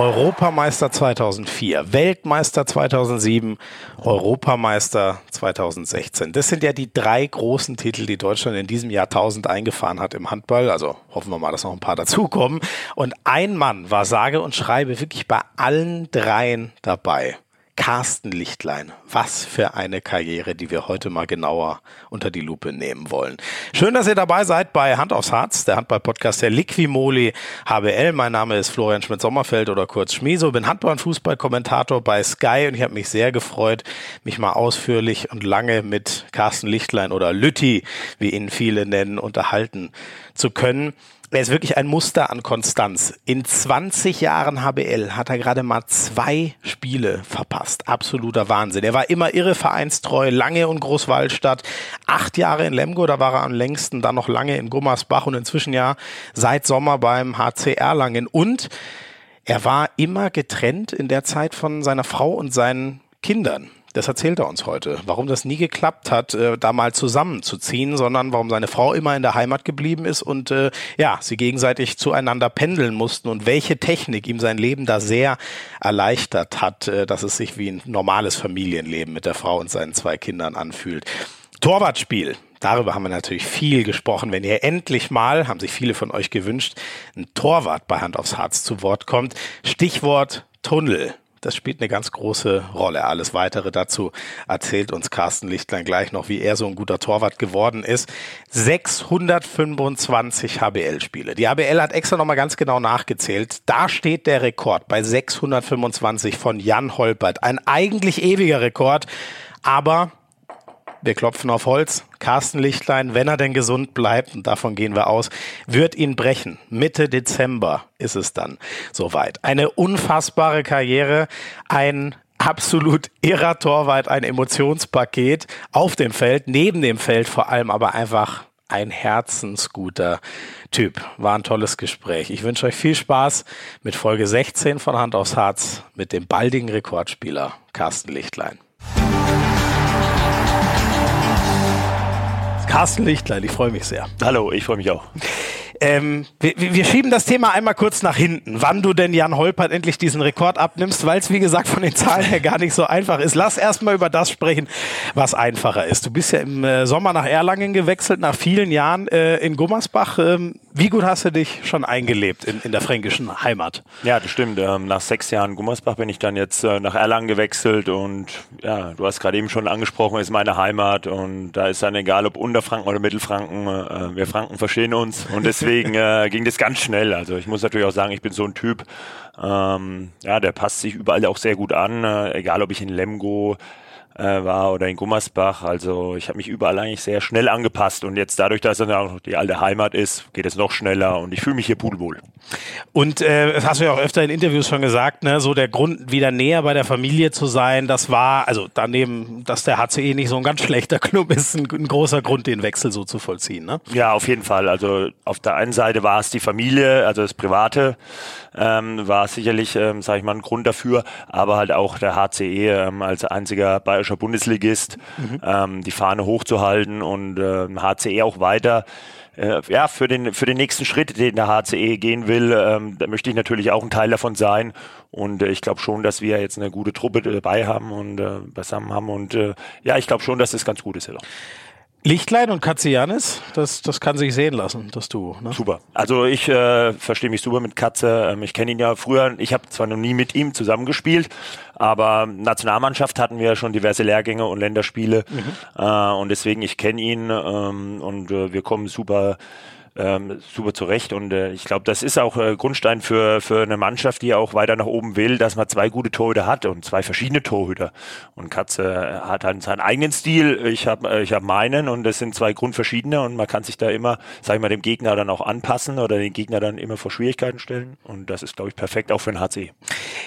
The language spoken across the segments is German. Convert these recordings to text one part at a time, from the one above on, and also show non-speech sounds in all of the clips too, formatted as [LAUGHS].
Europameister 2004, Weltmeister 2007, Europameister 2016. Das sind ja die drei großen Titel, die Deutschland in diesem Jahrtausend eingefahren hat im Handball. Also hoffen wir mal, dass noch ein paar dazukommen. Und ein Mann war sage und schreibe wirklich bei allen dreien dabei. Carsten Lichtlein. Was für eine Karriere, die wir heute mal genauer unter die Lupe nehmen wollen. Schön, dass ihr dabei seid bei Hand aufs Harz, der Handball-Podcast der Liquimoli HBL. Mein Name ist Florian Schmidt-Sommerfeld oder kurz Schmieso, bin Handball- und Fußballkommentator bei Sky und ich habe mich sehr gefreut, mich mal ausführlich und lange mit Carsten Lichtlein oder Lütti, wie ihn viele nennen, unterhalten zu können. Er ist wirklich ein Muster an Konstanz. In 20 Jahren HBL hat er gerade mal zwei Spiele verpasst. Absoluter Wahnsinn. Er war immer irre vereinstreu, lange in Großwaldstadt, acht Jahre in Lemgo, da war er am längsten, dann noch lange in Gummersbach und inzwischen ja seit Sommer beim HC Erlangen. Und er war immer getrennt in der Zeit von seiner Frau und seinen Kindern. Das erzählt er uns heute. Warum das nie geklappt hat, äh, da mal zusammenzuziehen, sondern warum seine Frau immer in der Heimat geblieben ist und äh, ja, sie gegenseitig zueinander pendeln mussten und welche Technik ihm sein Leben da sehr erleichtert hat, äh, dass es sich wie ein normales Familienleben mit der Frau und seinen zwei Kindern anfühlt. Torwartspiel. Darüber haben wir natürlich viel gesprochen. Wenn ihr endlich mal, haben sich viele von euch gewünscht, ein Torwart bei Hand aufs Harz zu Wort kommt. Stichwort Tunnel. Das spielt eine ganz große Rolle. Alles weitere dazu erzählt uns Carsten Lichtlein gleich noch, wie er so ein guter Torwart geworden ist. 625 HBL-Spiele. Die HBL hat extra nochmal ganz genau nachgezählt. Da steht der Rekord bei 625 von Jan Holpert. Ein eigentlich ewiger Rekord, aber wir klopfen auf Holz. Carsten Lichtlein, wenn er denn gesund bleibt, und davon gehen wir aus, wird ihn brechen. Mitte Dezember ist es dann soweit. Eine unfassbare Karriere, ein absolut irrer Torwart, ein Emotionspaket auf dem Feld, neben dem Feld vor allem aber einfach ein herzensguter Typ. War ein tolles Gespräch. Ich wünsche euch viel Spaß mit Folge 16 von Hand aufs Harz mit dem baldigen Rekordspieler Carsten Lichtlein. Carsten Lichtlein, ich freue mich sehr. Hallo, ich freue mich auch. Ähm, wir, wir, schieben das Thema einmal kurz nach hinten, wann du denn Jan Holpert endlich diesen Rekord abnimmst, weil es wie gesagt von den Zahlen her gar nicht so einfach ist. Lass erstmal über das sprechen, was einfacher ist. Du bist ja im äh, Sommer nach Erlangen gewechselt, nach vielen Jahren äh, in Gummersbach. Ähm, wie gut hast du dich schon eingelebt in, in der fränkischen Heimat? Ja, das stimmt. Ähm, nach sechs Jahren Gummersbach bin ich dann jetzt äh, nach Erlangen gewechselt und ja, du hast gerade eben schon angesprochen, ist meine Heimat und da ist dann egal, ob Unterfranken oder Mittelfranken, äh, wir Franken verstehen uns und deswegen [LAUGHS] äh, ging das ganz schnell. Also ich muss natürlich auch sagen, ich bin so ein Typ, ähm, ja, der passt sich überall auch sehr gut an, äh, egal ob ich in Lemgo äh, war oder in Gummersbach. Also ich habe mich überall eigentlich sehr schnell angepasst und jetzt dadurch, dass es dann auch die alte Heimat ist, geht es noch schneller und ich fühle mich hier pudelwohl. Und äh, das hast du ja auch öfter in Interviews schon gesagt, ne? so der Grund, wieder näher bei der Familie zu sein, das war, also daneben, dass der HCE nicht so ein ganz schlechter Club ist, ein, ein großer Grund, den Wechsel so zu vollziehen. Ne? Ja, auf jeden Fall. Also auf der einen Seite war es die Familie, also das Private, ähm, war sicherlich, ähm, sage ich mal, ein Grund dafür, aber halt auch der HCE ähm, als einziger bayerischer Bundesligist mhm. ähm, die Fahne hochzuhalten und äh, HCE auch weiter äh, ja, für den, für den nächsten Schritt, den der HCE gehen will, ähm, da möchte ich natürlich auch ein Teil davon sein. Und äh, ich glaube schon, dass wir jetzt eine gute Truppe dabei haben und äh, beisammen haben. Und äh, ja, ich glaube schon, dass das ganz gut ist. Ja. Lichtlein und Katzianis, das, das kann sich sehen lassen, das Duo. Ne? Super. Also ich äh, verstehe mich super mit Katze. Ähm, ich kenne ihn ja früher, ich habe zwar noch nie mit ihm zusammengespielt, aber Nationalmannschaft hatten wir ja schon diverse Lehrgänge und Länderspiele. Mhm. Äh, und deswegen, ich kenne ihn ähm, und äh, wir kommen super ähm, super zurecht. Und äh, ich glaube, das ist auch äh, Grundstein für, für eine Mannschaft, die auch weiter nach oben will, dass man zwei gute Torhüter hat und zwei verschiedene Torhüter. Und Katze hat dann seinen eigenen Stil, ich habe äh, hab meinen und das sind zwei grundverschiedene und man kann sich da immer, sag ich mal, dem Gegner dann auch anpassen oder den Gegner dann immer vor Schwierigkeiten stellen. Und das ist, glaube ich, perfekt auch für den HC.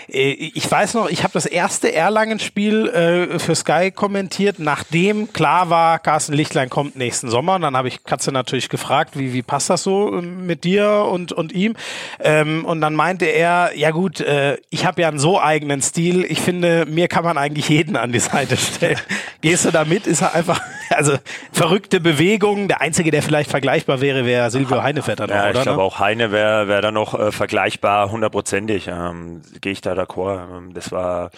Äh, ich weiß noch, ich habe das erste Erlangen-Spiel äh, für Sky kommentiert, nachdem klar war, Carsten Lichtlein kommt nächsten Sommer. Und dann habe ich Katze natürlich gefragt, wie, wie passt das so ähm, mit dir und, und ihm? Ähm, und dann meinte er, ja gut, äh, ich habe ja einen so eigenen Stil, ich finde, mir kann man eigentlich jeden an die Seite stellen. [LAUGHS] Gehst du da mit? Ist er einfach, also verrückte Bewegungen. Der Einzige, der vielleicht vergleichbar wäre, wäre Silvio Heinevetter noch, ja, oder? Ich glaube ne? auch Heine wäre wär da noch äh, vergleichbar, hundertprozentig. Ähm, Gehe ich da d'accord. Ähm, das war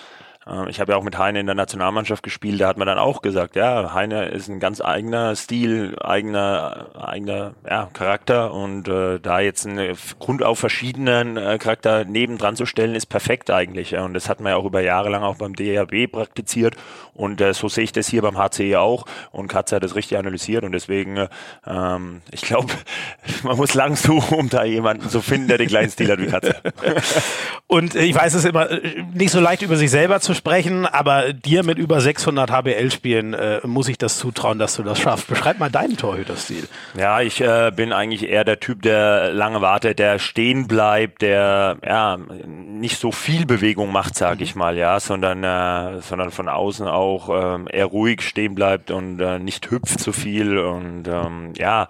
ich habe ja auch mit Heine in der Nationalmannschaft gespielt, da hat man dann auch gesagt, ja, Heine ist ein ganz eigener Stil, eigener, eigener ja, Charakter und äh, da jetzt einen Grund auf verschiedenen äh, Charakter nebendran zu stellen, ist perfekt eigentlich. Und das hat man ja auch über Jahre lang auch beim DHB praktiziert und äh, so sehe ich das hier beim HCE auch und Katze hat das richtig analysiert und deswegen, äh, ähm, ich glaube, [LAUGHS] man muss lang suchen, um da jemanden zu finden, der den gleichen Stil hat wie Katze. [LAUGHS] und ich weiß es immer äh, nicht so leicht über sich selber zu sprechen, aber dir mit über 600 HBL-Spielen äh, muss ich das zutrauen, dass du das schaffst. Beschreib mal deinen Torhüterstil. Ja, ich äh, bin eigentlich eher der Typ, der lange wartet, der stehen bleibt, der ja nicht so viel Bewegung macht, sage mhm. ich mal, ja, sondern äh, sondern von außen auch äh, eher ruhig stehen bleibt und äh, nicht hüpft zu viel und ähm, ja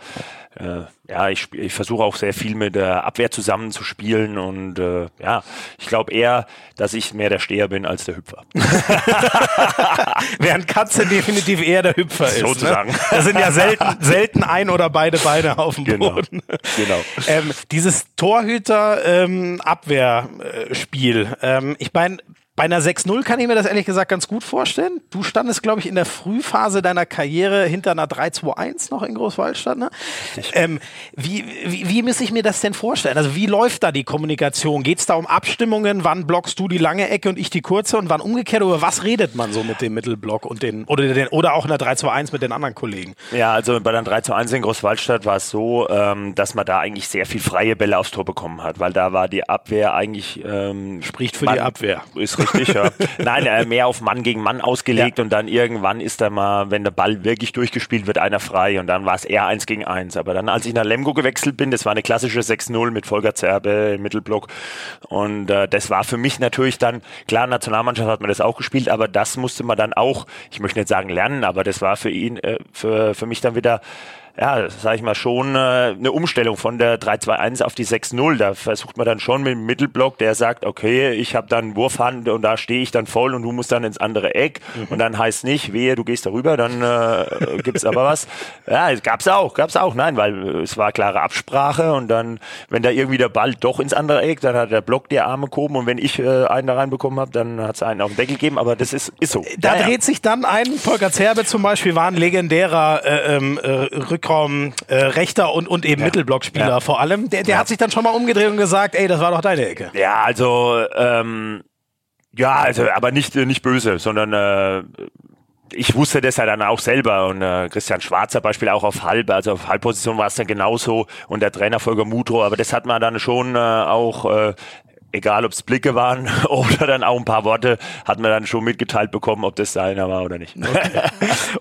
äh, ja, ich, ich versuche auch sehr viel mit der Abwehr zusammenzuspielen und äh, ja, ich glaube eher, dass ich mehr der Steher bin als der Hüpfer. [LAUGHS] Während Katze definitiv eher der Hüpfer ist. Ne? Sozusagen. Ne? Da sind ja selten, selten ein oder beide Beine auf dem genau. Boden. Genau. Ähm, dieses Torhüter-Abwehrspiel, ähm, ähm, ich meine, bei einer 6-0 kann ich mir das ehrlich gesagt ganz gut vorstellen. Du standest, glaube ich, in der Frühphase deiner Karriere hinter einer 3-2-1 noch in Großwaldstadt. Ne? Ähm, wie, wie, wie muss ich mir das denn vorstellen? Also wie läuft da die Kommunikation? Geht es da um Abstimmungen? Wann blockst du die lange Ecke und ich die kurze? Und wann umgekehrt? Über was redet man so mit dem Mittelblock und den oder, den, oder auch in der 3-2-1 mit den anderen Kollegen? Ja, also bei der 3-2-1 in Großwaldstadt war es so, ähm, dass man da eigentlich sehr viel freie Bälle aufs Tor bekommen hat, weil da war die Abwehr eigentlich... Ähm, Spricht für die Abwehr. Ist richtig, ja. Nein, äh, mehr auf Mann gegen Mann ausgelegt ja. und dann irgendwann ist da mal, wenn der Ball wirklich durchgespielt wird, einer frei und dann war es eher eins gegen eins. Aber dann, als ich nach Lemgo gewechselt bin, das war eine klassische 6-0 mit Volker Zerbe im Mittelblock und äh, das war für mich natürlich dann, klar, Nationalmannschaft hat man das auch gespielt, aber das musste man dann auch, ich möchte nicht sagen lernen, aber das war für ihn, äh, für, für mich dann wieder ja, sage ich mal, schon äh, eine Umstellung von der 3-2-1 auf die 6-0. Da versucht man dann schon mit dem Mittelblock, der sagt, okay, ich habe dann Wurfhand und da stehe ich dann voll und du musst dann ins andere Eck. Mhm. Und dann heißt nicht, wehe, du gehst darüber, dann äh, gibt's aber was. [LAUGHS] Ja, gab's auch, gab's auch, nein, weil es war klare Absprache und dann, wenn da irgendwie der Ball doch ins andere Eck, dann hat der Block die Arme gehoben und wenn ich äh, einen da reinbekommen habe, dann hat's einen auf den Deckel gegeben, aber das ist, ist so. Da ja, dreht sich dann ein, Volker Zerbe zum Beispiel war ein legendärer äh, ähm, äh, Rück Rückraum äh, rechter und, und eben ja. Mittelblockspieler ja. vor allem. Der, der ja. hat sich dann schon mal umgedreht und gesagt, ey, das war doch deine Ecke. Ja, also ähm, ja, also aber nicht nicht böse, sondern äh, ich wusste das ja dann auch selber und äh, Christian Schwarzer Beispiel auch auf Halb, also auf Halbposition war es dann genauso und der Trainer Volker Mutro, aber das hat man dann schon äh, auch äh, egal ob es Blicke waren [LAUGHS] oder dann auch ein paar Worte, hat man dann schon mitgeteilt bekommen, ob das seiner war oder nicht. Okay.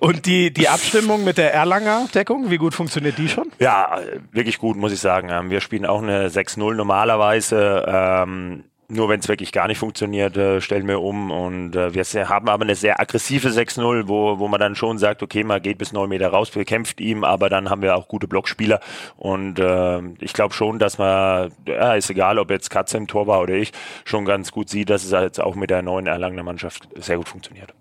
Und die, die Abstimmung mit der Erlanger Deckung, wie gut funktioniert die schon? Ja, wirklich gut, muss ich sagen. Ähm, wir spielen auch eine 6-0 normalerweise. Ähm, nur wenn es wirklich gar nicht funktioniert, äh, stellen wir um. Und äh, wir haben aber eine sehr aggressive 6-0, wo, wo man dann schon sagt, okay, man geht bis neun Meter raus, bekämpft ihm, aber dann haben wir auch gute Blockspieler. Und äh, ich glaube schon, dass man, ja, ist egal, ob jetzt Katze im Tor war oder ich, schon ganz gut sieht, dass es jetzt auch mit der neuen Erlangener Mannschaft sehr gut funktioniert.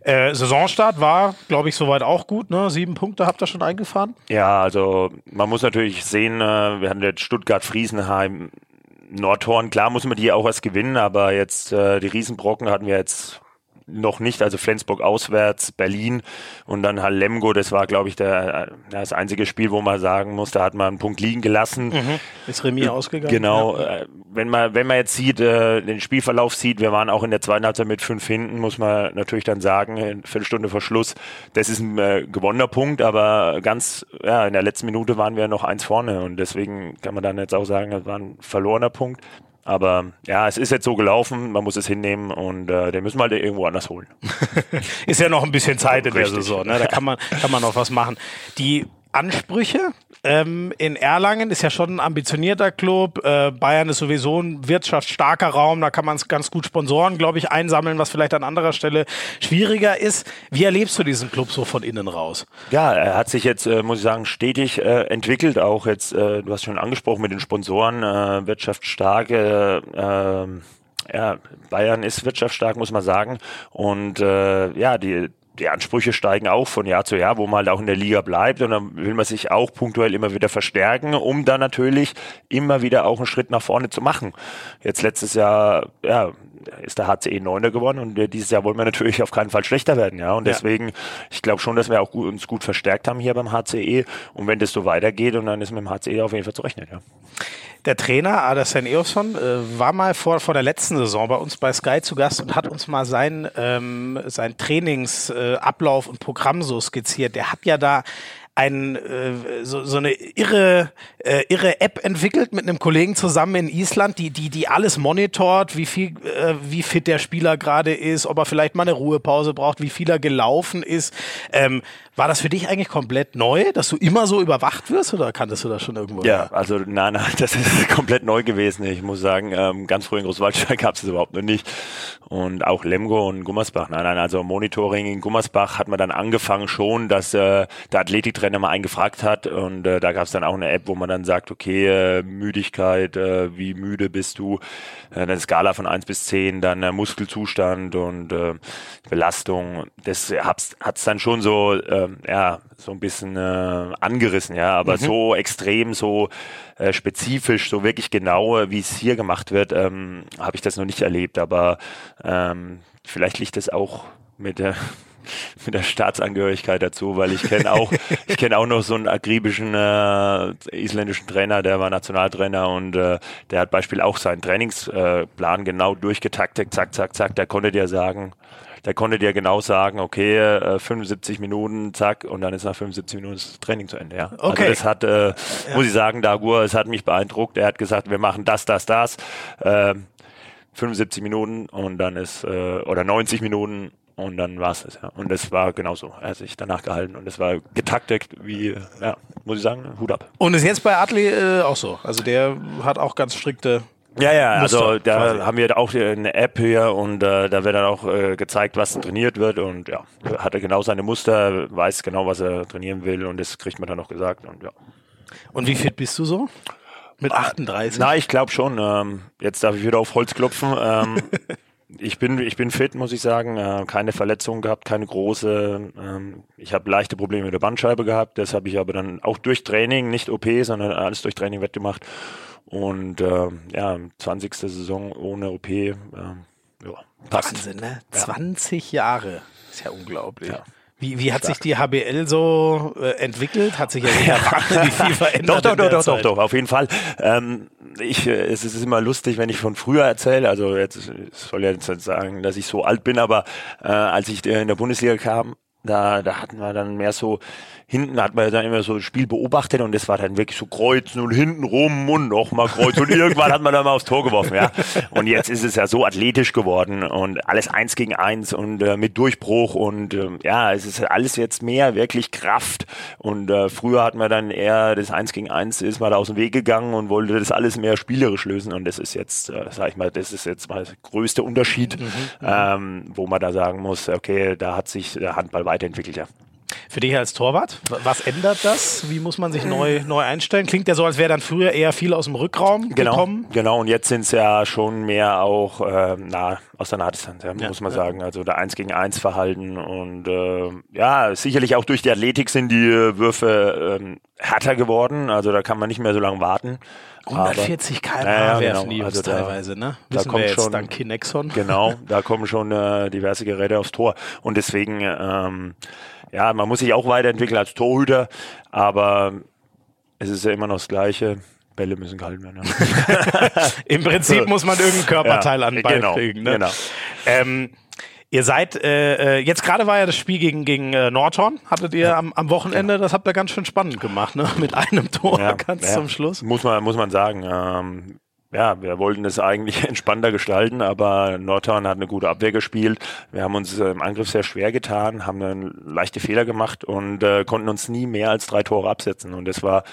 Äh, Saisonstart war, glaube ich, soweit auch gut. Ne? Sieben Punkte habt ihr schon eingefahren? Ja, also man muss natürlich sehen, äh, wir haben jetzt Stuttgart-Friesenheim Nordhorn, klar muss man die auch erst gewinnen, aber jetzt äh, die Riesenbrocken hatten wir jetzt noch nicht, also Flensburg auswärts, Berlin und dann halt Lemgo, das war, glaube ich, der, das einzige Spiel, wo man sagen muss, da hat man einen Punkt liegen gelassen. Mhm. Ist Remis ausgegangen? Genau. Ja. Äh, wenn man, wenn man jetzt sieht, äh, den Spielverlauf sieht, wir waren auch in der zweiten Halbzeit mit fünf hinten, muss man natürlich dann sagen, eine Viertelstunde vor Schluss, das ist ein äh, gewonnener Punkt, aber ganz, ja, in der letzten Minute waren wir noch eins vorne und deswegen kann man dann jetzt auch sagen, das war ein verlorener Punkt. Aber ja, es ist jetzt so gelaufen, man muss es hinnehmen und äh, den müssen wir halt irgendwo anders holen. [LAUGHS] ist ja noch ein bisschen Zeit in Richtig. der Saison, ne? da kann man, kann man noch was machen. Die Ansprüche. Ähm, in Erlangen ist ja schon ein ambitionierter Club. Äh, Bayern ist sowieso ein wirtschaftsstarker Raum. Da kann man ganz gut Sponsoren, glaube ich, einsammeln, was vielleicht an anderer Stelle schwieriger ist. Wie erlebst du diesen Club so von innen raus? Ja, er hat sich jetzt, äh, muss ich sagen, stetig äh, entwickelt. Auch jetzt, äh, du hast schon angesprochen mit den Sponsoren, äh, wirtschaftsstark. Äh, ähm, ja, Bayern ist wirtschaftsstark, muss man sagen. Und ja, die die Ansprüche steigen auch von Jahr zu Jahr, wo man halt auch in der Liga bleibt und dann will man sich auch punktuell immer wieder verstärken, um dann natürlich immer wieder auch einen Schritt nach vorne zu machen. Jetzt letztes Jahr, ja, ist der HCE Neuner geworden und dieses Jahr wollen wir natürlich auf keinen Fall schlechter werden, ja. Und deswegen, ich glaube schon, dass wir auch gut, uns gut verstärkt haben hier beim HCE und wenn das so weitergeht und dann ist mit dem HCE auf jeden Fall zu rechnen, ja. Der Trainer Adersen Eofson äh, war mal vor, vor der letzten Saison bei uns bei Sky zu Gast und hat uns mal sein, ähm, sein Trainingsablauf äh, und Programm so skizziert. Der hat ja da ein, äh, so, so eine irre, äh, irre App entwickelt mit einem Kollegen zusammen in Island, die, die, die alles monitort, wie viel, äh, wie fit der Spieler gerade ist, ob er vielleicht mal eine Ruhepause braucht, wie viel er gelaufen ist. Ähm, war das für dich eigentlich komplett neu, dass du immer so überwacht wirst oder kanntest du das schon irgendwo? Ja, also nein, nein, [LAUGHS] das ist komplett neu gewesen. Ich muss sagen, ähm, ganz früh in Großwaldstein [LAUGHS] gab es das überhaupt noch nicht. Und auch Lemgo und Gummersbach. Nein, nein, also Monitoring in Gummersbach hat man dann angefangen schon, dass äh, der Athletiktrainer mal eingefragt hat und äh, da gab es dann auch eine App, wo man dann sagt, okay, äh, Müdigkeit, äh, wie müde bist du, äh, eine Skala von eins bis zehn, dann äh, Muskelzustand und äh, Belastung. Das hat es dann schon so äh, ja, so ein bisschen äh, angerissen, ja, aber mhm. so extrem, so äh, spezifisch, so wirklich genau, wie es hier gemacht wird, ähm, habe ich das noch nicht erlebt, aber ähm, vielleicht liegt es auch mit der [LAUGHS] mit der Staatsangehörigkeit dazu, weil ich kenne auch, [LAUGHS] ich kenne auch noch so einen akribischen äh, isländischen Trainer, der war Nationaltrainer und äh, der hat Beispiel auch seinen Trainingsplan äh, genau durchgetaktet, zack, zack, zack. Der konnte dir sagen, der konnte dir genau sagen, okay, äh, 75 Minuten, zack, und dann ist nach 75 Minuten das Training zu Ende. Ja. Also okay. Also das hat, äh, ja. muss ich sagen, Dagur, es hat mich beeindruckt. Er hat gesagt, wir machen das, das, das. Äh, 75 Minuten und dann ist, äh, oder 90 Minuten und dann war es das, ja. Und das war genauso. Er hat sich danach gehalten und es war getaktet wie, ja, muss ich sagen, Hut ab. Und ist jetzt bei Adli äh, auch so. Also der hat auch ganz strikte ja, ja, also da quasi. haben wir auch eine App hier und äh, da wird dann auch äh, gezeigt, was trainiert wird und ja, hat er genau seine Muster, weiß genau, was er trainieren will und das kriegt man dann auch gesagt und ja. Und wie fit bist du so? Mit 38? Na, ich glaube schon. Ähm, jetzt darf ich wieder auf Holz klopfen. Ähm, [LAUGHS] ich bin, ich bin fit, muss ich sagen. Äh, keine Verletzungen gehabt, keine große. Ähm, ich habe leichte Probleme mit der Bandscheibe gehabt. Das habe ich aber dann auch durch Training, nicht OP, sondern alles durch Training wettgemacht. Und äh, ja, 20. Saison ohne OP. Äh, ja, passt. Wahnsinn, ne? Ja. 20 Jahre. Ist ja unglaublich. Ja. Wie, wie hat Stark. sich die HBL so äh, entwickelt? Hat sich ja, [LAUGHS] ja. wie viel [LAUGHS] verändert? Doch, doch, doch, doch, doch, auf jeden Fall. Ähm, ich, äh, es ist immer lustig, wenn ich von früher erzähle. Also jetzt soll ja jetzt sagen, dass ich so alt bin, aber äh, als ich in der Bundesliga kam, da, da hatten wir dann mehr so hinten hat man dann immer so das Spiel beobachtet und das war dann wirklich so kreuzen und hinten rum und nochmal kreuzen und irgendwann hat man dann mal aufs Tor geworfen, ja. Und jetzt ist es ja so athletisch geworden und alles eins gegen eins und äh, mit Durchbruch und äh, ja, es ist alles jetzt mehr wirklich Kraft und äh, früher hat man dann eher das eins gegen eins ist mal da aus dem Weg gegangen und wollte das alles mehr spielerisch lösen und das ist jetzt, äh, sag ich mal, das ist jetzt mal der größte Unterschied, mhm. ähm, wo man da sagen muss, okay, da hat sich der Handball weiterentwickelt, ja. Für dich als Torwart, was ändert das? Wie muss man sich neu, neu einstellen? Klingt ja so, als wäre dann früher eher viel aus dem Rückraum genau, gekommen. Genau, und jetzt sind es ja schon mehr auch äh, na, aus der Nahdistanz, ja, ja, muss man ja. sagen. Also der 1 gegen 1 Verhalten und äh, ja, sicherlich auch durch die Athletik sind die Würfe ähm, härter geworden. Also da kann man nicht mehr so lange warten. 140 km/h ja, werfen genau. die also teilweise, ne? Wissen da kommt schon, dank Kinexon. Genau, [LAUGHS] da kommen schon äh, diverse Geräte aufs Tor. Und deswegen ähm, ja, man muss sich auch weiterentwickeln als Torhüter, aber es ist ja immer noch das Gleiche. Bälle müssen gehalten werden. Ja. [LAUGHS] Im Prinzip muss man irgendein Körperteil ja, an den Ball genau, kriegen. Ne? Genau. Ähm, Ihr seid, äh, äh, jetzt gerade war ja das Spiel gegen, gegen äh, Nordhorn, hattet ihr ja. am, am Wochenende, genau. das habt ihr ganz schön spannend gemacht, ne? [LAUGHS] Mit einem Tor ja, ganz ja. zum Schluss. Muss man, muss man sagen. Ähm, ja, wir wollten es eigentlich [LAUGHS] entspannter gestalten, aber Nordhorn hat eine gute Abwehr gespielt. Wir haben uns äh, im Angriff sehr schwer getan, haben dann leichte Fehler gemacht und äh, konnten uns nie mehr als drei Tore absetzen. Und das war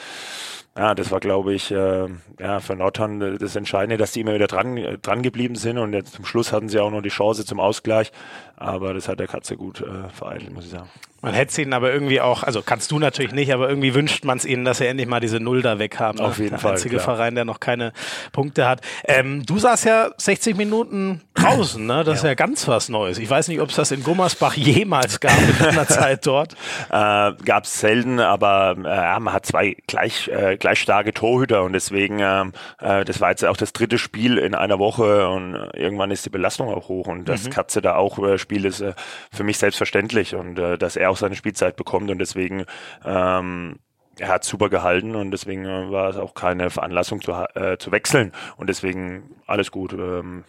ja, das war, glaube ich, äh, ja, für Nordhorn das Entscheidende, dass die immer wieder dran, äh, dran geblieben sind und jetzt zum Schluss hatten sie auch noch die Chance zum Ausgleich. Aber das hat der Katze gut äh, vereitelt, muss ich sagen. Man hätte es ihnen aber irgendwie auch, also kannst du natürlich nicht, aber irgendwie wünscht man es ihnen, dass sie endlich mal diese Null da weg haben. Auf jeden der Fall. Der einzige klar. Verein, der noch keine Punkte hat. Ähm, du saßt ja 60 Minuten draußen, ne? Das ja. ist ja ganz was Neues. Ich weiß nicht, ob es das in Gummersbach jemals gab in deiner [LAUGHS] Zeit dort. Äh, gab es selten, aber äh, man hat zwei gleich, äh, gleich starke Torhüter und deswegen, ähm, äh, das war jetzt auch das dritte Spiel in einer Woche und irgendwann ist die Belastung auch hoch und dass mhm. Katze da auch äh, spielt, ist äh, für mich selbstverständlich und äh, dass er auch seine Spielzeit bekommt und deswegen ähm, er hat super gehalten und deswegen äh, war es auch keine Veranlassung zu, äh, zu wechseln und deswegen alles gut. Ähm,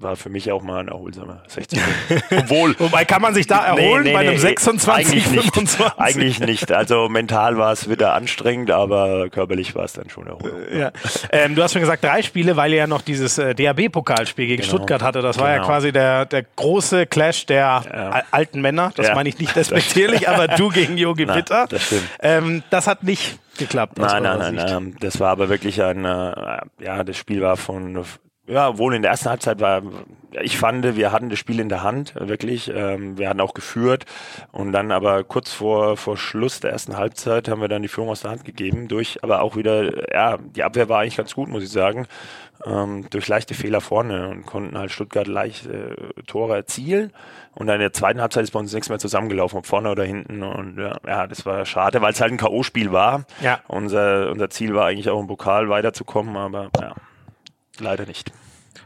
war für mich auch mal ein erholsamer 60 [LAUGHS] Minuten. Obwohl. Wobei kann man sich da erholen nee, nee, bei einem 26, eigentlich nicht, 25? Eigentlich nicht. Also mental war es wieder anstrengend, aber körperlich war es dann schon erholt. Ja. Ähm, du hast schon gesagt, drei Spiele, weil ihr ja noch dieses äh, DAB-Pokalspiel gegen genau. Stuttgart hatte. Das war genau. ja quasi der, der große Clash der ja. alten Männer. Das ja. meine ich nicht respektierlich, aber du gegen Yogi Bitter. [LAUGHS] Das stimmt. Ähm, das hat nicht geklappt. Nein, nein, nein, nein. Das war aber wirklich ein, äh, ja, das Spiel war von ja, wohl in der ersten Halbzeit war, ich fand, wir hatten das Spiel in der Hand, wirklich. Ähm, wir hatten auch geführt. Und dann aber kurz vor, vor Schluss der ersten Halbzeit haben wir dann die Führung aus der Hand gegeben. Durch, aber auch wieder, ja, die Abwehr war eigentlich ganz gut, muss ich sagen. Ähm, durch leichte Fehler vorne und konnten halt Stuttgart leicht äh, Tore erzielen. Und dann in der zweiten Halbzeit ist bei uns nichts mehr zusammengelaufen, ob vorne oder hinten. Und ja, ja das war schade, weil es halt ein K.O.-Spiel war. Ja. Unser, unser Ziel war eigentlich auch im Pokal weiterzukommen, aber ja. Leider nicht.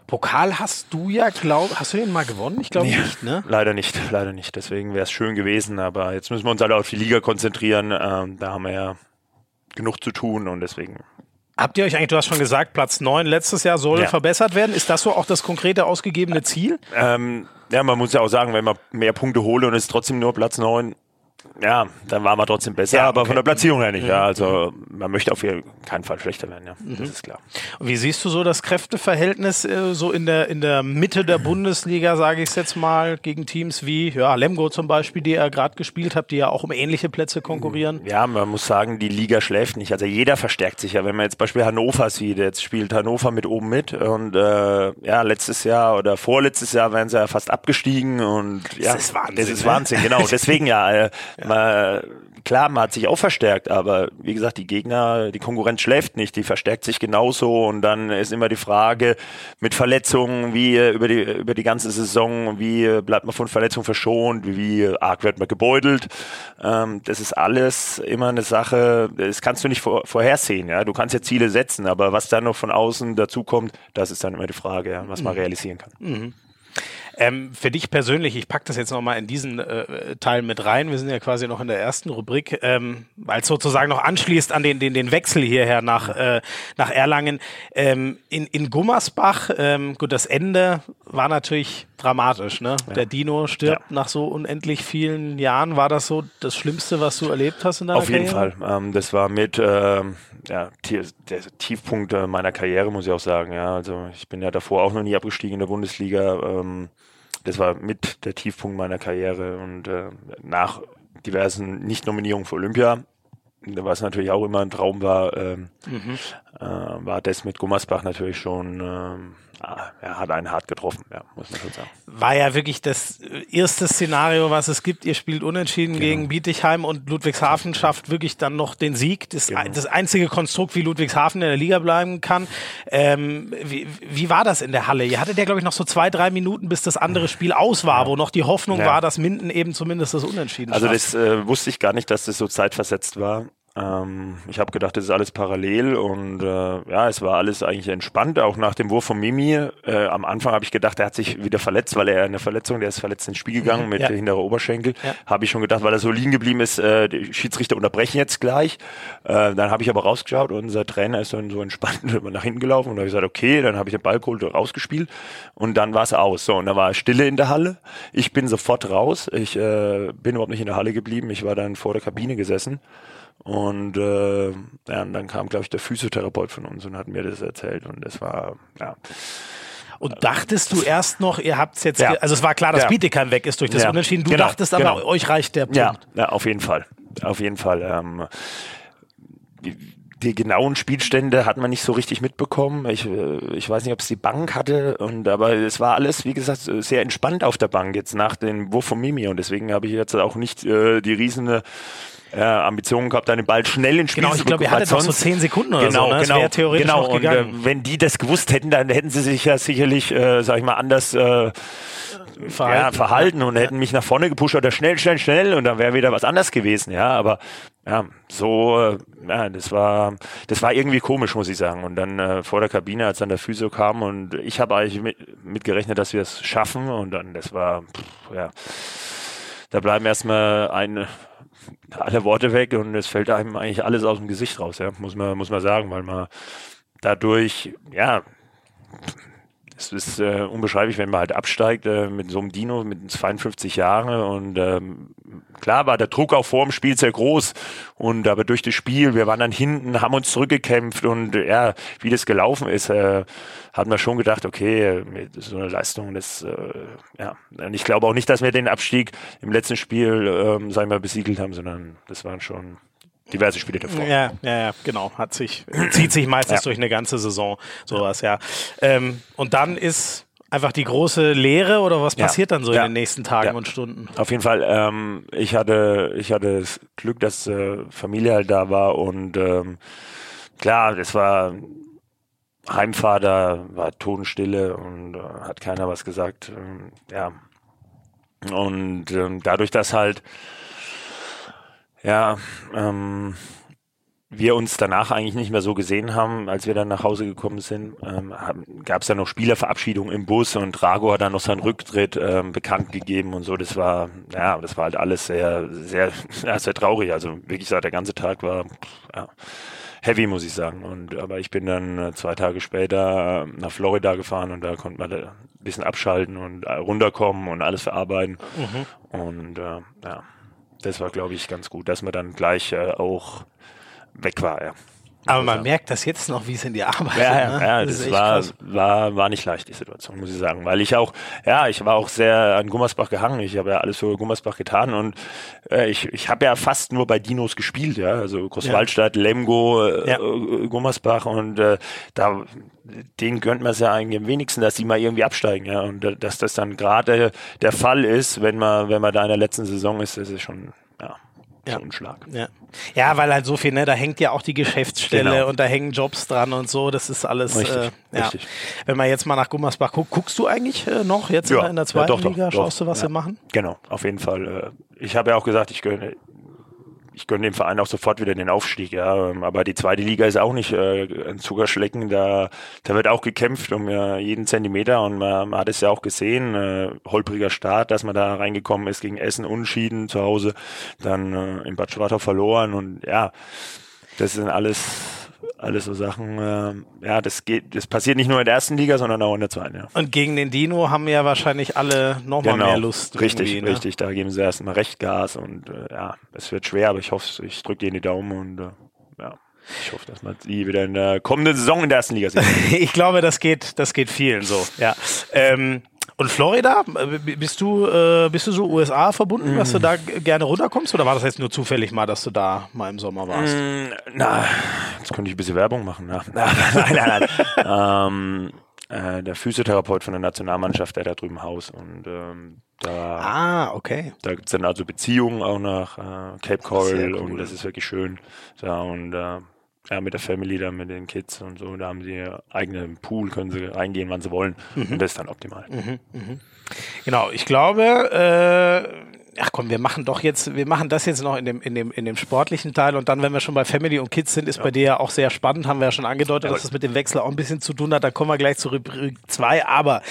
Pokal hast du ja, glaub, hast du den mal gewonnen? Ich glaube nee, nicht, ne? Leider nicht, leider nicht. Deswegen wäre es schön gewesen, aber jetzt müssen wir uns alle auf die Liga konzentrieren. Ähm, da haben wir ja genug zu tun und deswegen. Habt ihr euch eigentlich, du hast schon gesagt, Platz 9 letztes Jahr soll ja. verbessert werden. Ist das so auch das konkrete ausgegebene Ziel? Ähm, ja, man muss ja auch sagen, wenn man mehr Punkte holt und es ist trotzdem nur Platz 9, ja, dann waren wir trotzdem besser, ja, aber okay. von der Platzierung her nicht. Ja, mhm. also man möchte auf keinen Fall schlechter werden, ja, mhm. das ist klar. Und wie siehst du so das Kräfteverhältnis äh, so in der in der Mitte der Bundesliga, sage ich es jetzt mal, gegen Teams wie ja Lemgo zum Beispiel, die ihr gerade gespielt habt, die ja auch um ähnliche Plätze konkurrieren? Ja, man muss sagen, die Liga schläft nicht. Also jeder verstärkt sich ja. Wenn man jetzt Beispiel Hannover sieht, jetzt spielt Hannover mit oben mit und äh, ja letztes Jahr oder vorletztes Jahr wären sie ja fast abgestiegen und ja, das ist Wahnsinn. Das ist ne? Wahnsinn, genau. [LAUGHS] Deswegen ja. Äh, man, klar, man hat sich auch verstärkt, aber wie gesagt, die Gegner, die Konkurrenz schläft nicht, die verstärkt sich genauso und dann ist immer die Frage mit Verletzungen, wie über die, über die ganze Saison, wie bleibt man von Verletzungen verschont, wie arg wird man gebeutelt. Ähm, das ist alles immer eine Sache, das kannst du nicht vor, vorhersehen. Ja? Du kannst ja Ziele setzen, aber was dann noch von außen dazu kommt, das ist dann immer die Frage, ja, was man mhm. realisieren kann. Mhm. Ähm, für dich persönlich, ich packe das jetzt nochmal in diesen äh, Teil mit rein. Wir sind ja quasi noch in der ersten Rubrik, ähm, weil es sozusagen noch anschließt an den, den, den Wechsel hierher nach, äh, nach Erlangen. Ähm, in, in Gummersbach, ähm, gut, das Ende war natürlich dramatisch. Ne? Ja. Der Dino stirbt ja. nach so unendlich vielen Jahren. War das so das Schlimmste, was du erlebt hast in deiner Auf jeden Karriere? Fall. Ähm, das war mit ähm, ja, der Tiefpunkt meiner Karriere, muss ich auch sagen. Ja, also ich bin ja davor auch noch nie abgestiegen in der Bundesliga. Ähm, das war mit der Tiefpunkt meiner Karriere und äh, nach diversen Nicht-Nominierungen für Olympia, was natürlich auch immer ein Traum war, ähm, mhm. äh, war das mit Gummersbach natürlich schon ähm, Ah, er hat einen hart getroffen, ja, muss man schon sagen. War ja wirklich das erste Szenario, was es gibt. Ihr spielt unentschieden genau. gegen Bietigheim und Ludwigshafen schafft wirklich dann noch den Sieg. Das, genau. das einzige Konstrukt, wie Ludwigshafen in der Liga bleiben kann. Ähm, wie, wie war das in der Halle? Ihr hattet ja, glaube ich, noch so zwei, drei Minuten, bis das andere Spiel aus war, ja. wo noch die Hoffnung ja. war, dass Minden eben zumindest das Unentschieden Also schafft. das äh, wusste ich gar nicht, dass das so zeitversetzt war. Ähm, ich habe gedacht, das ist alles parallel und äh, ja, es war alles eigentlich entspannt, auch nach dem Wurf von Mimi. Äh, am Anfang habe ich gedacht, er hat sich wieder verletzt, weil er eine Verletzung, der ist verletzt ins Spiel gegangen mit ja. hinterer Oberschenkel. Ja. Habe ich schon gedacht, weil er so liegen geblieben ist, äh, die Schiedsrichter unterbrechen jetzt gleich. Äh, dann habe ich aber rausgeschaut und unser Trainer ist dann so entspannt [LAUGHS] nach hinten gelaufen und habe gesagt, okay, dann habe ich den Ball geholt und rausgespielt und dann war es aus. So, und dann war Stille in der Halle. Ich bin sofort raus. Ich äh, bin überhaupt nicht in der Halle geblieben. Ich war dann vor der Kabine gesessen. Und äh, ja, und dann kam, glaube ich, der Physiotherapeut von uns und hat mir das erzählt und das war, ja. Und dachtest du erst noch, ihr habt es jetzt, ja. also es war klar, dass ja. Bietigheim weg ist durch das ja. Unentschieden. Du genau. dachtest aber, genau. euch reicht der Punkt. Ja, ja auf jeden Fall. Auf jeden Fall. Ähm, die, genauen Spielstände hat man nicht so richtig mitbekommen. Ich, äh, ich weiß nicht, ob es die Bank hatte, und aber es war alles, wie gesagt, sehr entspannt auf der Bank jetzt nach dem Wurf von Mimi und deswegen habe ich jetzt auch nicht äh, die riesen äh, Ambitionen gehabt, dann den Ball schnell ins Spiel genau, ich glaube, ihr hattet sonst so zehn Sekunden oder genau, so. Ne? Genau, das theoretisch genau. Und äh, wenn die das gewusst hätten, dann hätten sie sich ja sicherlich, äh, sag ich mal, anders äh, verhalten, ja, verhalten und hätten mich nach vorne gepusht oder schnell, schnell, schnell und dann wäre wieder was anders gewesen. Ja, aber ja, so, äh, ja, das war, das war irgendwie komisch, muss ich sagen. Und dann äh, vor der Kabine, als dann der Physio kam und ich habe eigentlich mit, mit gerechnet, dass wir es schaffen und dann, das war, pff, ja, da bleiben erstmal eine alle Worte weg und es fällt einem eigentlich alles aus dem Gesicht raus, ja, muss man, muss man sagen, weil man dadurch, ja, es ist äh, unbeschreiblich, wenn man halt absteigt äh, mit so einem Dino mit 52 Jahren und ähm, klar war der Druck auch vor dem Spiel sehr groß und aber durch das Spiel, wir waren dann hinten, haben uns zurückgekämpft und ja, wie das gelaufen ist, äh, hat man schon gedacht, okay, so eine Leistung, das äh, ja, und ich glaube auch nicht, dass wir den Abstieg im letzten Spiel, ähm, sagen wir, besiegelt haben, sondern das waren schon diverse Spiele davor. Ja, ja, ja, genau. Hat sich, zieht sich meistens ja. durch eine ganze Saison sowas, ja. Ähm, und dann ist einfach die große Lehre oder was passiert ja. dann so ja. in den nächsten Tagen ja. und Stunden? Auf jeden Fall. Ähm, ich hatte, ich hatte das Glück, dass äh, Familie halt da war und ähm, klar, das war Heimfahrt, da war Tonstille und äh, hat keiner was gesagt. Ähm, ja. Und ähm, dadurch, dass halt ja, ähm, wir uns danach eigentlich nicht mehr so gesehen haben, als wir dann nach Hause gekommen sind, ähm, gab es ja noch Spielerverabschiedung im Bus und Drago hat dann noch seinen Rücktritt ähm, bekannt gegeben und so. Das war, ja, das war halt alles sehr, sehr, [LAUGHS] ja, sehr traurig. Also wirklich, der ganze Tag war ja, heavy, muss ich sagen. Und aber ich bin dann äh, zwei Tage später äh, nach Florida gefahren und da konnte man ein bisschen abschalten und äh, runterkommen und alles verarbeiten. Mhm. Und äh, ja das war, glaube ich, ganz gut, dass man dann gleich äh, auch weg war. Ja. Aber man merkt das jetzt noch, wie es in die Arbeit Ja, ja, ne? ja das, das war, war, war nicht leicht, die Situation, muss ich sagen. Weil ich auch, ja, ich war auch sehr an Gummersbach gehangen. Ich habe ja alles für Gummersbach getan und äh, ich, ich habe ja fast nur bei Dinos gespielt, ja. Also Großwaldstadt, ja. Lemgo, äh, ja. äh, Gummersbach und äh, da denen gönnt man es ja eigentlich am wenigsten, dass die mal irgendwie absteigen, ja. Und äh, dass das dann gerade der Fall ist, wenn man, wenn man da in der letzten Saison ist, das ist schon, ja so ein Schlag. Ja. ja, weil halt so viel, ne, da hängt ja auch die Geschäftsstelle genau. und da hängen Jobs dran und so, das ist alles, richtig, äh, ja. Richtig. Wenn man jetzt mal nach Gummersbach guckt, guckst du eigentlich äh, noch jetzt ja. in der zweiten ja, doch, Liga? Doch, Schaust doch. du, was wir machen? Genau, auf jeden Fall. Äh, ich habe ja auch gesagt, ich gönne ich gönne dem Verein auch sofort wieder den Aufstieg, ja. Aber die zweite Liga ist auch nicht äh, ein Zuckerschlecken. Da, da wird auch gekämpft um ja, jeden Zentimeter und man, man hat es ja auch gesehen, äh, holpriger Start, dass man da reingekommen ist gegen Essen unschieden zu Hause, dann äh, in Bad Schwartau verloren und ja, das sind alles alles so Sachen, äh, ja, das geht, das passiert nicht nur in der ersten Liga, sondern auch in der zweiten, ja. Und gegen den Dino haben ja wahrscheinlich alle nochmal genau, mehr Lust. Richtig, ne? richtig, da geben sie erstmal recht Gas und äh, ja, es wird schwer, aber ich hoffe, ich drücke denen die Daumen und äh, ja. Ich hoffe, dass man die wieder in der kommenden Saison in der ersten Liga sieht. [LAUGHS] ich glaube, das geht, das geht vielen so. Ja. Ähm, und Florida, bist du, äh, bist du so USA verbunden, mm. dass du da gerne runterkommst? Oder war das jetzt nur zufällig mal, dass du da mal im Sommer warst? Mm, na, jetzt könnte ich ein bisschen Werbung machen. Ne? [LAUGHS] nein, nein, nein. ähm, äh, der Physiotherapeut von der Nationalmannschaft, der da drüben Haus. Und ähm, da, ah, okay. Da gibt es dann also Beziehungen auch nach äh, Cape Coral cool. und das ist wirklich schön. Ja, und äh, ja, mit der Family da, mit den Kids und so. Da haben sie eigenen Pool, können sie reingehen, wann sie wollen. Mhm. Und das ist dann optimal. Mhm, mh. Genau, ich glaube, äh, ach komm, wir machen doch jetzt, wir machen das jetzt noch in dem, in dem, in dem sportlichen Teil und dann, wenn wir schon bei Family und Kids sind, ist ja. bei dir ja auch sehr spannend, haben wir ja schon angedeutet, ja. dass das mit dem Wechsel auch ein bisschen zu tun hat, da kommen wir gleich zu Rubrik 2, aber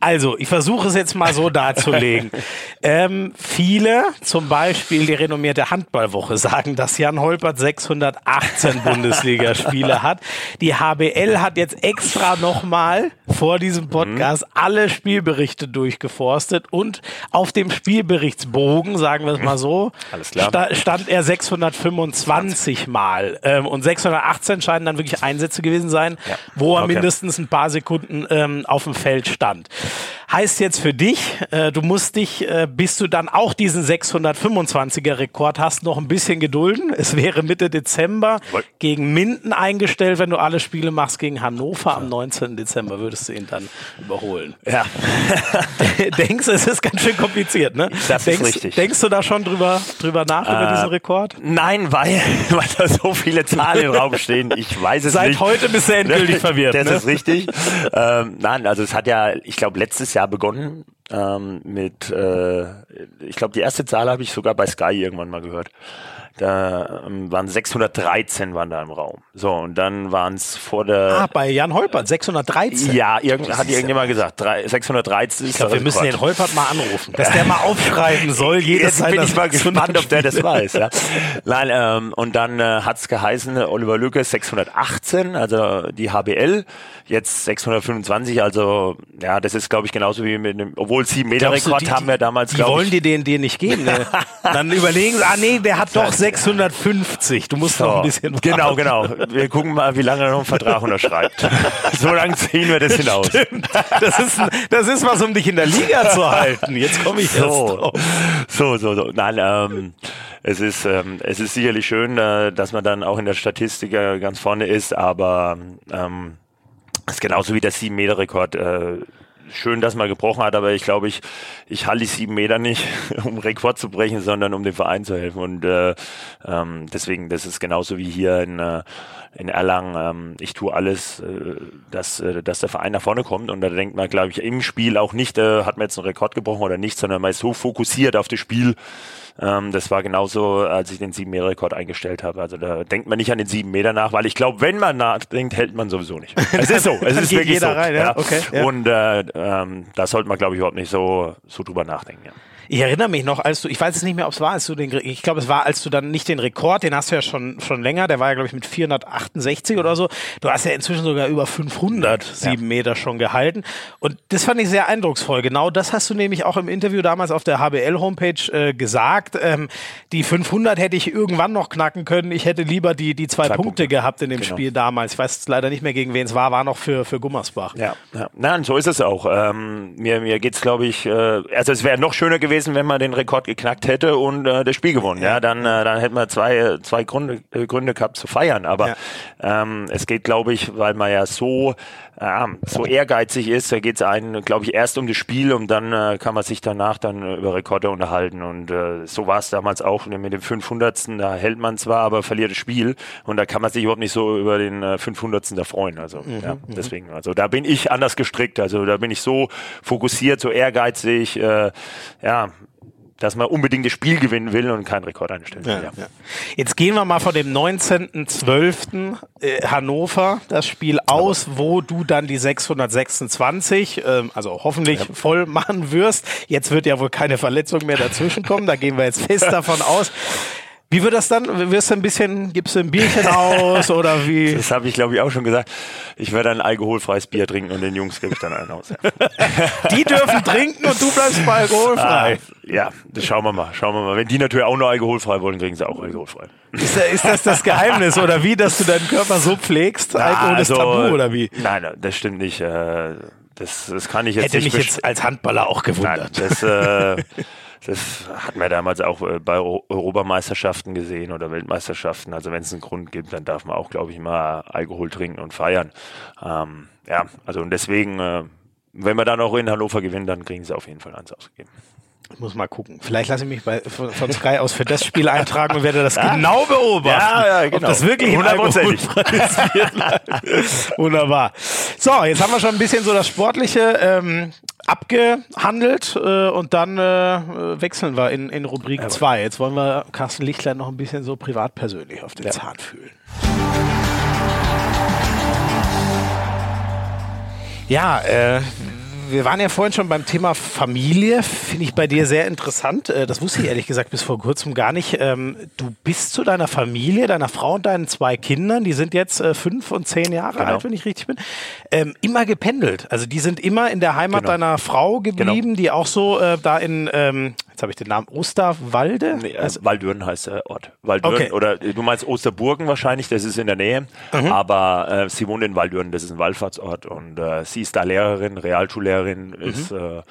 also, ich versuche es jetzt mal so darzulegen. [LAUGHS] ähm, viele, zum Beispiel die renommierte Handballwoche, sagen, dass Jan Holpert 618 [LAUGHS] Bundesligaspiele hat. Die HBL hat jetzt extra nochmal vor diesem Podcast mhm. alle Spielberichte durchgeforstet und auf dem Spielberichtsbogen gewogen, sagen wir es mal so, [LAUGHS] Alles klar. sta stand er 625 Mal. Ähm, und 618 scheinen dann wirklich Einsätze gewesen sein, Ja. wo er Okay. mindestens ein paar Sekunden ähm, auf dem Feld stand. Heißt jetzt für dich, äh, du musst dich, äh, bis du dann auch diesen 625er Rekord hast, noch ein bisschen gedulden. Es wäre Mitte Dezember Jawohl. gegen Minden eingestellt, wenn du alle Spiele machst gegen Hannover am 19. Dezember, würdest du ihn dann überholen. Ja. [LAUGHS] denkst du, es ist ganz schön kompliziert, ne? Das ist denkst, richtig. Denkst du da schon drüber, drüber nach, über Äh, diesen Rekord? Nein, weil, [LAUGHS] weil da so viele Zahlen im Raum stehen. Ich weiß es Seit nicht. heute bist du endgültig [LAUGHS] verwirrt. Das ne? ist richtig. ähm, nein, also es hat ja, ich glaube, letztes Jahr begonnen ähm, mit, äh, ich glaube, die erste Zahl habe ich sogar bei Sky irgendwann mal gehört. Da ähm, waren 613 waren da im Raum. So, und dann waren es vor der... Ah, bei Jan Holpert, 613. ja, irgend, hat irgendjemand gesagt, drei, 613 ist Ich glaube, wir müssen den Rekord. Holpert mal anrufen, dass der mal aufschreiben soll, jedes Jetzt bin ich mal 600 gespannt, ob der das weiß. Ja. Nein, ähm, und dann äh, hat's geheißen, äh, Oliver Lücke 618, also die HBL, jetzt 625, also ja, das ist glaube ich genauso wie mit dem, obwohl sieben Meter Glaubst du, Rekord die- haben wir damals, Die glaube wollen ich. dir den dir nicht geben. Ne? [LAUGHS] Dann überlegen sie, ah nee, der hat doch 650. Du musst noch ein bisschen warten. genau, genau. Wir gucken mal, wie lange er noch einen Vertrag unterschreibt. [LAUGHS] so lange ziehen wir das hinaus. Das ist, das ist was, um dich in der Liga zu halten. Jetzt komme ich erst So, so, so, so. Nein, ähm, es ist, ähm, es ist sicherlich schön, äh, dass man dann auch in der Statistik äh, ganz vorne ist, aber ähm, es ist genauso wie der 7-Meter-Rekord. Äh, schön, dass man gebrochen hat, aber ich glaube, ich, ich halte die sieben Meter nicht, [LAUGHS] um Rekord zu brechen, sondern um dem Verein zu helfen. Und äh, ähm, deswegen, das ist genauso wie hier in, äh, in Erlangen. Ähm, ich tue alles, äh, dass, äh, dass der Verein nach vorne kommt. Und da denkt man, glaube ich, im Spiel auch nicht, äh, hat man jetzt einen Rekord gebrochen oder nicht, sondern man ist so fokussiert auf das Spiel. Ähm, das war genauso, als ich den 7-Meter-Rekord eingestellt habe. Also da denkt man nicht an den 7 Meter nach, weil ich glaube, wenn man nachdenkt, hält man sowieso nicht. [LAUGHS] Es ist so, es ist wirklich jeder so. rein, ja. Okay, ja. Und äh, ähm, da sollte man, glaube ich, überhaupt nicht so, so drüber nachdenken. Ja. Ich erinnere mich noch, als du, ich weiß jetzt nicht mehr, ob es war, als du den, ich glaube, es war, als du dann nicht den Rekord, den hast du ja schon, schon länger, der war ja, glaube ich, mit 468 oder so. Du hast ja inzwischen sogar über 500 sieben Meter schon gehalten. Und das fand ich sehr eindrucksvoll. Genau das hast du nämlich auch im Interview damals auf der HBL-Homepage äh, gesagt. Ähm, die 500 hätte ich irgendwann noch knacken können. Ich hätte lieber die, die zwei, Zwei Punkte, Punkte. gehabt in dem Genau. Spiel damals. Ich weiß leider nicht mehr, gegen wen es war, war noch für, für Gummersbach. Ja, ja. Nein, so ist es auch. Ähm, mir mir geht's, glaube ich, äh, also es wäre noch schöner gewesen, wenn man den Rekord geknackt hätte und äh, das Spiel gewonnen. Ja, dann, äh, dann hätten wir zwei, äh, zwei Gründe, äh, Gründe gehabt zu feiern. Aber ähm, es geht, glaube ich, weil man ja so, äh, so ehrgeizig ist, da geht's einen, glaube ich, erst um das Spiel und dann äh, kann man sich danach dann über Rekorde unterhalten. Und äh, so war es damals auch mit dem 500. Da hält man zwar, aber verliert das Spiel und da kann man sich überhaupt nicht so über den äh, 500. da freuen. Also ja, deswegen, also da bin ich anders gestrickt. Also da bin ich so fokussiert, so ehrgeizig, äh, ja, dass man unbedingt das Spiel gewinnen will und keinen Rekord einstellen will. Ja, Ja. ja. Jetzt gehen wir mal von dem 19.12. Äh, Hannover das Spiel aus, wo du dann die 626, ähm, also hoffentlich voll machen wirst. Jetzt wird ja wohl keine Verletzung mehr dazwischen kommen, da gehen wir jetzt fest [LAUGHS] davon aus. Wie wird das dann? Wirst du ein bisschen, gibst du ein Bierchen aus [LAUGHS] oder wie? Das habe ich, glaube ich, auch schon gesagt. Ich werde ein alkoholfreies Bier trinken und den Jungs gebe ich dann einen aus. [LAUGHS] Die dürfen trinken und du bleibst bei Ah, alkoholfrei. ja, das schauen wir mal. Schauen wir mal. Wenn die natürlich auch nur alkoholfrei wollen, kriegen sie auch alkoholfrei. Ist, ist das das Geheimnis oder wie, dass du deinen Körper so pflegst? Alkohol ist Tabu oder wie? Nein, nein, das stimmt nicht. äh, Das, das kann ich jetzt Hätte nicht mich best- jetzt als Handballer auch Nein, gewundert. das, äh, [LAUGHS] das hatten wir damals auch äh, bei Eu- Europameisterschaften gesehen oder Weltmeisterschaften. Also wenn es einen Grund gibt, dann darf man auch, glaube ich, mal Alkohol trinken und feiern. Ähm, ja, also und deswegen, äh, wenn wir dann auch in Hannover gewinnen, dann kriegen sie auf jeden Fall eins ausgegeben. Ich muss mal gucken. Vielleicht lasse ich mich bei, von, von Sky aus für das Spiel eintragen und werde das [LAUGHS] genau beobachten. Ja, ja, Ob genau. das wirklich Hundertprozentig. [LAUGHS] Wunderbar. So, jetzt haben wir schon ein bisschen so das Sportliche ähm, abgehandelt äh, und dann äh, wechseln wir in, in Rubrik 2. Jetzt wollen wir Carsten Lichtlein noch ein bisschen so privat persönlich auf den Ja. Zahn fühlen. Ja, äh, wir waren ja vorhin schon beim Thema Familie. Finde ich bei dir sehr interessant. Äh, Das wusste ich ehrlich gesagt bis vor kurzem gar nicht. Ähm, Du bist zu deiner Familie, deiner Frau und deinen zwei Kindern, die sind jetzt äh, fünf und zehn Jahre Genau. alt, wenn ich richtig bin, ähm, immer gependelt. Also die sind immer in der Heimat Genau. deiner Frau geblieben, die auch so äh, da in, ähm, jetzt habe ich den Namen, Osterwalde? Nee, äh, Waldürn heißt der Ort. Waldürn okay. oder du meinst Osterburgen wahrscheinlich, das ist in der Nähe, mhm. aber äh, sie wohnt in Waldürn, das ist ein Wallfahrtsort und äh, sie ist da Lehrerin, Realschullehrerin, mhm. ist äh,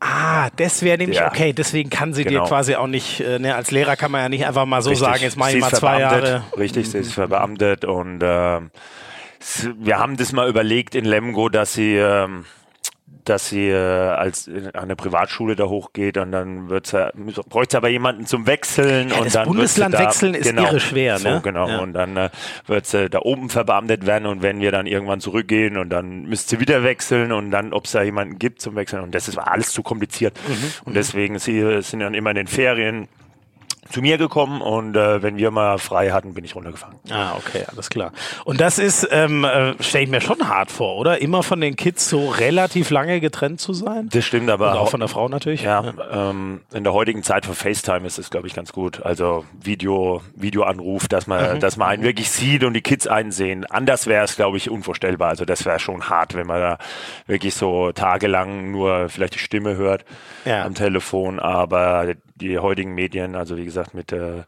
Ah, das wäre nämlich ja. okay. Deswegen kann sie genau. dir quasi auch nicht, äh, ne, als Lehrer kann man ja nicht einfach mal so Richtig. sagen, jetzt mache ich mal zwei Jahre. Richtig, sie ist mhm. verbeamtet und äh, wir haben das mal überlegt in Lemgo, dass sie ähm, dass sie äh, als in eine Privatschule da hochgeht und dann wird's ja, bräuchte aber jemanden zum Wechseln ja, und das dann Bundesland da, wechseln ist genau, irre schwer, so, ne? Genau ja. und dann äh, wird sie da oben verbeamtet werden und wenn wir dann irgendwann zurückgehen und dann müsste sie wieder wechseln und dann ob es da jemanden gibt zum Wechseln und das ist alles zu kompliziert mhm. und deswegen sie sind dann immer in den Ferien zu mir gekommen und äh, wenn wir mal frei hatten, bin ich runtergefahren. Ah, okay, alles klar. Und das ist, ähm, äh, stelle ich mir schon hart vor, oder? Immer von den Kids so relativ lange getrennt zu sein? Das stimmt, aber und auch von der Frau natürlich. Ja, ja. Ähm, in der heutigen Zeit von FaceTime ist es, glaube ich, ganz gut. Also Video, Videoanruf, dass man, mhm. dass man einen wirklich sieht und die Kids einen sehen. Anders wäre es, glaube ich, unvorstellbar. Also das wäre schon hart, wenn man da wirklich so tagelang nur vielleicht die Stimme hört ja. am Telefon. Aber die heutigen Medien, also wie gesagt, mit äh,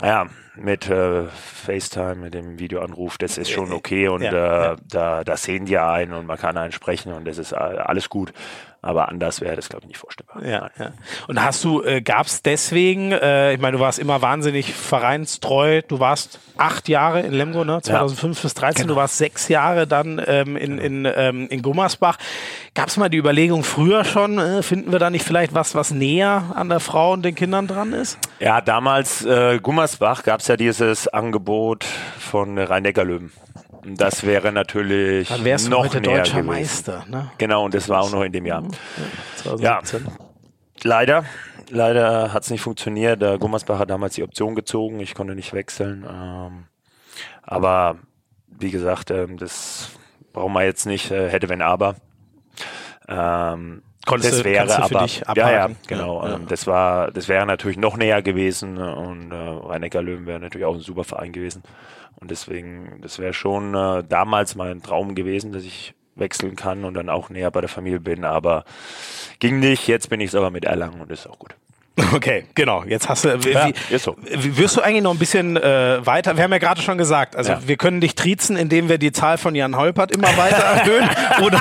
ja, mit äh, FaceTime, mit dem Videoanruf, das ist schon okay und ja, äh, ja. Da, da sehen die einen und man kann einen sprechen und das ist alles gut. Aber anders wäre das, glaube ich, nicht vorstellbar. Ja, ja. Und hast du, äh, gab es deswegen, äh, ich meine, du warst immer wahnsinnig vereinstreu, du warst acht Jahre in Lemgo, ne? 2005 ja. bis 13, genau. du warst sechs Jahre dann ähm, in, genau. in, ähm, in Gummersbach. Gab es mal die Überlegung früher schon, äh, finden wir da nicht vielleicht was, was näher an der Frau und den Kindern dran ist? Ja, damals äh, Gummersbach gab es ja dieses Angebot von Rhein-Neckar-Löwen. Das wäre natürlich Dann wärst noch heute näher deutscher gewesen. Meister. Ne? Genau, und das war auch noch in dem Jahr. Ja, ja. leider. Leider hat es nicht funktioniert. Der Gummersbach hat damals die Option gezogen. Ich konnte nicht wechseln. Ähm, aber wie gesagt, ähm, das brauchen wir jetzt nicht. Äh, hätte, wenn, aber. Ähm, Konntest das wäre aber ja ja genau ja, ja. das war das wäre natürlich noch näher gewesen und äh, rhein Löwen wäre natürlich auch ein super Verein gewesen und deswegen, das wäre schon äh, damals mein Traum gewesen, dass ich wechseln kann und dann auch näher bei der Familie bin, aber ging nicht. Jetzt bin ich es aber mit Erlangen und ist auch gut. [LAUGHS] Okay, genau. Jetzt hast du. Wie, ja, ist so. Wirst du eigentlich noch ein bisschen äh, weiter? Wir haben ja gerade schon gesagt, also ja. wir können dich triezen, indem wir die Zahl von Jan Holpert immer weiter [LAUGHS] erhöhen. oder,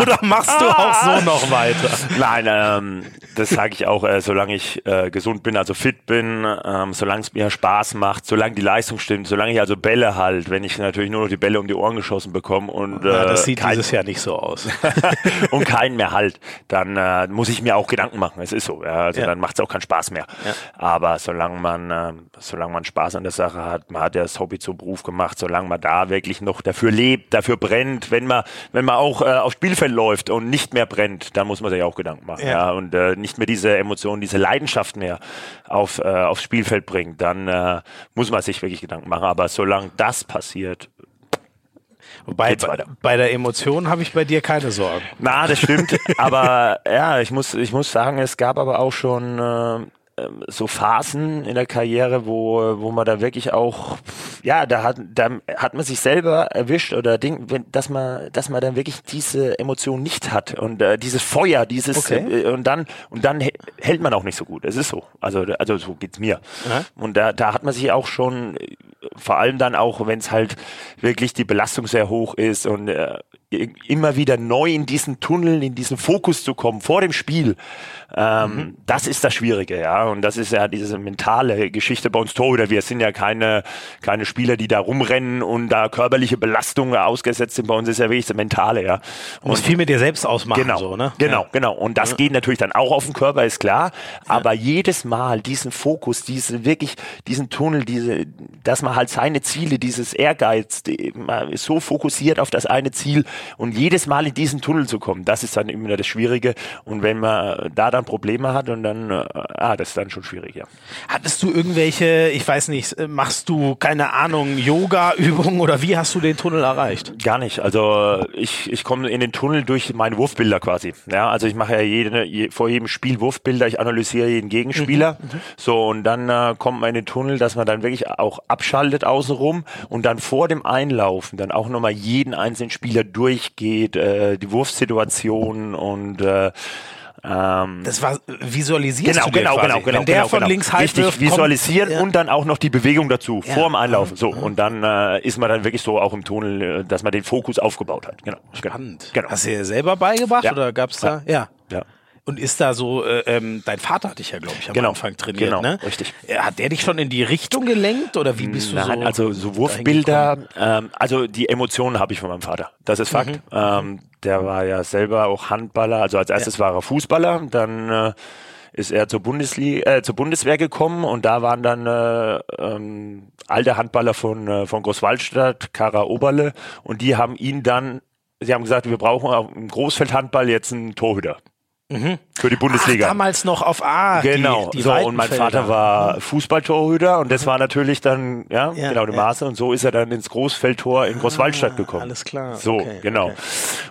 oder machst du auch so noch weiter? Nein, ähm, das sage ich auch, äh, solange ich äh, gesund bin, also fit bin, ähm, solange es mir Spaß macht, solange die Leistung stimmt, solange ich also Bälle halt, wenn ich natürlich nur noch die Bälle um die Ohren geschossen bekomme und äh, ja, das sieht kein, dieses Jahr nicht so aus [LAUGHS] und keinen mehr halt, dann äh, muss ich mir auch Gedanken machen. Es ist so. Ja, also dann macht es auch keinen Spaß mehr. Ja. Aber solange man, äh, solange man Spaß an der Sache hat, man hat ja das Hobby zum Beruf gemacht, solange man da wirklich noch dafür lebt, dafür brennt, wenn man, wenn man auch äh, aufs Spielfeld läuft und nicht mehr brennt, dann muss man sich auch Gedanken machen. Ja. ja und äh, nicht mehr diese Emotionen, diese Leidenschaft mehr auf, äh, aufs Spielfeld bringt, dann äh, muss man sich wirklich Gedanken machen. Aber solange das passiert, Wobei bei, bei, der Emotion habe ich bei dir keine Sorgen. Na, das stimmt. aber ja, ich muss, ich muss sagen, es gab aber auch schon äh, ähm, so Phasen in der Karriere, wo, wo man da wirklich auch, ja, da hat, da hat man sich selber erwischt oder Ding, wenn, dass man, dass man dann wirklich diese Emotion nicht hat und äh, dieses Feuer, dieses okay. äh, und dann und dann hält man auch nicht so gut. Es ist so, also also so geht's mir. Aha. Und da da hat man sich auch schon vor allem dann auch, wenn es halt wirklich die Belastung sehr hoch ist und äh, immer wieder neu in diesen Tunnel, in diesen Fokus zu kommen vor dem Spiel. Ähm, mhm. Das ist das Schwierige, ja. Und das ist ja diese mentale Geschichte bei uns Torhüter. Wir sind ja keine, keine Spieler, die da rumrennen und da körperliche Belastungen ausgesetzt sind. Bei uns ist ja wirklich das Mentale, ja. Und muss viel mit dir selbst ausmachen, genau, so, ne? Genau, ja. genau. Und das ja. geht natürlich dann auch auf den Körper, ist klar. Aber ja. jedes Mal diesen Fokus, diese wirklich, diesen Tunnel, diese, dass man halt seine Ziele, dieses Ehrgeiz, die, man ist so fokussiert auf das eine Ziel, und jedes Mal in diesen Tunnel zu kommen, das ist dann immer das Schwierige. Und wenn man da dann Probleme hat und dann, äh, ah, das ist dann schon schwierig, ja. Hattest du irgendwelche, ich weiß nicht, machst du, keine Ahnung, Yoga-Übungen oder wie hast du den Tunnel erreicht? Gar nicht. Also ich, ich komme in den Tunnel durch meine Wurfbilder quasi. Ja, also ich mache ja jede, je, vor jedem Spiel Wurfbilder, ich analysiere jeden Gegenspieler. Mhm, mhm. so, und dann äh, kommt man in den Tunnel, dass man dann wirklich auch abschaltet außenrum und dann vor dem Einlaufen dann auch nochmal jeden einzelnen Spieler durch durchgeht, äh, die Wurfsituation und äh, Ähm, das war visualisiert. genau, genau, genau, genau. Wenn der genau, von genau. links halb Richtig, wirft, visualisieren ja. und dann auch noch die Bewegung dazu, Ja. vorm Einlaufen. So, und dann äh, ist man dann wirklich so auch im Tunnel, äh, dass man den Fokus aufgebaut hat. Genau. Spannend. Genau. Hast du dir selber beigebracht Ja. oder gab's da? Ja. Ja. Und ist da so, äh, ähm, dein Vater hat dich ja, glaube ich, am Genau. Anfang trainiert, Genau, ne? richtig. Äh, Hat der dich schon in die Richtung gelenkt oder wie bist du Nein, so? also so Wurfbilder, ähm, also die Emotionen habe ich von meinem Vater. Das ist Fakt. Mhm. Ähm, der war ja selber auch Handballer. Also als erstes war er Fußballer, dann äh, ist er zur Bundesliga, äh, zur Bundeswehr gekommen und da waren dann äh, ähm, alte Handballer von äh, von Großwaldstadt, Kara Oberle und die haben ihn dann, sie haben gesagt, wir brauchen auch im Großfeldhandball jetzt einen Torhüter. Für die Ach, Bundesliga. damals noch auf A. Genau, Die, die so und mein. Vater war Fußballtorhüter und das war natürlich dann, ja, Ja, genau die ja. Maße und so ist er dann ins Großfeldtor in Großwaldstadt gekommen. alles klar, So, okay, genau. okay.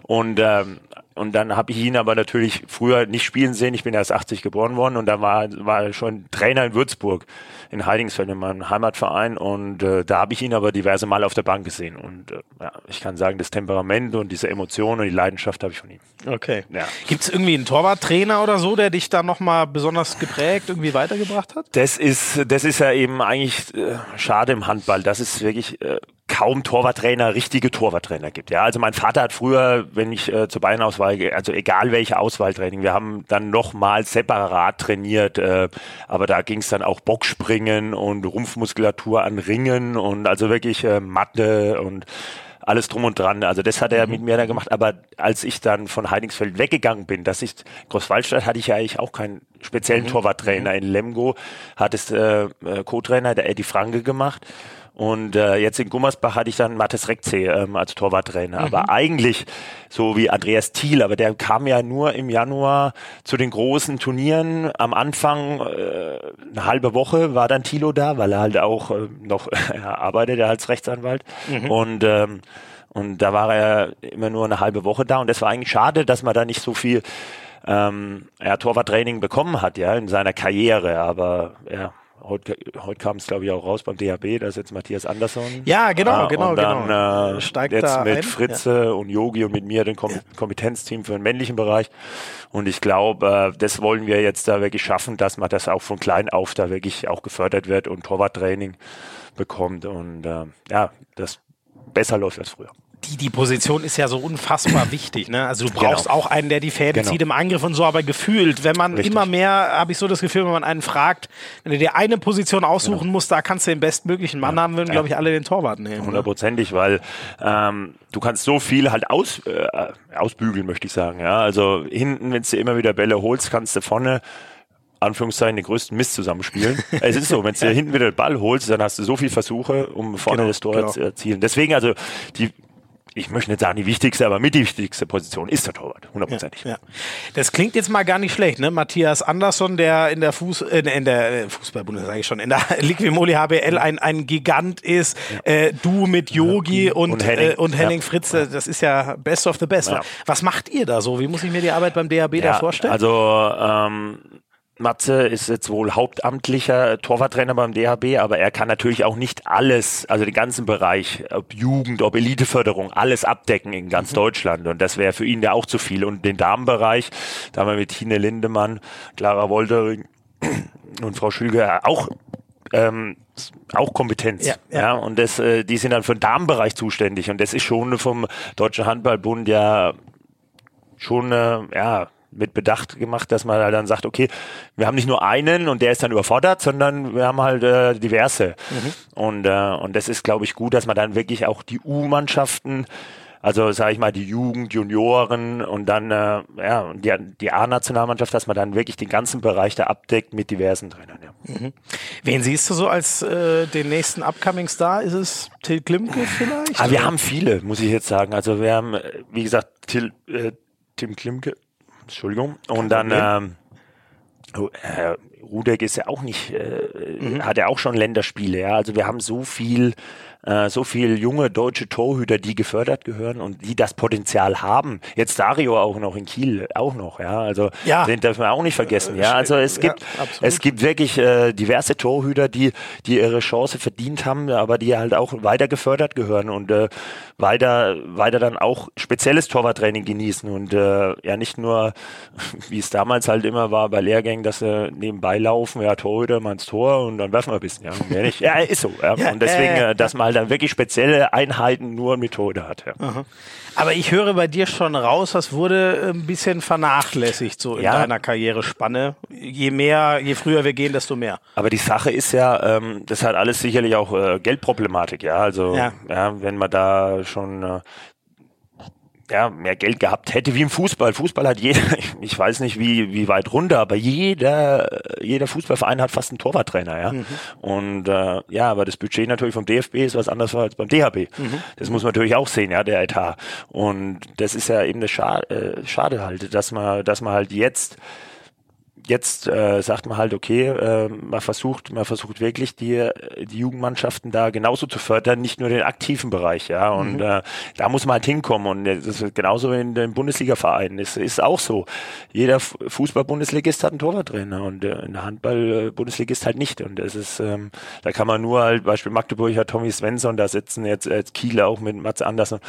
Und ähm, und dann habe ich ihn aber natürlich früher nicht spielen sehen. Ich bin erst 80 geboren worden und da war war er schon Trainer in Würzburg in Heidingsfeld in meinem Heimatverein und äh, da habe ich ihn aber diverse Mal auf der Bank gesehen und äh, ja, ich kann sagen, das Temperament und diese Emotionen und die Leidenschaft habe ich von ihm. Okay. Ja. Gibt es irgendwie einen Torwarttrainer oder so, der dich da nochmal besonders geprägt, irgendwie weitergebracht hat? Das ist, das ist ja eben eigentlich äh, schade im Handball, dass es wirklich äh, kaum Torwarttrainer, richtige Torwarttrainer gibt. Ja, also mein Vater hat früher, wenn ich äh, zur Bayernauswahl, also egal welche Auswahltraining, wir haben dann nochmal separat trainiert, äh, aber da ging es dann auch Bockspringen und Rumpfmuskulatur an Ringen und also wirklich äh, Matte und alles drum und dran. Also das hat er mit mir dann gemacht. Aber als ich dann von Heidingsfeld weggegangen bin, das ist Großwaldstadt, hatte ich ja eigentlich auch keinen speziellen Torwarttrainer. In Lemgo hat es äh, äh, Co-Trainer, der Eddie Franke gemacht. Und äh, jetzt in Gummersbach hatte ich dann Mathis Rekze ähm, als Torwarttrainer. Aber eigentlich so wie Andreas Thiel, aber der kam ja nur im Januar zu den großen Turnieren. Am Anfang äh, eine halbe Woche war dann Thilo da, weil er halt auch äh, noch [LAUGHS] er arbeitet als Rechtsanwalt. Und ähm, und da war er immer nur eine halbe Woche da und das war eigentlich schade, dass man da nicht so viel ähm, ja, Torwarttraining bekommen hat, ja, in seiner Karriere. Aber ja, heute, heute kam es glaube ich auch raus beim DHB, da ist jetzt Matthias Andersson. Ja, genau, Ah, genau, und dann, genau. Äh, Steigt jetzt da mit ein, Fritze und Yogi und mit mir den Kom Kompetenzteam für den männlichen Bereich. Und ich glaube, äh, das wollen wir jetzt da wirklich schaffen, dass man das auch von klein auf da wirklich auch gefördert wird und Torwarttraining bekommt und äh, ja, das besser läuft als früher. Die, die Position ist ja so unfassbar [CLEARS THROAT] wichtig. Ne? Also du brauchst Genau. auch einen, der die Fäden Genau. zieht im Angriff und so, aber gefühlt, wenn man Richtig. immer mehr, habe ich so das Gefühl, wenn man einen fragt, wenn du dir eine Position aussuchen musst, da kannst du den bestmöglichen Mann haben, würden, glaube ich, alle den Torwart nehmen. Ne? Hundertprozentig, weil ähm, du kannst so viel halt aus, äh, ausbügeln, möchte ich sagen. Ja, also hinten, wenn du immer wieder Bälle holst, kannst du vorne Anführungszeichen den größten Mist zusammenspielen. [LAUGHS] es ist so, wenn du dir hinten wieder den Ball holst, dann hast du so viele Versuche, um vorne Genau, das Tor genau. zu erzielen. Deswegen also die ich möchte nicht sagen die wichtigste, aber mit die wichtigste Position ist der Torwart, hundertprozentig. Ja. Das klingt jetzt mal gar nicht schlecht, ne? Matthias Andersson, der in der Fuß, äh, in der äh, Fußballbundes, sage ich schon, in der [LAUGHS] Liquimoli HBL ein, ein Gigant ist. Äh, du mit Yogi und, Und Henning. Äh, und Henning Ja. Fritze, das ist ja best of the best. Ja. Was macht ihr da so? Wie muss ich mir die Arbeit beim DHB da vorstellen? Also ähm, Matze ist jetzt wohl hauptamtlicher Torwarttrainer beim DHB, aber er kann natürlich auch nicht alles, also den ganzen Bereich, ob Jugend, ob Eliteförderung, alles abdecken in Mhm. ganz Deutschland. Und das wäre für ihn ja auch zu viel. Und den Damenbereich, da haben wir mit Tine Lindemann, Clara Woltering [CLEARS THROAT] und Frau Schülger auch ähm, auch Kompetenz. Ja, Ja, ja. und das, äh, die sind dann für den Damenbereich zuständig. Und das ist schon vom Deutschen Handballbund ja schon äh, ja mit Bedacht gemacht, dass man halt dann sagt, okay, wir haben nicht nur einen und der ist dann überfordert, sondern wir haben halt äh, diverse. Und äh, und das ist, glaube ich, gut, dass man dann wirklich auch die U-Mannschaften also sage ich mal die Jugend, Junioren und dann äh, ja die, die A-Nationalmannschaft, dass man dann wirklich den ganzen Bereich da abdeckt mit diversen Trainern. Ja. Wen siehst du so als äh, den nächsten Upcoming Star? Ist es Till Klimke vielleicht? Aber wir haben viele, muss ich jetzt sagen. Also wir haben, äh, wie gesagt, Till, äh, Tim Klimke, Entschuldigung, und dann ähm, oh, Rudek ist ja auch nicht, äh, mhm. hat ja auch schon Länderspiele, ja. Also wir haben so viel äh, so viel junge deutsche Torhüter, die gefördert gehören und die das Potenzial haben. Jetzt Dario auch noch in Kiel, auch noch, ja. Also ja. den dürfen wir auch nicht vergessen. Ja, also es gibt, ja, es gibt wirklich äh, diverse Torhüter, die, die ihre Chance verdient haben, aber die halt auch weiter gefördert gehören und äh, weiter, weiter dann auch spezielles Torwarttraining genießen und äh, ja nicht nur, [LAUGHS] wie es damals halt immer war bei Lehrgängen, dass sie nebenbei laufen, ja Torhüter mal ins Tor und dann werfen wir ein bisschen, ja. Nicht. Ja, ist so. Ja. und deswegen, äh, dass man weil dann wirklich spezielle Einheiten nur Methode hat. Ja. Aber ich höre bei dir schon raus, das wurde ein bisschen vernachlässigt so in ja. deiner Karrierespanne. Je mehr, je früher wir gehen, desto mehr. Aber die Sache ist ja, ähm, das hat alles sicherlich auch äh, Geldproblematik, ja. Also ja. ja. wenn man da schon äh, ja, mehr Geld gehabt hätte wie im Fußball. Fußball hat jeder, [LAUGHS] ich weiß nicht wie, wie weit runter, aber jeder, jeder Fußballverein hat fast einen Torwarttrainer, ja. Mhm. Und äh, ja, aber das Budget natürlich vom DFB ist was anderes als beim DHB. Mhm. Das muss man natürlich auch sehen, ja, der Etat. Und das ist ja eben das Schade, äh, Schade halt, dass man, dass man halt jetzt jetzt äh, sagt man halt, okay, äh, man versucht, man versucht wirklich die, die Jugendmannschaften da genauso zu fördern, nicht nur den aktiven Bereich, ja. Und mhm. äh, da muss man halt hinkommen. Und das ist genauso in den Bundesliga-Vereinen. Es ist auch so. Jeder Fußball-Bundesligist hat einen Torwarttrainer und äh, ein Handball-Bundesligist halt nicht. Und das ist, ähm, da kann man nur halt, Beispiel Magdeburg hat Tommy Svensson, da sitzen jetzt, jetzt Kiel auch mit Mats Andersen.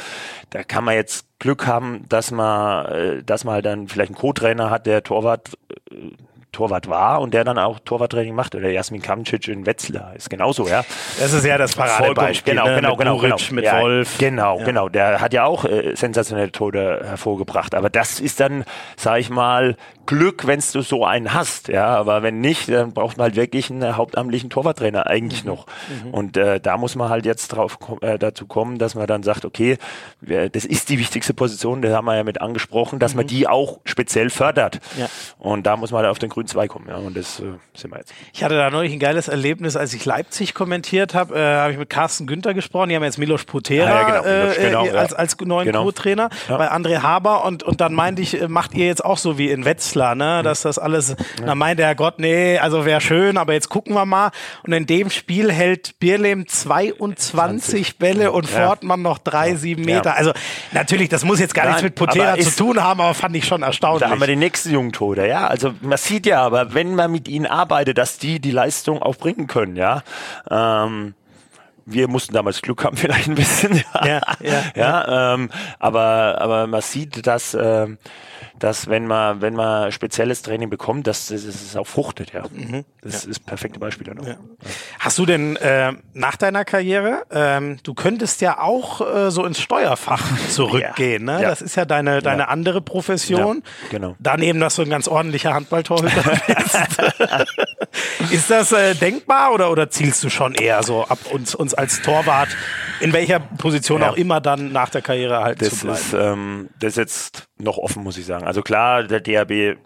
Da kann man jetzt Glück haben, dass man, äh, dass man halt dann vielleicht einen Co-Trainer hat, der Torwart äh, Torwart war und der dann auch Torwarttraining macht. Oder Jasmin Kamcic in Wetzlar ist genauso, ja. Das ist ja das Paradebeispiel. Genau, ne? genau, genau, genau. Mit ja, Wolf. Genau, ja. genau. Der hat ja auch äh, sensationelle Tode hervorgebracht. Aber das ist dann, sag ich mal, Glück, wenn du so einen hast, ja. Aber wenn nicht, dann braucht man halt wirklich einen hauptamtlichen Torwarttrainer eigentlich mhm. noch. Mhm. Und äh, da muss man halt jetzt drauf äh, dazu kommen, dass man dann sagt, okay, das ist die wichtigste Position, das haben wir ja mit angesprochen, dass mhm. man die auch speziell fördert. Ja. Und da muss man halt auf den grünen Zweig kommen, ja. Und das äh, sind wir jetzt. Ich hatte da neulich ein geiles Erlebnis, als ich Leipzig kommentiert habe, äh, habe ich mit Carsten Günther gesprochen. Die haben jetzt Milos Potera ah, ja, genau. äh, genau, äh, als, als neuen genau. Co-Trainer bei André Haber und, und dann meinte ich, äh, macht ihr jetzt auch so wie in Wetzlar ne? dass das alles, ja. dann meinte er Gott, nee, also wäre schön, aber jetzt gucken wir mal. Und in dem Spiel hält Bierlehm 22 20. Bälle und ja. Fortmann noch drei, sieben Meter. Also natürlich, das muss jetzt gar Nein, nichts mit Potera zu tun haben, aber fand ich schon erstaunlich. Da haben wir den nächsten Jungtode, ja. Also man sieht ja, aber wenn man mit ihnen arbeitet, dass die die Leistung auch bringen können, ja. Ähm, wir mussten damals Glück haben, [LAUGHS] vielleicht ein bisschen. Ja, ja, ja, ja ähm, aber, aber man sieht, dass, ähm, dass wenn man, wenn man spezielles Training bekommt, dass, dass es auch fruchtet, ja. Mhm. Das ja. ist perfekte Beispiele. Ja. Hast du denn äh, nach deiner Karriere, ähm, du könntest ja auch äh, so ins Steuerfach [LAUGHS] zurückgehen, ne? Das ist ja deine, deine andere Profession. genau. Daneben, dass du ein ganz ordentlicher Handballtorhüter [LAUGHS] bist. [LAUGHS] ist das äh, denkbar oder, oder zielst du schon eher so ab, uns, uns als Torwart in welcher Position auch immer dann nach der Karriere halt das zu bleiben? Ist, ähm, das ist jetzt noch offen, muss ich sagen. Also klar, der DRB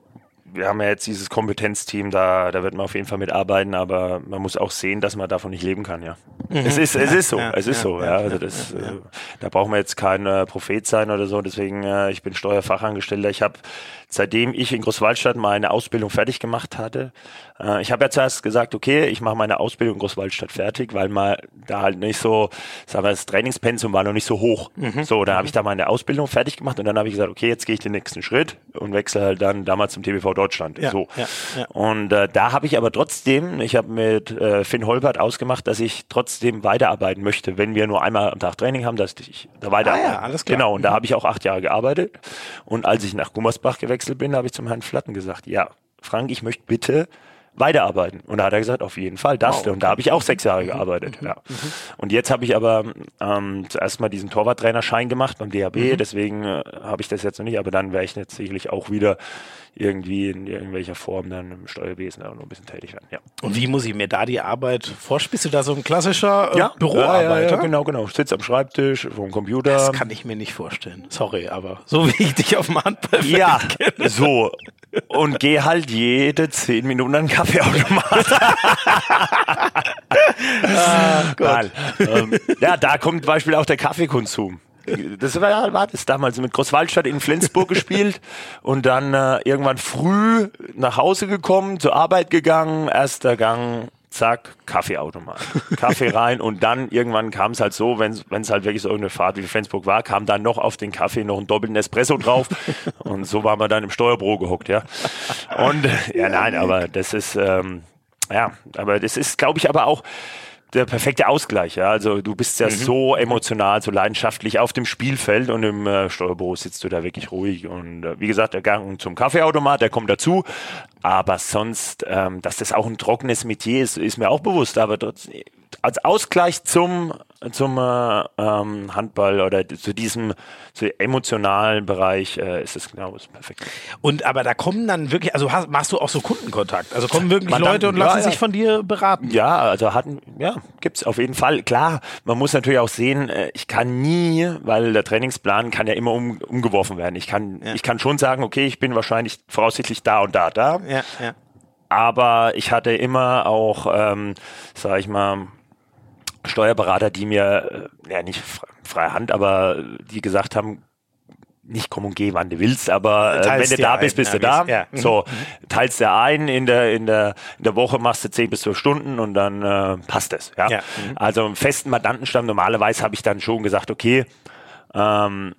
wir haben ja jetzt dieses Kompetenzteam, da, da wird man auf jeden Fall mitarbeiten, aber man muss auch sehen, dass man davon nicht leben kann, ja. Mhm. Es ist, es ist so, ja, es ist ja, so, ja. Also das, äh, da brauchen wir jetzt kein äh, Prophet sein oder so. Deswegen, äh, ich bin Steuerfachangestellter. Ich habe seitdem ich in Großwaldstadt meine Ausbildung fertig gemacht hatte. Äh, ich habe ja zuerst gesagt, okay, ich mache meine Ausbildung in Großwaldstadt fertig, weil mal da halt nicht so, sagen wir, das Trainingspensum war noch nicht so hoch. Mhm. So, dann habe ich da meine Ausbildung fertig gemacht und dann habe ich gesagt, okay, jetzt gehe ich den nächsten Schritt und wechsle halt dann damals zum TBV Deutschland. Ja, so. Ja, ja. Und äh, da habe ich aber trotzdem, ich habe mit äh, Finn Holbert ausgemacht, dass ich trotzdem weiterarbeiten möchte, wenn wir nur einmal am Tag Training haben, dass ich da weiterarbeite. Ah, ja, alles klar. Genau, und da mhm. habe ich auch acht Jahre gearbeitet. Und als ich nach Gummersbach gewechselt gewechselt bin, habe ich zum Herrn Flatten gesagt, ja, Frank, ich möchte bitte weiterarbeiten. Und da hat er gesagt, auf jeden Fall, das. Wow. Und da habe ich auch sechs Jahre mhm. gearbeitet. Mhm. Ja. Mhm. Und jetzt habe ich aber ähm, zuerst mal diesen Torwarttrainerschein gemacht beim DHB, mhm. deswegen äh, habe ich das jetzt noch nicht, aber dann wäre ich jetzt sicherlich auch wieder irgendwie in irgendwelcher Form dann im Steuerwesen auch noch ein bisschen tätig werden. Ja. Und wie muss ich mir da die Arbeit vorstellen? Bist du da so ein klassischer äh, ja, Büroarbeiter? Ja, ja, genau, genau. Ich sitze am Schreibtisch, vor dem Computer. Das kann ich mir nicht vorstellen. Sorry, aber so wie ich dich auf dem Handball Ja, so. Und geh halt jede zehn Minuten an den Kaffeeautomat. [LAUGHS] ah. Ähm, ja, da kommt zum Beispiel auch der Kaffeekonsum. das war, war das damals mit Großwaldstadt in Flensburg gespielt [LAUGHS] und dann äh, irgendwann früh nach Hause gekommen, zur Arbeit gegangen, erster Gang zack, Kaffeeautomat. Kaffee rein und dann irgendwann kam es halt so, wenn es halt wirklich so eine Fahrt wie Flensburg war, kam dann noch auf den Kaffee noch einen doppelten Espresso drauf und so waren wir dann im Steuerbüro gehockt, ja. Und ja, nein, aber das ist, ähm, ja, aber das ist, glaube ich, aber auch, der perfekte Ausgleich. Ja? Also du bist ja mhm. so emotional, so leidenschaftlich auf dem Spielfeld und im äh, Steuerbüro sitzt du da wirklich ruhig. Und äh, wie gesagt, der Gang zum Kaffeeautomat, der kommt dazu. Aber sonst, ähm, dass das auch ein trockenes Metier ist, ist mir auch bewusst. Aber dort, als Ausgleich zum zum äh, ähm, Handball oder zu diesem zu emotionalen Bereich äh, ist es genau das perfekt. Und aber da kommen dann wirklich, also hast, machst du auch so Kundenkontakt? Also kommen wirklich man Leute dann, und lassen ja, sich von dir beraten? Ja, also hatten, ja, gibt's auf jeden Fall. Klar, man muss natürlich auch sehen, äh, ich kann nie, weil der Trainingsplan kann ja immer um, umgeworfen werden. Ich kann, ja. ich kann schon sagen, okay, ich bin wahrscheinlich voraussichtlich da und da, da. Ja, ja. Aber ich hatte immer auch, ähm, sag ich mal, Steuerberater, die mir, äh, ja nicht freie Hand, aber die gesagt haben, nicht komm und geh, wann du willst, aber äh, wenn du da ein, bist, bist du da. Ja. Mhm. So, teilst du ein, in der, in der, in der Woche machst du zehn bis zwölf Stunden und dann äh, passt es. Ja? ja. Mhm. Also im festen Mandantenstamm, normalerweise habe ich dann schon gesagt, okay, ähm,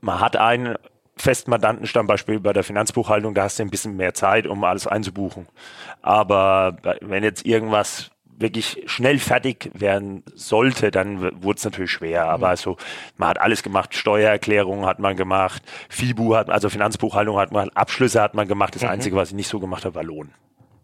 man hat einen festen Mandantenstamm, Beispiel bei der Finanzbuchhaltung, da hast du ein bisschen mehr Zeit, um alles einzubuchen. Aber wenn jetzt irgendwas wirklich schnell fertig werden sollte, dann wurde es natürlich schwer. Aber also man hat alles gemacht, Steuererklärungen hat man gemacht, FIBU hat, also Finanzbuchhaltung hat man, Abschlüsse hat man gemacht. Das mhm. Einzige, was ich nicht so gemacht habe, war Lohn.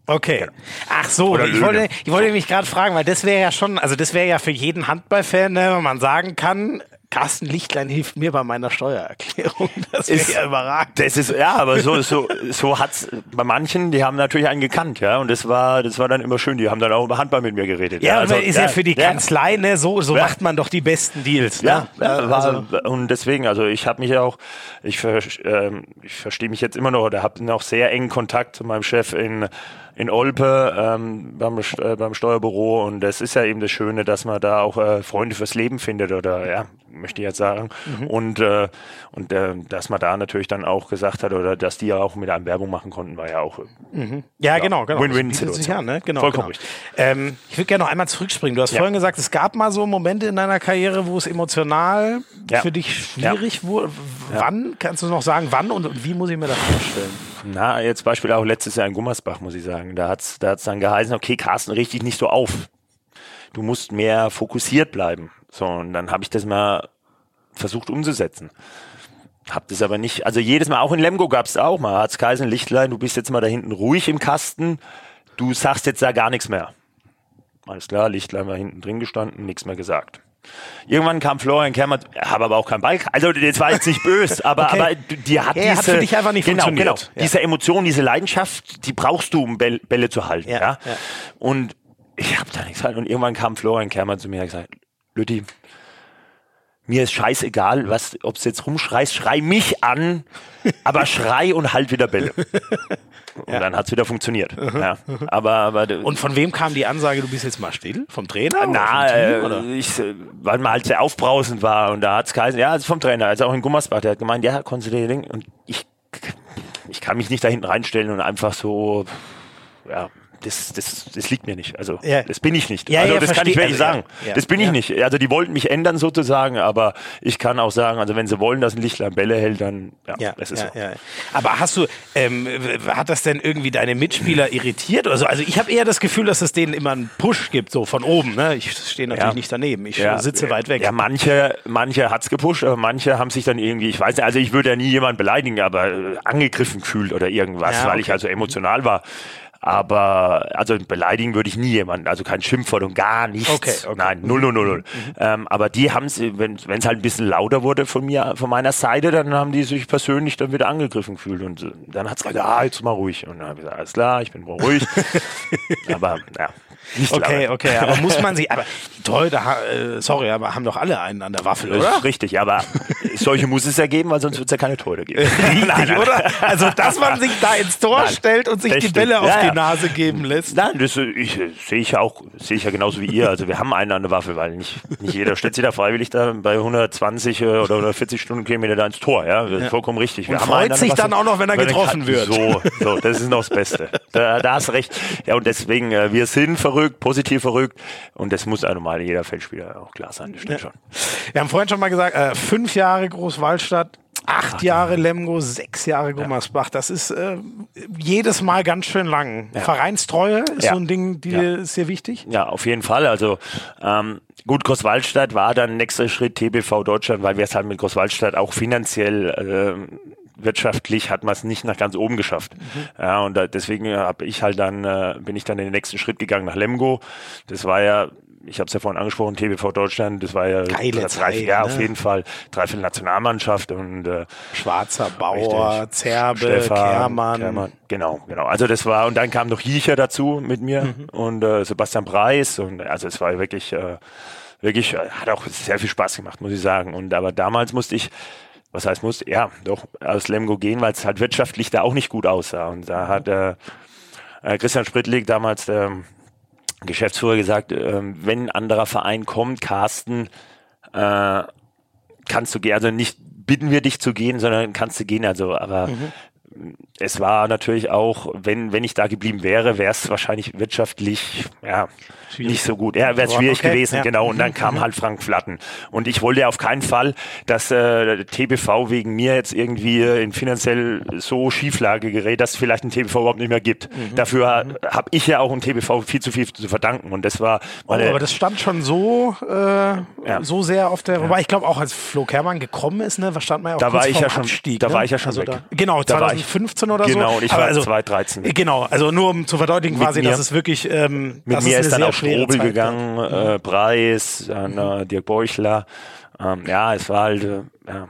Okay. Ach so, ich wollte, ich wollte mich gerade fragen, weil das wäre ja schon, also das wäre ja für jeden Handballfan, ne, wenn man sagen kann, Carsten Lichtlein hilft mir bei meiner Steuererklärung. [LAUGHS] Das ist ja überragend. Das ist, ja, aber so, so, so hat's bei manchen, die haben natürlich einen gekannt, ja. Und das war, das war dann immer schön. Die haben dann auch über Handball mit mir geredet. Ja, ja also, ist ja, ja für die Kanzlei, ne, so, so ja. macht man doch die besten Deals. Ne? Ja, ja war, also. und deswegen, also ich habe mich auch, ich, ähm, ich verstehe mich jetzt immer noch oder habe noch sehr engen Kontakt zu meinem Chef in in Olpe ähm, beim, äh, beim Steuerbüro und das ist ja eben das Schöne, dass man da auch äh, Freunde fürs Leben findet oder ja, möchte ich jetzt sagen. Mhm. Und, äh, und äh, dass man da natürlich dann auch gesagt hat oder dass die ja auch mit einem Werbung machen konnten, war ja auch. Mhm. Ja, ja, genau, genau. Win-Win-Situation. Ne? Genau, Vollkommen genau. richtig. Ähm, ich würde gerne noch einmal zurückspringen. Du hast ja. vorhin gesagt, es gab mal so Momente in deiner Karriere, wo es emotional ja. für dich schwierig wurde. Wann, kannst du noch sagen, wann und wie muss ich mir das vorstellen? Na, jetzt Beispiel auch letztes Jahr in Gummersbach, muss ich sagen. Da hat es da hat's dann geheißen, okay, Carsten, richtig nicht so auf. Du musst mehr fokussiert bleiben. So, und dann habe ich das mal versucht umzusetzen. Hab das aber nicht, also jedes Mal, auch in Lemgo gab es auch mal, hat's geheißen, Lichtlein, du bist jetzt mal da hinten ruhig im Kasten, du sagst jetzt da gar nichts mehr. Alles klar, Lichtlein war hinten drin gestanden, nichts mehr gesagt. Irgendwann kam Florian Kermer, habe aber auch keinen Ball. Also das war jetzt nicht böse, [LAUGHS] aber, okay. aber die hat ja, diese, hat für dich einfach nicht genau, funktioniert. Genau, ja. diese Emotion, diese Leidenschaft, die brauchst du, um Bälle zu halten. Ja, ja. Und ich habe da nichts halt. Und irgendwann kam Florian Kermer zu mir und gesagt, Lütti, mir ist scheißegal, was, ob du jetzt rumschreist, schrei mich an, aber schrei und halt wieder Bälle. [LAUGHS] Und ja. dann hat es wieder funktioniert. Mhm. Ja. Aber, aber, und von wem kam die Ansage, du bist jetzt mal still? Vom Trainer? Na, Team, äh, ich, weil man halt sehr aufbrausend war und da hat es geheißen, ja, vom Trainer, also auch in Gummersbach, der hat gemeint, ja, Considering. Und ich, ich kann mich nicht da hinten reinstellen und einfach so, ja, das, das, das liegt mir nicht. Also ja. das bin ich nicht. Ja, also ja, das kann ich wirklich also, sagen. Das bin ich nicht. Also die wollten mich ändern sozusagen, aber ich kann auch sagen, also wenn sie wollen, dass ein Lichtlein Bälle hält, dann ja, das ist so. Aber hast du, ähm, hat das denn irgendwie deine Mitspieler irritiert? Also, also ich habe eher das Gefühl, dass es denen immer einen Push gibt, so von oben. Ne? Ich stehe natürlich nicht daneben. Ich sitze weit weg. Ja, manche, manche hat's gepusht, aber manche haben sich dann irgendwie, ich weiß nicht, also ich würde ja nie jemanden beleidigen, aber äh, angegriffen gefühlt oder irgendwas, okay. weil ich also emotional war. Aber also beleidigen würde ich nie jemanden, also kein Schimpfwort und gar nichts. Okay, okay. Nein, null, null, null, null. Mhm. Ähm, aber die haben es, wenn es halt ein bisschen lauter wurde von mir, von meiner Seite, dann haben die sich persönlich dann wieder angegriffen gefühlt und äh, dann hat es gesagt, ah, jetzt mal ruhig. Und dann habe ich gesagt, alles klar, ich bin ruhig. [LAUGHS] aber ja, nicht okay, lange. okay, aber muss man sich, [LAUGHS] aber toll, da, äh, sorry, aber haben doch alle einen an der Waffel, oder? Richtig, aber solche muss es ja geben, weil sonst wird es ja keine Tore geben. [LAUGHS] nein, nein, oder? Also, dass man sich da ins Tor nein. stellt und sich Richtig. die Bälle auf ja, die die Nase geben lässt. Nein, das ich, sehe ich ja auch, sehe ich ja genauso wie ihr. Also wir haben einen an der Waffe, weil nicht, nicht jeder stellt sich da freiwillig da bei 120 äh, oder 140 Stundenkilometer da ins Tor. Ja, ja. vollkommen richtig. Wir und freut sich dann auch noch, wenn er getroffen wird. So, so, das ist noch das Beste. Da, da hast recht. Ja, und deswegen, äh, wir sind verrückt, positiv verrückt. Und das muss einem mal jeder Feldspieler auch klar sein. Das stimmt ja. schon. Wir haben vorhin schon mal gesagt, äh, fünf Jahre Großwaldstadt, acht Ach, Jahre Lemgo, sechs Jahre Gummersbach. Das ist äh, jedes Mal ganz schön lang. Ja. Vereinstreue ist ja. so ein Ding, die ja. ist sehr wichtig. Ja, auf jeden Fall. Also ähm, gut, Großwaldstadt war dann nächster Schritt TBV Deutschland, weil wir es halt mit Großwaldstadt auch finanziell äh, wirtschaftlich hat man es nicht nach ganz oben geschafft. Mhm. Ja, und da, deswegen habe ich halt dann, äh, bin ich dann in den nächsten Schritt gegangen nach Lemgo. Das war ja ich habe es ja vorhin angesprochen, TBV Deutschland, das war ja Geile drei, Zeit, ja, ne? auf jeden Fall dreiviertel Nationalmannschaft und äh, Schwarzer Bauer, richtig, Zerbe, Stefan, Kermann. Kermann. Genau, genau. Also das war und dann kam noch Jicher dazu mit mir mhm. und äh, Sebastian Preis und also es war wirklich äh, wirklich äh, hat auch sehr viel Spaß gemacht, muss ich sagen. Und aber damals musste ich was heißt musste? Ja, doch aus Lemgo gehen, weil es halt wirtschaftlich da auch nicht gut aussah und da hat äh, äh Christian Spritlig damals ähm, Geschäftsführer gesagt, äh, wenn ein anderer Verein kommt, Carsten, äh, kannst du gehen, also nicht bitten wir dich zu gehen, sondern kannst du gehen, also aber mhm es war natürlich auch, wenn, wenn ich da geblieben wäre, wäre es wahrscheinlich wirtschaftlich ja, nicht so gut. Ja, wäre es schwierig okay, gewesen, ja. genau. Und dann kam halt Frank Flatten. Und ich wollte auf keinen Fall, dass äh, TBV wegen mir jetzt irgendwie in finanziell so Schieflage gerät, dass es vielleicht ein TBV überhaupt nicht mehr gibt. Mhm. Dafür mhm. habe ich ja auch ein TBV viel zu viel zu verdanken. Und das war oh, Aber das stand schon so, äh, ja. so sehr auf der, wobei ich glaube auch als Flo Kermann gekommen ist, ne, stand man ja auch da war ich ja schon, Abstieg, Da ne? war ich ja schon also da, Genau, 2015 oder genau, so. Genau, und ich war also, 2013. Genau, also nur um zu verdeutlichen quasi, mir, dass es wirklich ähm, Mit mir ist, ist dann auch Strobel gegangen, war. äh, Preis, dann, äh, Dirk Beuchler. Ähm, ja, es war halt, äh, ja.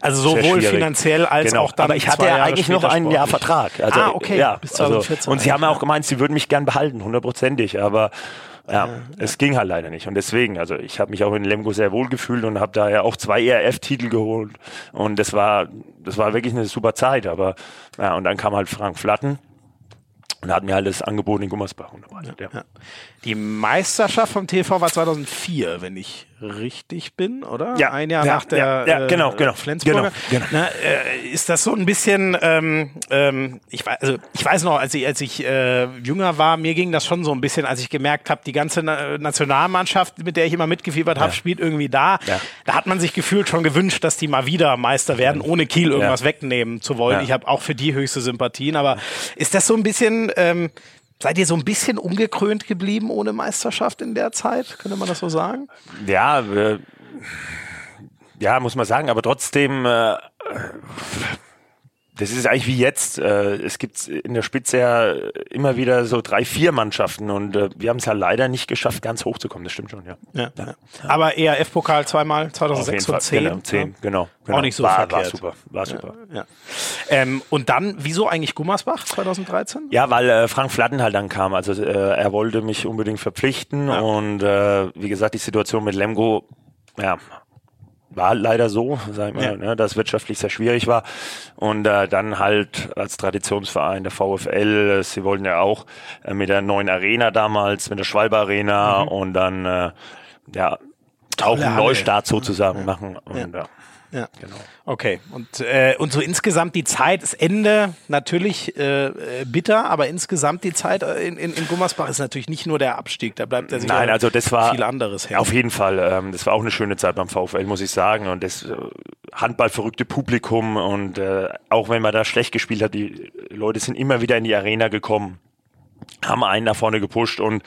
Also sowohl finanziell als genau. auch dann. Aber ich hatte ja eigentlich noch ein Jahr Vertrag. Also, ah, okay. Ja, bis 2014. Also, und sie haben ja auch gemeint, sie würden mich gern behalten, hundertprozentig. Aber ja, ja, es ging halt leider nicht. Und deswegen, also ich habe mich auch in Lemgo sehr wohl gefühlt und habe da ja auch zwei ERF-Titel geholt. Und das war, das war wirklich eine super Zeit. Aber ja, und dann kam halt Frank Flatten und hat mir halt das Angebot in Gummersbach unterbreitet. Ja. Ja. Die Meisterschaft vom TV war 2004, wenn ich richtig bin, oder? Ja. Ein Jahr ja, nach der ja, ja, genau, genau, Flensburger. Genau, genau. Na, äh, ist das so ein bisschen, ähm, ähm, ich, weiß, also ich weiß noch, als ich, als ich äh, jünger war, mir ging das schon so ein bisschen, als ich gemerkt habe, die ganze Na Nationalmannschaft, mit der ich immer mitgefiebert habe, spielt irgendwie da. Da hat man sich gefühlt schon gewünscht, dass die mal wieder Meister werden, ohne Kiel irgendwas wegnehmen zu wollen. Ich habe auch für die höchste Sympathien, aber ist das so ein bisschen... Ähm, Seid ihr so ein bisschen umgekrönt geblieben ohne Meisterschaft in der Zeit? Könnte man das so sagen? Ja, äh, ja, muss man sagen, aber trotzdem, äh, das ist eigentlich wie jetzt. Äh, es gibt in der Spitze ja immer wieder so drei, vier Mannschaften und äh, wir haben es ja leider nicht geschafft, ganz hoch zu kommen. Das stimmt schon, ja. ja, ja. Aber ERF-Pokal zweimal, 2006 und 10. Genau, 10, genau, genau. Auch nicht so war, verkehrt. War super, war super. Ja, ähm, und dann, wieso eigentlich Gummersbach 2013? Ja, weil äh, Frank Flatten halt dann kam. Also äh, er wollte mich unbedingt verpflichten und äh, wie gesagt, die Situation mit Lemgo, ja, war leider so, sag ich mal, ja. ne, dass wirtschaftlich sehr schwierig war. Und äh, dann halt als Traditionsverein der VfL, sie wollten ja auch äh, mit der neuen Arena damals, mit der Schwalbe Arena mhm. und dann äh, ja auch einen Neustart sozusagen ja. machen. Und, ja. Ja, genau. Okay. Und, äh, und so insgesamt die Zeit, das Ende natürlich äh, bitter, aber insgesamt die Zeit in, in, in Gummersbach ist natürlich nicht nur der Abstieg, da bleibt ja Nein, also das war viel anderes her. Auf jeden Fall. Ähm, das war auch eine schöne Zeit beim VfL, muss ich sagen. Und das äh, handballverrückte Publikum und äh, auch wenn man da schlecht gespielt hat, die Leute sind immer wieder in die Arena gekommen, haben einen nach vorne gepusht und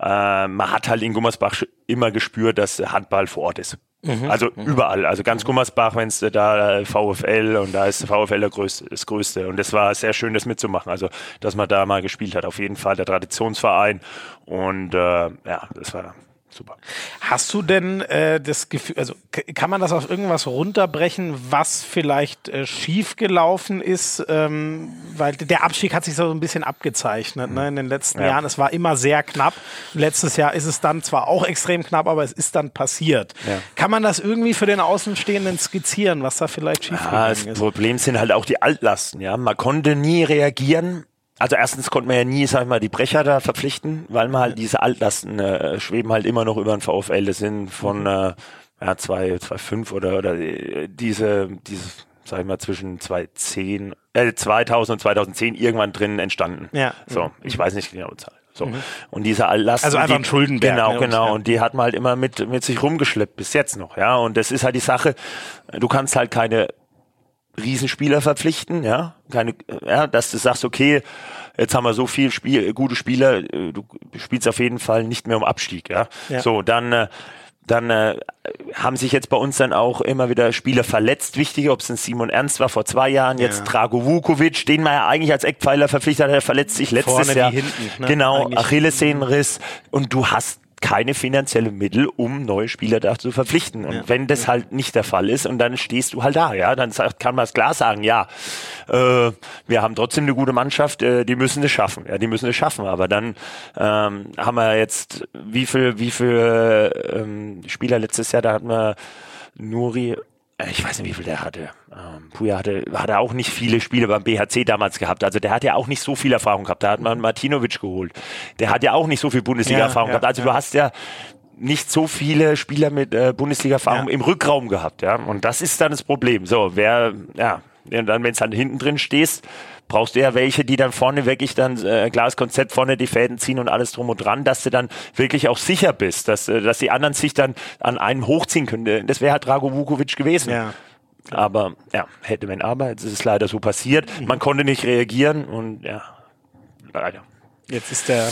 äh, man hat halt in Gummersbach immer gespürt, dass Handball vor Ort ist. Mhm. Also mhm. überall, also ganz Gummersbach, wenn es da VfL und da ist VfL der größte, das Größte. Und es war sehr schön, das mitzumachen. Also, dass man da mal gespielt hat, auf jeden Fall der Traditionsverein. Und äh, ja, das war super. Hast du denn äh, das Gefühl, also kann man das auf irgendwas runterbrechen, was vielleicht äh, schiefgelaufen ist? Ähm, weil der Abstieg hat sich so ein bisschen abgezeichnet ne, in den letzten ja. Jahren. Es war immer sehr knapp. Letztes Jahr ist es dann zwar auch extrem knapp, aber es ist dann passiert. Ja. Kann man das irgendwie für den Außenstehenden skizzieren, was da vielleicht schiefgelaufen ja, ist? Das Problem sind halt auch die Altlasten. Ja, man konnte nie reagieren also erstens konnte man ja nie, sag ich mal, die Brecher da verpflichten, weil man halt diese Altlasten äh, schweben halt immer noch über den VfL. Das sind von mhm. äh, ja, zwei, zwei fünf oder oder äh, diese, diese, sag ich mal, zwischen 2010, äh, 2000 und 2010 irgendwann drin entstanden. Ja. So, ich mhm. weiß nicht genau die Zahl. So. Mhm. Und diese Altlasten. Also einfach ein Schuldenberg. Genau, ne, genau. Und die hat man halt immer mit, mit sich rumgeschleppt, bis jetzt noch, ja. Und das ist halt die Sache, du kannst halt keine Riesenspieler verpflichten, ja, keine, ja, dass du sagst, okay, jetzt haben wir so viel Spiel, gute Spieler, äh, du spielst auf jeden Fall nicht mehr um Abstieg, ja. ja. So, dann, äh, dann äh, haben sich jetzt bei uns dann auch immer wieder Spieler verletzt. Wichtig, ob es ein Simon Ernst war vor zwei Jahren, jetzt ja. Drago Vukovic, den man ja eigentlich als Eckpfeiler verpflichtet hat, der verletzt sich letztes Vorne Jahr. Hinten, ne? Genau, Achillessehnenriss. Und du hast keine finanziellen Mittel, um neue Spieler da zu verpflichten. Und ja. wenn das halt nicht der Fall ist und dann stehst du halt da, ja, dann sagt, kann man es klar sagen, ja, äh, wir haben trotzdem eine gute Mannschaft, äh, die müssen es schaffen, ja, die müssen es schaffen. Aber dann ähm, haben wir jetzt, wie viel, wie viel ähm, Spieler letztes Jahr, da hatten wir Nuri äh, ich weiß nicht, wie viel der hatte. Ähm, Puja hatte, hatte auch nicht viele Spiele beim BHC damals gehabt. Also der hat ja auch nicht so viel Erfahrung gehabt. Da hat man Martinovic geholt. Der hat ja auch nicht so viel Bundesliga-Erfahrung ja, ja, gehabt. Also ja. du hast ja nicht so viele Spieler mit äh, Bundesliga-Erfahrung im Rückraum gehabt, ja. Und das ist dann das Problem. So, wer, ja, dann, wenn es dann hinten drin stehst, brauchst du ja welche, die dann vorne wirklich dann äh, klares Konzept vorne die Fäden ziehen und alles drum und dran, dass du dann wirklich auch sicher bist, dass, äh, dass die anderen sich dann an einem hochziehen können. Das wäre halt Drago Vukovic gewesen. Ja. Aber ja, hätte man aber, jetzt ist es leider so passiert. Mhm. Man konnte nicht reagieren und ja, leider. Jetzt ist der,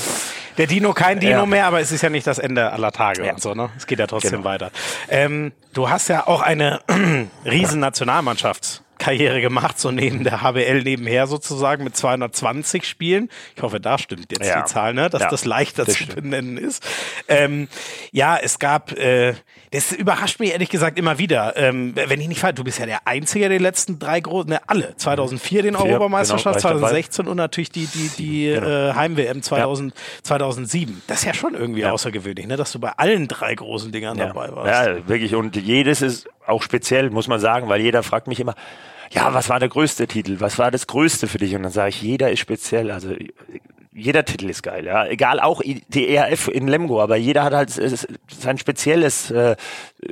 der Dino kein Dino ja. mehr, aber es ist ja nicht das Ende aller Tage ja. und so, ne? Es geht ja trotzdem genau. weiter. Ähm, du hast ja auch eine [CLEARS THROAT] riesen Nationalmannschaft Karriere gemacht, so neben der HBL nebenher sozusagen mit 220 Spielen. Ich hoffe, da stimmt jetzt ja. die Zahl, ne? dass ja, das leichter das zu stimmt. benennen ist. Ähm, ja, es gab, äh, das überrascht mich ehrlich gesagt immer wieder. Ähm, wenn ich nicht falsch, du bist ja der Einzige der letzten drei großen, ne, alle. 2004 den Europameisterschaft, genau, 2016 und natürlich die, die, die genau. äh, Heim-WM 2000, ja. 2007. Das ist ja schon irgendwie außergewöhnlich, ne? dass du bei allen drei großen Dingern dabei warst. Ja, wirklich. Und jedes ist auch speziell, muss man sagen, weil jeder fragt mich immer, ja, was war der größte Titel? Was war das Größte für dich? Und dann sage ich, jeder ist speziell. Also jeder Titel ist geil, ja. Egal auch die ERF in Lemgo, aber jeder hat halt sein spezielles, äh,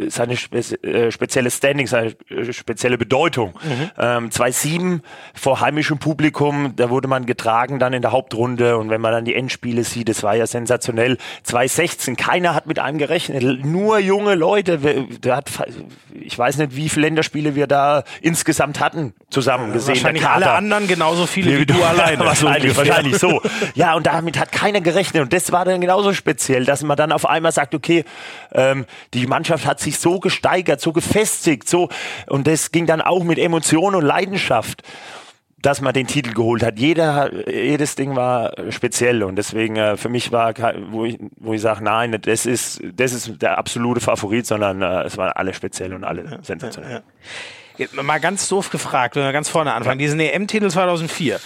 seine spe äh, spezielle Standing, seine äh, spezielle Bedeutung. Mhm. Ähm, 2-7 vor heimischem Publikum, da wurde man getragen dann in der Hauptrunde und wenn man dann die Endspiele sieht, das war ja sensationell. 2-16, keiner hat mit einem gerechnet, nur junge Leute. Der hat, ich weiß nicht, wie viele Länderspiele wir da insgesamt hatten, zusammen gesehen. Wahrscheinlich alle anderen genauso viele wie du [LAUGHS] alleine. wahrscheinlich, wahrscheinlich so. Ja, und damit hat keiner gerechnet. Und das war dann genauso speziell, dass man dann auf einmal sagt, okay, ähm, die Mannschaft hat sich so gesteigert, so gefestigt, so. Und das ging dann auch mit Emotion und Leidenschaft dass man den Titel geholt hat. Jeder, jedes Ding war speziell und deswegen äh, für mich war, wo ich, wo ich sage, nein, das ist, das ist der absolute Favorit, sondern äh, es waren alle speziell und alle ja, sensationell. Ja, ja. Mal ganz doof gefragt, wenn wir ganz vorne anfangen. Diesen EM-Titel 2004.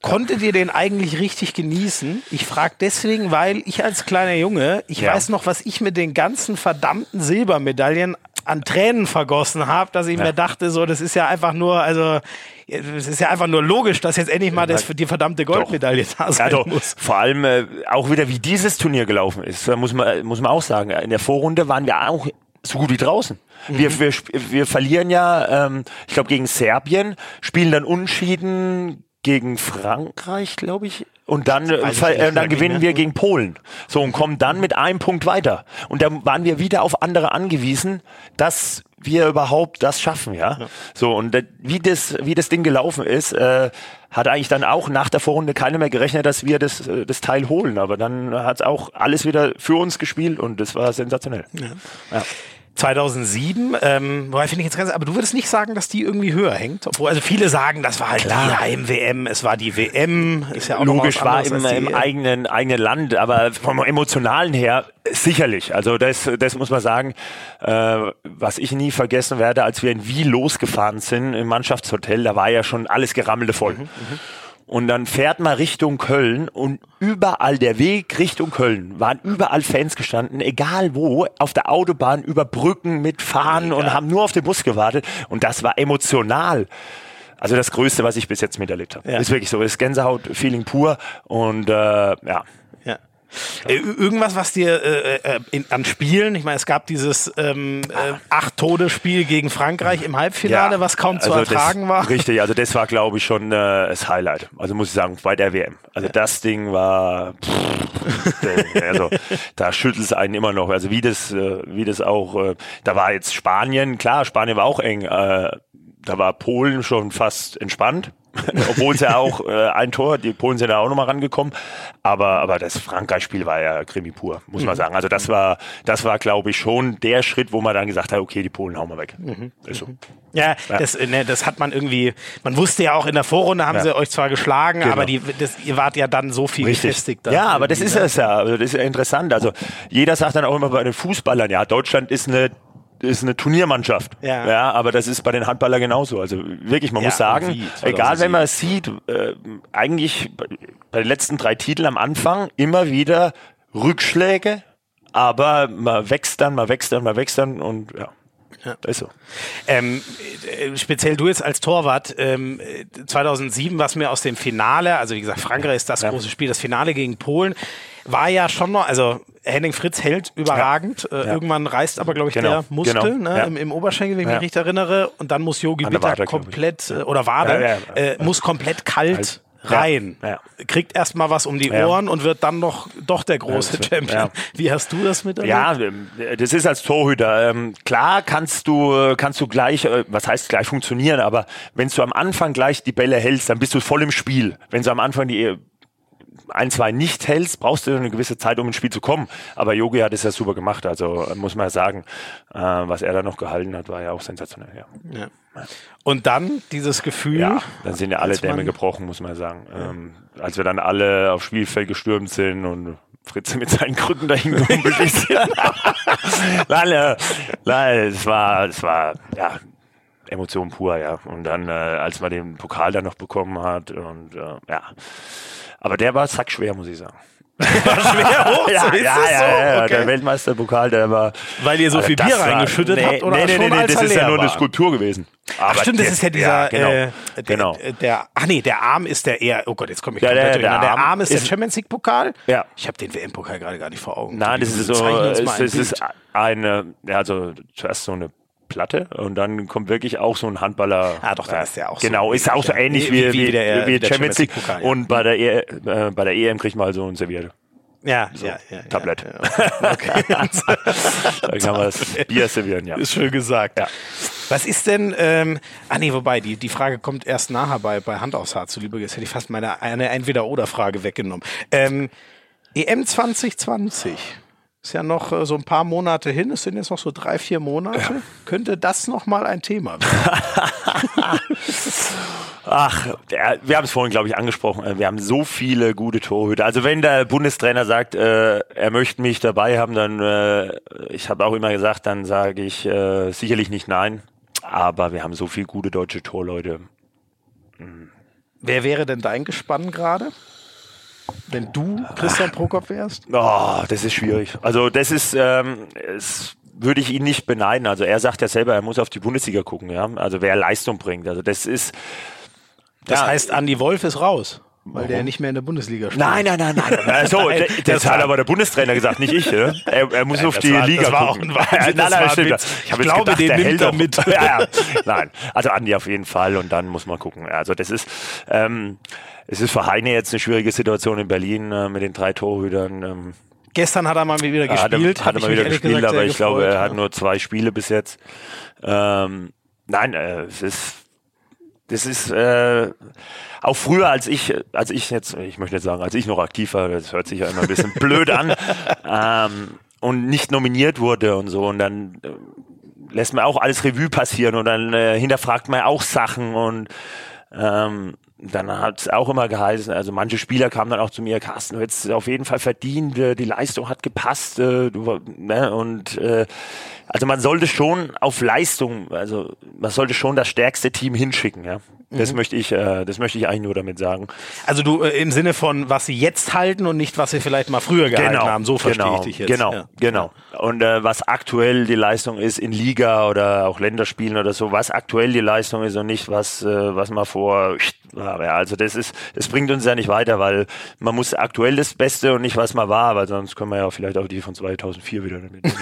Konntet ihr den eigentlich richtig genießen? Ich frage deswegen, weil ich als kleiner Junge, ich ja. weiß noch, was ich mit den ganzen verdammten Silbermedaillen an Tränen vergossen habe, dass ich ja. mir dachte, so, das ist ja einfach nur, also es ist ja einfach nur logisch, dass jetzt endlich mal das die verdammte Goldmedaille doch. da sein ja, muss. Vor allem äh, auch wieder, wie dieses Turnier gelaufen ist, muss man, muss man auch sagen. In der Vorrunde waren wir auch so gut wie draußen. Mhm. Wir, wir, wir verlieren ja, ähm, ich glaube, gegen Serbien, spielen dann Unschieden gegen Frankreich, glaube ich. Und dann, äh, dann gewinnen wir gegen Polen. So, und kommen dann mit einem Punkt weiter. Und dann waren wir wieder auf andere angewiesen, dass wir überhaupt das schaffen, ja. ja. So, und äh, wie das, wie das Ding gelaufen ist, äh, hat eigentlich dann auch nach der Vorrunde keiner mehr gerechnet, dass wir das, äh, das Teil holen. Aber dann hat es auch alles wieder für uns gespielt und das war sensationell. Ja. ja. 2007, ähm, wobei finde ich jetzt ganz, aber du würdest nicht sagen, dass die irgendwie höher hängt, obwohl also viele sagen, das war halt Klar. die Heim-WM, es war die WM, ist ja auch logisch war im, im eigenen eigenen Land, aber vom emotionalen her sicherlich. Also das das muss man sagen, äh, was ich nie vergessen werde, als wir in Wien losgefahren sind im Mannschaftshotel, da war ja schon alles gerammelte voll. Mhm, mhm. Und dann fährt man Richtung Köln und überall der Weg Richtung Köln waren überall Fans gestanden, egal wo, auf der Autobahn, über Brücken mit Fahnen und haben nur auf den Bus gewartet. Und das war emotional Also das Größte, was ich bis jetzt miterlebt habe. Ja. Ist wirklich so, ist Gänsehaut-Feeling pur und äh, ja. Äh, irgendwas, was dir äh, äh, in, an Spielen, ich meine, es gab dieses ähm, äh, acht Tode-Spiel gegen Frankreich im Halbfinale, ja, was kaum zu also ertragen das, war. Richtig, also das war, glaube ich, schon äh, das Highlight. Also muss ich sagen, bei der WM. Also ja. das Ding war, pff, also da schüttelt es einen immer noch. Also wie das, äh, wie das auch, äh, da war jetzt Spanien, klar, Spanien war auch eng. Äh, da war Polen schon fast entspannt. [LAUGHS] Obwohl es ja auch äh, ein Tor, die Polen sind da auch nochmal rangekommen. Aber, aber das Frankreich-Spiel war ja Krimi pur, muss man mhm. sagen. Also das war, das war, glaube ich, schon der Schritt, wo man dann gesagt hat, okay, die Polen hauen wir weg. Mhm. Ist so. Ja, ja. Das, ne, das hat man irgendwie, man wusste ja auch in der Vorrunde haben ja. sie euch zwar geschlagen, genau. aber die, das, ihr wart ja dann so viel Richtig. gefestigt. Ja, aber das ist ne? es ja, also das ist ja interessant. Also jeder sagt dann auch immer bei den Fußballern, ja, Deutschland ist eine ist eine Turniermannschaft. Ja. ja, aber das ist bei den Handballern genauso. Also wirklich, man ja, muss sagen, egal wenn man es sieht, äh, eigentlich bei den letzten drei Titeln am Anfang immer wieder Rückschläge, aber man wächst dann, man wächst dann, man wächst dann und ja. Ja. Ist so. Ähm, äh, speziell du jetzt als Torwart, ähm, 2007 was mir aus dem Finale, also wie gesagt, Frankreich ist das ja. große Spiel, das Finale gegen Polen, war ja schon noch, also Henning Fritz hält überragend. Ja. Äh, irgendwann reißt aber, glaube ich, genau. der Muskel genau. ne, im, im, Oberschenkel, wenn ich mich richtig erinnere. Und dann muss Yogi Bitter komplett, äh, oder Wade, äh, muss komplett kalt. Rein, ja, ja. kriegt erstmal was um die Ohren ja. und wird dann noch doch der große Champion. Wie hast du das mit? Ja, ähm, das ist als Torhüter ähm, klar kannst du kannst du gleich, äh, was heißt gleich funktionieren, aber wenn du am Anfang gleich die Bälle hältst, dann bist du voll im Spiel. Wenn du am Anfang die ein, zwei nicht hältst, brauchst du eine gewisse Zeit, um ins Spiel zu kommen. Aber Yogi hat es ja super gemacht. Also äh, muss man ja sagen, äh, was er da noch gehalten hat, war ja auch sensationell. Ja. ja. Und dann dieses Gefühl. Ja, dann sind ja alle Dämme gebrochen, muss man sagen. Ja. Ähm, als wir dann alle aufs Spielfeld gestürmt sind und Fritze mit seinen Krücken dahin gehumpelt [LAUGHS] [LAUGHS] ist. nein, äh, nein, es war, es war, ja, Emotion pur, ja. Und dann, äh, als man den Pokal dann noch bekommen hat und äh, ja, aber der war sackschwer, muss ich sagen. [LAUGHS] schwer hoch? [LAUGHS] ja, ja, ja, ja, okay. der Weltmeisterpokal, der war. Weil ihr so viel Bier reingeschüttet nee, habt oder Nee, nee, nee, nee das ist ja nur eine Skulptur gewesen. Aber Ach stimmt, das ist ja dieser, ja, genau, äh, der, genau. Der, ach nee, der Arm ist der eher, oh Gott, jetzt komme ich komplett der, der, der, Arm ist, der Champions League Pokal. Ja. Ich habe den WM-Pokal gerade gar nicht vor Augen. Nein, das ist so, es, ist eine, ja, also zuerst so eine Platte und dann kommt wirklich auch so ein Handballer. Ah, doch, da ist ja auch so. Genau, ist auch so ähnlich wie, wie, wie, der, wie der Champions League. Pokal, ja. Und bei der, e, äh, bei der EM kriegt man halt so ein Serviert. Ja, so, ja, ja. Tablett. Ja, okay. [LAUGHS] [LAUGHS] da kann man das Bier servieren, ja. Ist schön gesagt. Ja. Was ist denn, ähm, ah nee, wobei, die, die Frage kommt erst nachher bei, bei Hand aufs Haar zuliebe. Jetzt hätte ich fast meine eine Entweder-Oder-Frage weggenommen. Ähm, EM 2020 ist ja noch äh, so ein paar Monate hin. Es sind jetzt noch so drei, vier Monate. Ja. Könnte das noch mal ein Thema werden? [LAUGHS] Ach, wir haben es vorhin, glaube ich, angesprochen. Äh, wir haben so viele gute Torhüter. Also wenn der Bundestrainer sagt, äh, er möchte mich dabei haben, dann, äh, ich habe auch immer gesagt, dann sage ich äh, sicherlich nicht nein. Aber wir haben so viele gute deutsche Torleute. Mhm. Wer wäre denn dein Gespann gerade? Wenn du Christian Prokop wärst? Oh, das ist schwierig. Also das ist, ähm, es würde ich ihn nicht beneiden. Also er sagt ja selber, er muss auf die Bundesliga gucken, ja. Also wer Leistung bringt. Also das ist. Das ja, heißt, Andy Wolf ist raus. Weil Warum? der nicht mehr in der Bundesliga spielt. Nein, nein, nein, nein. Also, nein, das, das hat aber der Bundestrainer gesagt, nicht ich. Ne? Er, er muss nein, auf die war, Liga das war gucken. Auch ein [LAUGHS] nein, nein, stimmt. Ich, ich glaube, gedacht, den nimmt er mit. [LAUGHS] ja, ja. Nein, also Andi auf jeden Fall und dann muss man gucken. Also das ist, ähm, es ist für Heine jetzt eine schwierige Situation in Berlin äh, mit den drei Torhütern. Ähm, Gestern hat er mal wieder gespielt. Hat, hat er mal wieder gespielt, gesagt, aber ich gefreut, glaube, er ja. hat nur zwei Spiele bis jetzt. Ähm, nein, äh, es ist, das ist äh, auch früher als ich, als ich jetzt, ich möchte jetzt sagen, als ich noch aktiv war, das hört sich ja immer ein bisschen [LAUGHS] blöd an, ähm, und nicht nominiert wurde und so und dann äh, lässt man auch alles Revue passieren und dann äh, hinterfragt man auch Sachen und ähm, dann hat es auch immer geheißen, also manche Spieler kamen dann auch zu mir, Carsten, du hättest auf jeden Fall verdient, äh, die Leistung hat gepasst, äh, du, ne, und äh, also man sollte schon auf Leistung, also man sollte schon das stärkste Team hinschicken, ja. Das mhm. möchte ich, äh, das möchte ich eigentlich nur damit sagen. Also du äh, im Sinne von, was sie jetzt halten und nicht, was sie vielleicht mal früher gehalten genau, haben. So verstehe genau, ich dich jetzt. Genau, ja. genau. Und äh, was aktuell die Leistung ist in Liga oder auch Länderspielen oder so, was aktuell die Leistung ist und nicht was, äh, was man vor Ja, also das ist, es bringt uns ja nicht weiter, weil man muss aktuell das Beste und nicht was man war, weil sonst können wir ja vielleicht auch die von 2004 wieder damit. [LAUGHS]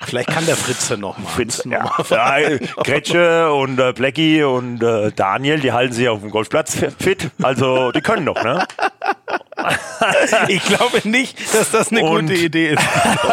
vielleicht kann der Fritze noch mal. Fritz, ja. ja. Kretsche und äh, Blackie und äh, Daniel, die halten sich auf dem Golfplatz fit. Also die können doch, ne? [LAUGHS] ich glaube nicht, dass das eine und, gute Idee ist.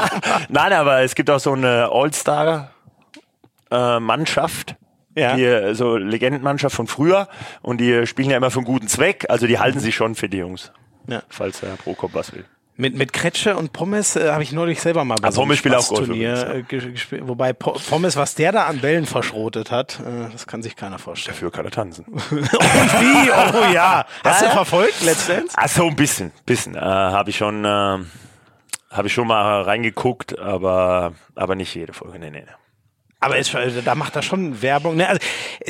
[LAUGHS] Nein, aber es gibt auch so eine All-Star-Mannschaft. Äh, ja. Die, so Legendenmannschaft von früher und die spielen ja immer für einen guten Zweck, also die halten sich schon für die Jungs. Ja. Falls der Prokop was will. Mit, mit Kretsche und Pommes äh, habe ich neulich selber mal bei ah, so einem Turnier äh, gespielt. Wobei po Pommes, was der da an Bällen verschrotet hat, äh, das kann sich keiner vorstellen. Dafür kann er tanzen. [LAUGHS] und wie? Oh ja. [LAUGHS] Hast du verfolgt, Dance? Ach so, ein bisschen. bisschen. Äh, habe ich schon, äh, habe ich schon mal reingeguckt, aber, aber nicht jede Folge. Nee, nee. Aber ist, da macht er schon Werbung. Ne? Also,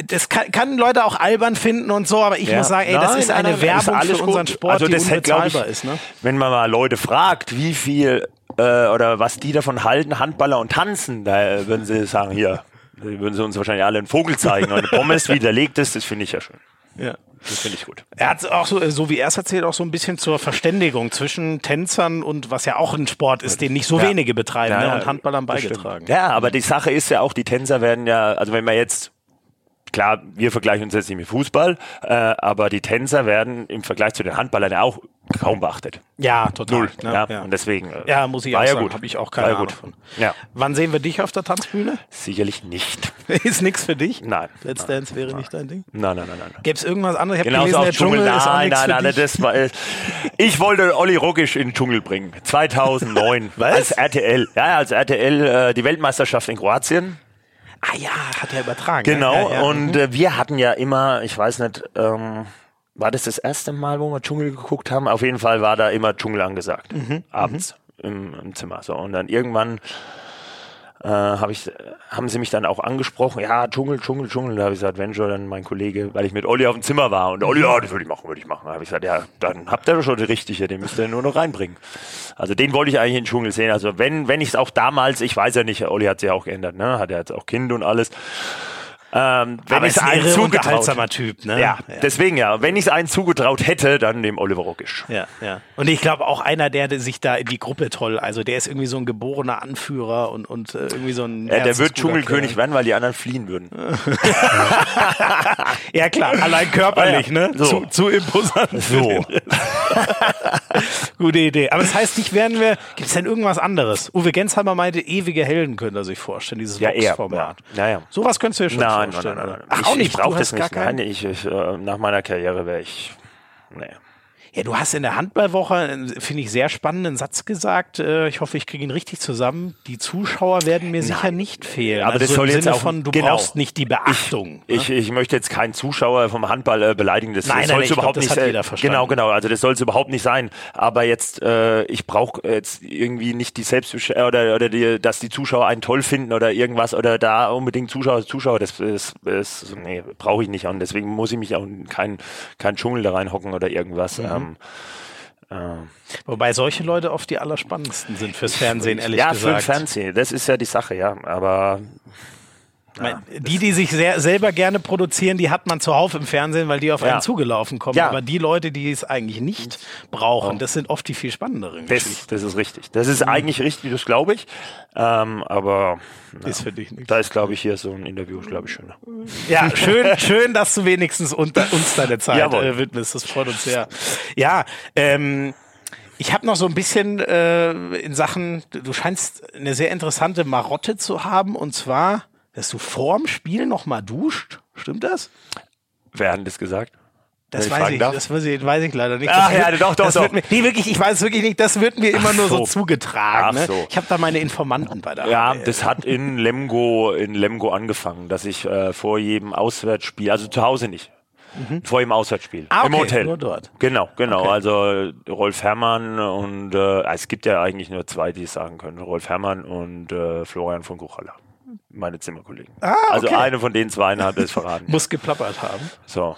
das kann, kann Leute auch albern finden und so, aber ich ja. muss sagen, ey, das nein, ist eine nein, Werbung ist für unseren Sport, also das die unbezahlbar ich, ist. Ne? Wenn man mal Leute fragt, wie viel äh, oder was die davon halten, Handballer und Tanzen, da würden sie sagen, hier, würden sie uns wahrscheinlich alle einen Vogel zeigen. Und Pommes widerlegt ist, das finde ich ja schön. Ja. Das finde ich gut. Er hat auch so, so wie er es erzählt, auch so ein bisschen zur Verständigung zwischen Tänzern und was ja auch ein Sport ist, den nicht so ja. wenige betreiben ja, ne, und Handballern beigetragen. Ja, aber die Sache ist ja auch, die Tänzer werden ja, also wenn man jetzt klar, wir vergleichen uns jetzt nicht mit Fußball, äh, aber die Tänzer werden im Vergleich zu den Handballern ja auch kaum beachtet. Ja, total. Null. Ne? Ja, ja. Und deswegen. Äh, ja, muss ich auch ja sagen. Habe ich auch keine Ahnung von. Ja. Wann sehen wir dich auf der Tanzbühne? Sicherlich nicht. [LAUGHS] ist nichts für dich? Nein. Let's nein, Dance wäre nein. nicht dein Ding? Nein, nein, nein, nein. Gäbe es irgendwas anderes? Ich habe gelesen, der Dschungel, Dschungel ist auch Nein, nein, nein, das war. Äh, ich wollte Olli Rockisch in den Dschungel bringen. 2009. [LAUGHS] Was? Als RTL. Ja, als RTL äh, die Weltmeisterschaft in Kroatien. Ah ja, hat er übertragen. Genau, ja, ja. und mhm. äh, wir hatten ja immer, ich weiß nicht, ähm, war das das erste Mal, wo wir Dschungel geguckt haben? Auf jeden Fall war da immer Dschungel angesagt, mhm. abends mhm. Im, im Zimmer. So, und dann irgendwann äh, hab ich, haben sie mich dann auch angesprochen, ja, Dschungel, Dschungel, Dschungel. Da habe ich gesagt, schon, dann mein Kollege, weil ich mit Olli auf dem Zimmer war. Und Olli, ja, das würde ich machen, würde ich machen. Da habe ich gesagt, ja, dann habt ihr doch schon die richtige, den müsst ihr nur noch reinbringen. Also den wollte ich eigentlich in den Dschungel sehen. Also wenn, wenn ich es auch damals, ich weiß ja nicht, Olli hat sich ja auch geändert, ne? Hat er jetzt auch Kind und alles. Ähm, wenn ich es einen zugetraut Typ, ne? Ja, ja, deswegen ja. Wenn ich es einen zugetraut hätte, dann dem Oliver Rockisch. Ja, ja. Und ich glaube auch einer, der sich da in die Gruppe toll, also der ist irgendwie so ein geborener Anführer und, und äh, irgendwie so ein. Ja, der wird Dschungelkönig werden, weil die anderen fliehen würden. [LAUGHS] ja klar, allein körperlich, ne? So. Zu, zu imposant. So. [LAUGHS] Gute Idee. Aber das heißt nicht, werden wir. Gibt es denn irgendwas anderes? Uwe Gensheimer meinte, ewige Helden könnte er sich vorstellen, dieses ja, Vox-Format. Ja. Ja, ja. Sowas könntest du dir schon Nein, vorstellen. Nein, nein, nein. Ach, auch nicht. Ich brauche das nicht. Nein, ich, ich, äh, nach meiner Karriere wäre ich. Nee. Ja, du hast in der Handballwoche, finde ich, sehr spannenden Satz gesagt. Äh, ich hoffe, ich kriege ihn richtig zusammen. Die Zuschauer werden mir Nein. sicher nicht fehlen. Aber also das soll jetzt Sinne auch von, du genau. brauchst nicht die Beachtung. Ich, ne? ich, ich, möchte jetzt keinen Zuschauer vom Handball äh, beleidigen. Das, nein, das soll überhaupt glaub, nicht sein. Genau, genau. Also das soll es überhaupt nicht sein. Aber jetzt, äh, ich brauche jetzt irgendwie nicht die Selbstbesch oder oder die, dass die Zuschauer einen toll finden oder irgendwas oder da unbedingt Zuschauer, Zuschauer. Das, das, das nee, brauche ich nicht. Und deswegen muss ich mich auch in keinen kein Dschungel da reinhocken oder irgendwas. Mhm. Ähm, Ah. Wobei solche Leute oft die allerspannendsten sind fürs Fernsehen, ehrlich ja, gesagt. Ja, für Fernsehen, das ist ja die Sache, ja. Aber ja, die, die sich sehr, selber gerne produzieren, die hat man zuhauf im Fernsehen, weil die auf ja. einen zugelaufen kommen. Ja. Aber die Leute, die es eigentlich nicht brauchen, das sind oft die viel spannenderen das, Das ist richtig. Das ist mhm. eigentlich richtig, das glaube ich. Ähm, aber na, ist für dich Da ist, glaube ich, hier so ein Interview, glaube ich, schöner. Ja, [LAUGHS] schön, schön, dass du wenigstens unter, uns deine Zeit äh, widmest. Das freut uns sehr. Ja, ähm, ich habe noch so ein bisschen äh, in Sachen, du scheinst eine sehr interessante Marotte zu haben, und zwar dass du vorm Spiel nochmal duscht. Stimmt das? Wer hat das gesagt? Das weiß ich, das weiß ich, weiß ich leider nicht. Ach ja, doch, doch, doch. Mir, nee, wirklich, ich weiß es wirklich nicht. Das wird mir immer nur so, so zugetragen. Ne? So. Ich habe da meine Informanten bei der Ja, HBL. das hat in Lemgo, in Lemgo angefangen, dass ich äh, vor jedem Auswärtsspiel, also zu Hause nicht, vor dem Auswärtsspiel Ah, im okay, Hotel. nur dort. Genau, genau. Okay. Also Rolf Herrmann und äh, es gibt ja eigentlich nur zwei, die es sagen können. Rolf Herrmann und äh, Florian von Kuchalla. Meine Zimmerkollegen. Ah, Also okay. eine von den zwei hat es verraten. Muss geplappert haben. So,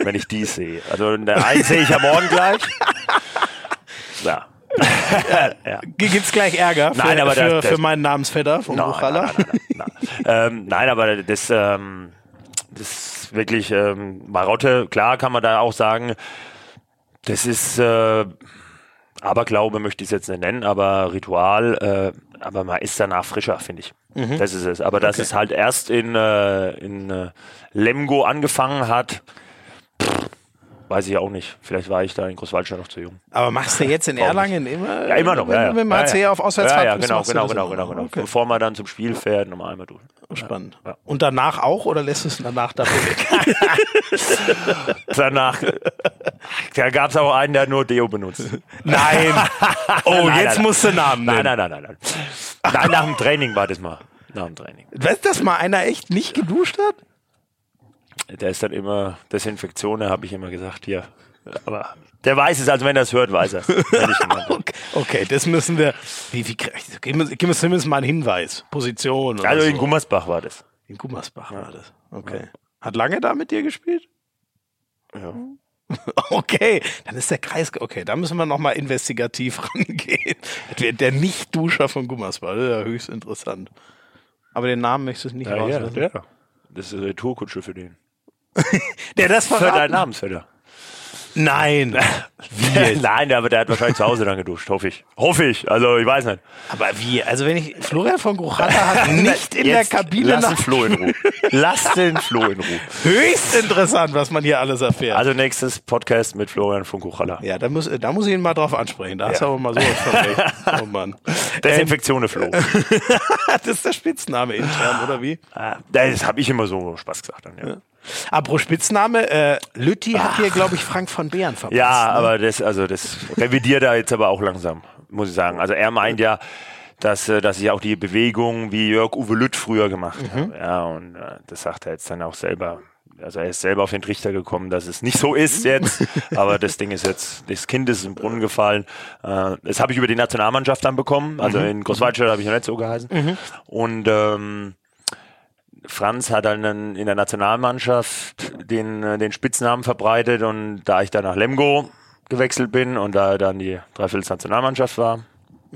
wenn ich die sehe. Also der einen sehe ich ja morgen gleich. Ja. [LAUGHS] ja. Gibt's gleich Ärger für, Nein, aber für, das- das- für meinen Namensvetter von Nein, Buchalla? nein, nein, nein, nein. [LAUGHS] ähm, nein, aber das, ähm, das ist wirklich ähm, Marotte, klar kann man da auch sagen, das ist äh, Aberglaube möchte ich es jetzt nicht nennen, aber Ritual, äh, aber man ist danach frischer, finde ich. Das ist es. Aber dass es halt erst in, äh, in äh, Lemgo angefangen hat, pff, weiß ich auch nicht. Vielleicht war ich da in Großwaldstadt noch zu jung. Aber machst du jetzt in [LAUGHS] Erlangen immer? Ja, immer noch. Wenn, Ja, ja. wenn man ja, HC ja. auf Auswärtsfahrt ja, ja, genau, genau, genau, genau, genau. Okay. Bevor man dann zum Spiel fährt, nochmal einmal durch. Spannend. Ja. Und danach auch oder lässt du es danach dafür weg? [LAUGHS] [LAUGHS] Danach, da gab es auch einen, der nur Deo benutzt. Nein. Oh, Nein, jetzt nein, musst du Namen Nein, nennen. nein, nein, nein, nein. Nein, nach dem Training war das mal. Nach dem Training. Weißt du, dass mal einer echt nicht geduscht hat? Der ist dann immer Desinfektion, habe ich immer gesagt, hier. Aber der weiß es, also wenn er es hört, weiß er [LAUGHS] Okay, okay, das müssen wir. Wie, wie, gib, mir, gib mir zumindest mal einen Hinweis. Position. Also so. in Gummersbach war das. In Gummersbach war das. Okay. Hat lange da mit dir gespielt? Ja. [LAUGHS] Okay, dann ist der Kreis. Okay, da müssen wir nochmal investigativ [LAUGHS] rangehen. Der- Nicht-Duscher von Gummersbach, das ist ja höchst interessant. Aber den Namen möchtest du nicht Ja, ja, rauslassen. ja. Das ist eine Retourkutsche für den. Der das verraten? Namensvetter. Nein. Wie? [LAUGHS] Nein, aber der hat wahrscheinlich zu Hause dann geduscht, hoffe ich. Hoffe ich, also ich weiß nicht. Aber wie? Also wenn ich Florian von Gruchalla hat [LAUGHS] nicht in Jetzt der Kabine Lass den nach Flo in Ruhe. Lass den Flo in Ruhe. höchst interessant, was man hier alles erfährt. Also nächstes Podcast mit Florian von Kuchalla. ja, da muss, da muss ich ihn mal drauf ansprechen. Da hast du Ja. aber mal sowas von [LAUGHS] recht. Oh Mann. Desinfektion Flo. Das ist der Spitzname intern, oder wie? Ah, Das habe ich immer so Spaß gesagt dann, ja. Apropos Spitzname, äh, Lütti hat hier, glaube ich, Frank von Beeren verpasst. Ja, ne? aber das, also das revidiert er jetzt aber auch langsam, muss ich sagen. Also er meint ja, dass, äh, dass ich auch die Bewegung wie Jörg Uwe Lütt früher gemacht Mhm. habe. Ja, und äh, das sagt er jetzt dann auch selber. Also er ist selber auf den Trichter gekommen, dass es nicht so ist jetzt, [LAUGHS] aber das Ding ist jetzt, das Kind ist im Brunnen gefallen. Äh, das habe ich über die Nationalmannschaft dann bekommen. Also Mhm. in Großwaldstadt habe ich noch nicht so geheißen. Und ähm, Franz hat dann in der Nationalmannschaft den, äh, den Spitznamen verbreitet und da ich dann nach Lemgo gewechselt bin und da dann die Dreiviertel Nationalmannschaft war,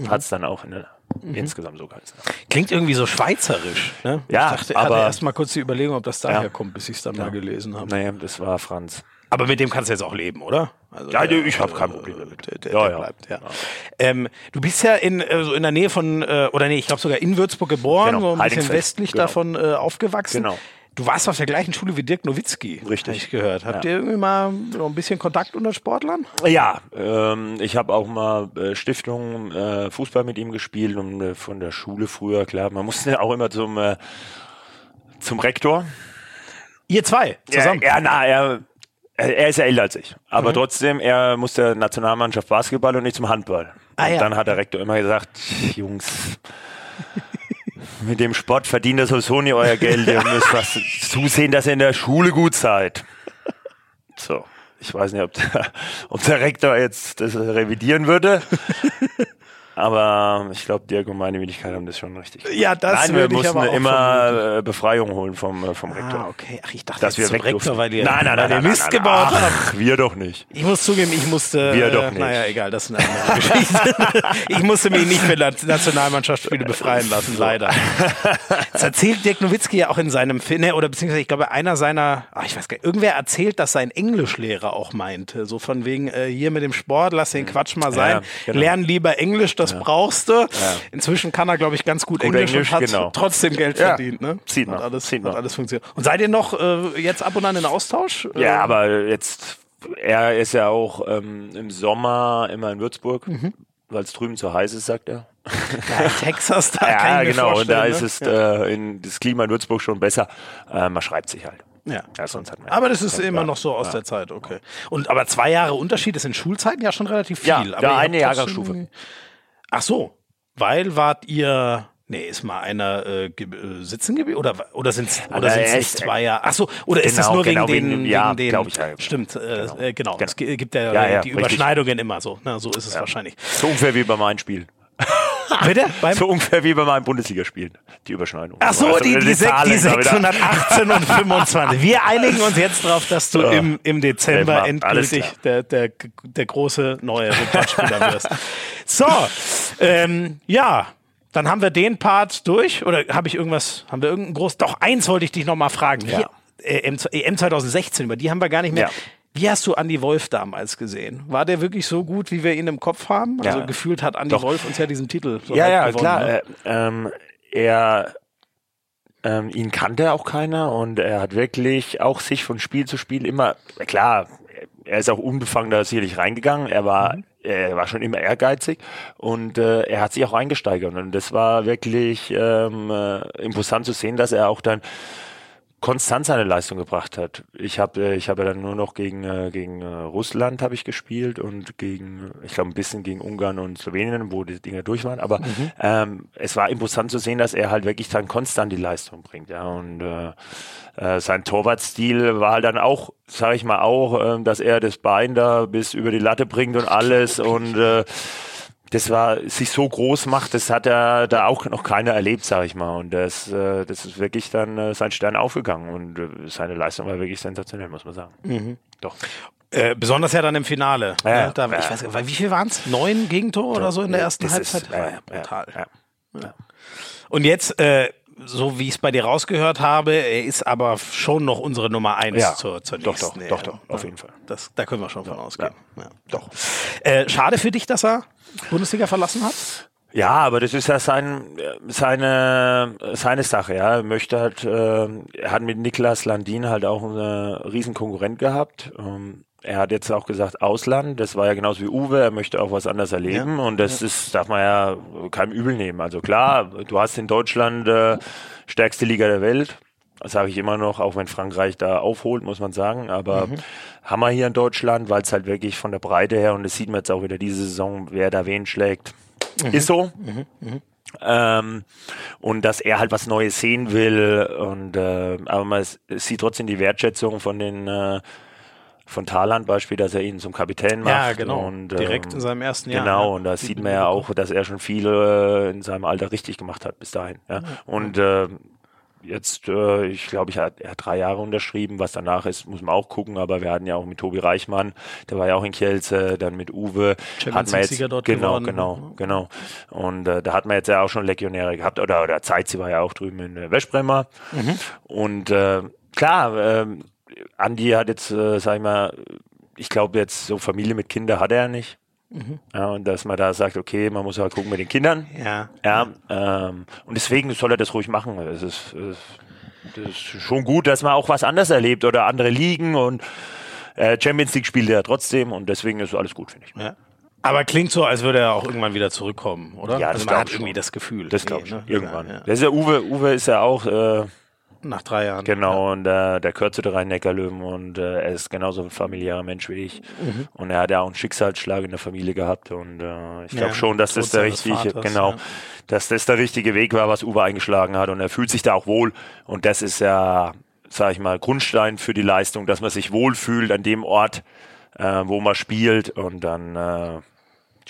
hat es dann auch in der, insgesamt so geheißen. Klingt irgendwie so schweizerisch. Ne? Ja, ich dachte, aber- hatte erst mal kurz die Überlegung, ob das daher Ja. kommt, bis ich es dann mal gelesen habe. Naja, das war Franz. Aber mit dem kannst du jetzt auch leben, oder? Also Ja, der, ich hab kein äh, Problem damit. Der, der, Ja, der ja. bleibt, ja. Ähm, du bist ja in, äh, so in der Nähe von, äh, oder nee, ich glaube sogar in Würzburg geboren, Genau, so ein bisschen westlich genau. davon äh, aufgewachsen. Genau. Du warst auf der gleichen Schule wie Dirk Nowitzki, Richtig. ich gehört. Habt Ja. ihr irgendwie mal so ein bisschen Kontakt unter Sportlern? Ja, ähm, ich habe auch mal äh, Stiftung äh, Fußball mit ihm gespielt und äh, von der Schule früher, klar, man musste [LAUGHS] ja auch immer zum, äh, zum Rektor. Ihr zwei zusammen. Ja, ja na, er, er ist ja älter als ich. Aber trotzdem, er musste Nationalmannschaft Basketball und nicht zum Handball. Ah, und ja. dann hat der Rektor immer gesagt, Jungs, mit dem Sport verdient ihr sowieso nicht euer Geld. Ihr müsst was zusehen, dass ihr in der Schule gut seid. So. Ich weiß nicht, ob der, ob der Rektor jetzt das revidieren würde. Aber ich glaube, Dirk und meine Wenigkeit haben das schon richtig gemacht. Ja, das Nein, wir ich mussten aber immer äh, Befreiung holen vom, äh, vom Rektor. Ah, okay. Ach, ich dachte, Dass wir weg Rektor, weil ihr, nein, nein, nein, nein, Mist nein, gebaut habt. Ach, wir doch nicht. Ich muss zugeben, ich musste. Wir äh, doch nicht. Naja, egal, das ist eine andere Geschichte. [LAUGHS] ich musste mich nicht für Na- Nationalmannschaftsspiele befreien lassen, leider. Das erzählt Dirk Nowitzki ja auch in seinem Film, ne, oder beziehungsweise ich glaube, einer seiner, ach, ich weiß gar nicht, irgendwer erzählt, dass sein Englischlehrer auch meinte. So von wegen, äh, hier mit dem Sport, lass den Quatsch mal sein. Ja, genau. Lern lieber Englisch, das brauchst du. Inzwischen kann er, glaube ich, ganz gut, Englisch, Englisch, und hat genau. trotzdem Geld Ja, verdient. Ne? sieht man, Hat alles, sieht man. Hat alles funktioniert. Und seid ihr noch äh, jetzt ab und an in Austausch? Äh, Ja, aber jetzt, er ist ja auch ähm, im Sommer immer in Würzburg, Mhm. weil es drüben zu heiß ist, sagt er. Ja, Texas, da [LAUGHS] kann ja, ich mir genau. Und da ist ne? es äh, in das Klima in Würzburg schon besser. Äh, man schreibt sich halt. Ja. Ja, sonst hat man Aber das ist ja, immer ja. noch so aus der Zeit, okay. Und aber zwei Jahre Unterschied ist in Schulzeiten ja schon relativ viel. Ja, aber ja, habt eine Jahrgangsstufe. Ach so, weil wart ihr Nee, ist mal einer äh, ge- äh, sitzen geblieben oder oder sind's oder Also, sind's er nicht zwei Jahre? Ach so, oder ist das Genau, nur wegen genau, den wegen- ja, wegen den ich, ja. Stimmt, äh, Genau. äh, genau. Es Genau. gi- gibt ja, Ja, die richtig. Überschneidungen immer so. Na, so ist es wahrscheinlich. So ungefähr wie bei meinen Spielen. [LAUGHS] Bitte? Beim So ungefähr wie bei meinen Bundesligaspielen. Die Überschneidung. Ach so, Also, die, die, Zahlen die wieder. 618 und 25. [LAUGHS] Wir einigen uns jetzt darauf, dass du Ja. im, im Dezember endgültig der, der, der große neue Rekordspieler wirst. [LAUGHS] So, ähm, ja, dann haben wir den Part durch. Oder habe ich irgendwas, haben wir irgendein groß? Doch, eins wollte ich dich noch mal fragen. Ja. Hier, EM, EM 2016, über die haben wir gar nicht mehr. Ja. Wie hast du Andy Wolf damals gesehen? War der wirklich so gut, wie wir ihn im Kopf haben? Also Ja. gefühlt hat Andy Doch. Wolf uns ja diesen Titel so Ja, halb ja, gewonnen, klar. ne? Äh, ähm, er, ähm, ihn kannte auch keiner und er hat wirklich auch sich von Spiel zu Spiel immer, klar, er ist auch unbefangen da sicherlich reingegangen. Er war, er war schon immer ehrgeizig und äh, er hat sich auch eingesteigert und das war wirklich ähm, äh, imposant zu sehen, dass er auch dann konstant seine Leistung gebracht hat. Ich habe äh, ich habe dann nur noch gegen äh, gegen äh, Russland habe ich gespielt und gegen ich glaube ein bisschen gegen Ungarn und Slowenien, wo die Dinge durch waren, aber ähm, es war imposant zu sehen, dass er halt wirklich dann konstant die Leistung bringt, ja. Und äh, äh, sein Torwartstil war halt dann auch, sage ich mal auch, ähm, dass er das Bein da bis über die Latte bringt und alles und äh, das war sich so groß macht, das hat er da auch noch keiner erlebt, sage ich mal. Und das, äh, das ist wirklich dann äh, sein Stern aufgegangen und äh, seine Leistung war wirklich sensationell, muss man sagen. Doch. Äh, besonders ja dann im Finale. Ja, ne? da, ja. ich weiß, wie viel waren es? Neun Gegentore oder so in der ersten Das ist- Halbzeit? ja, War ja ja, brutal. ja. Und jetzt, äh, so wie ich es bei dir rausgehört habe, er ist aber schon noch unsere Nummer eins Ja, zur, zur doch, nächsten doch, doch, doch, auf Ja. jeden Fall. Das, da können wir schon von ausgehen. Ja. Doch. Äh, schade für dich, dass er Bundesliga verlassen hat? Ja, aber das ist ja sein, seine, seine Sache, ja. Er möchte halt, äh, er hat mit Niklas Landin halt auch einen riesen Konkurrent gehabt. Ähm, er hat jetzt auch gesagt, Ausland, das war ja genauso wie Uwe, er möchte auch was anderes erleben und das ist, darf man ja keinem übel nehmen. Also klar, du hast in Deutschland äh, stärkste Liga der Welt, das sage ich immer noch, auch wenn Frankreich da aufholt, muss man sagen. Aber haben wir hier in Deutschland, weil es halt wirklich von der Breite her, und das sieht man jetzt auch wieder diese Saison, wer da wen schlägt, ist so. Ähm, und dass er halt was Neues sehen will. Und äh, aber man sieht trotzdem die Wertschätzung von den äh, von Thailand Beispiel, dass er ihn zum Kapitän macht. Ja, genau. Und, Direkt ähm, in seinem ersten Jahr. Genau, ja. und da sieht man ja auch, dass er schon viele äh, in seinem Alter richtig gemacht hat bis dahin. Ja. Und äh, jetzt, äh, ich glaube, ich hat, er hat drei Jahre unterschrieben. Was danach ist, muss man auch gucken. Aber wir hatten ja auch mit Tobi Reichmann, der war ja auch in Kielce, dann mit Uwe. Champions wir jetzt, dort genau, geworden. genau, genau. Und äh, da hat man jetzt ja auch schon Legionäre gehabt. Oder, oder Zeit, sie war ja auch drüben in äh, Westbremmer. Mhm. Und äh, klar, ähm, Andi hat jetzt, äh, sag ich mal, ich glaube jetzt so Familie mit Kindern hat er ja nicht. Mhm. Ja, und dass man da sagt, okay, man muss halt gucken mit den Kindern. Ja. Ja, ähm, und deswegen soll er das ruhig machen. Es ist, es das ist schon gut, dass man auch was anderes erlebt oder andere Ligen und äh, Champions League spielt er ja trotzdem und deswegen ist alles gut, finde ich. Ja. Aber klingt so, als würde er auch irgendwann wieder zurückkommen, oder? Ja, also das man glaub hat ich irgendwie schon. das Gefühl. Das glaube ich. ne? Irgendwann. Ja, Das ist ja Uwe, Uwe ist ja auch äh, Nach drei Jahren. Genau, und äh, der gehört zu Rhein-Neckar-Löwen und äh, er ist genauso ein familiärer Mensch wie ich. Mhm. Und er hat ja auch einen Schicksalsschlag in der Familie gehabt und äh, ich glaube Ja, schon, dass das der richtige, Vaters, genau, ja. dass das der richtige Weg war, was Uwe eingeschlagen hat und er fühlt sich da auch wohl und das ist ja, sag ich mal, Grundstein für die Leistung, dass man sich wohlfühlt an dem Ort, äh, wo man spielt und dann äh,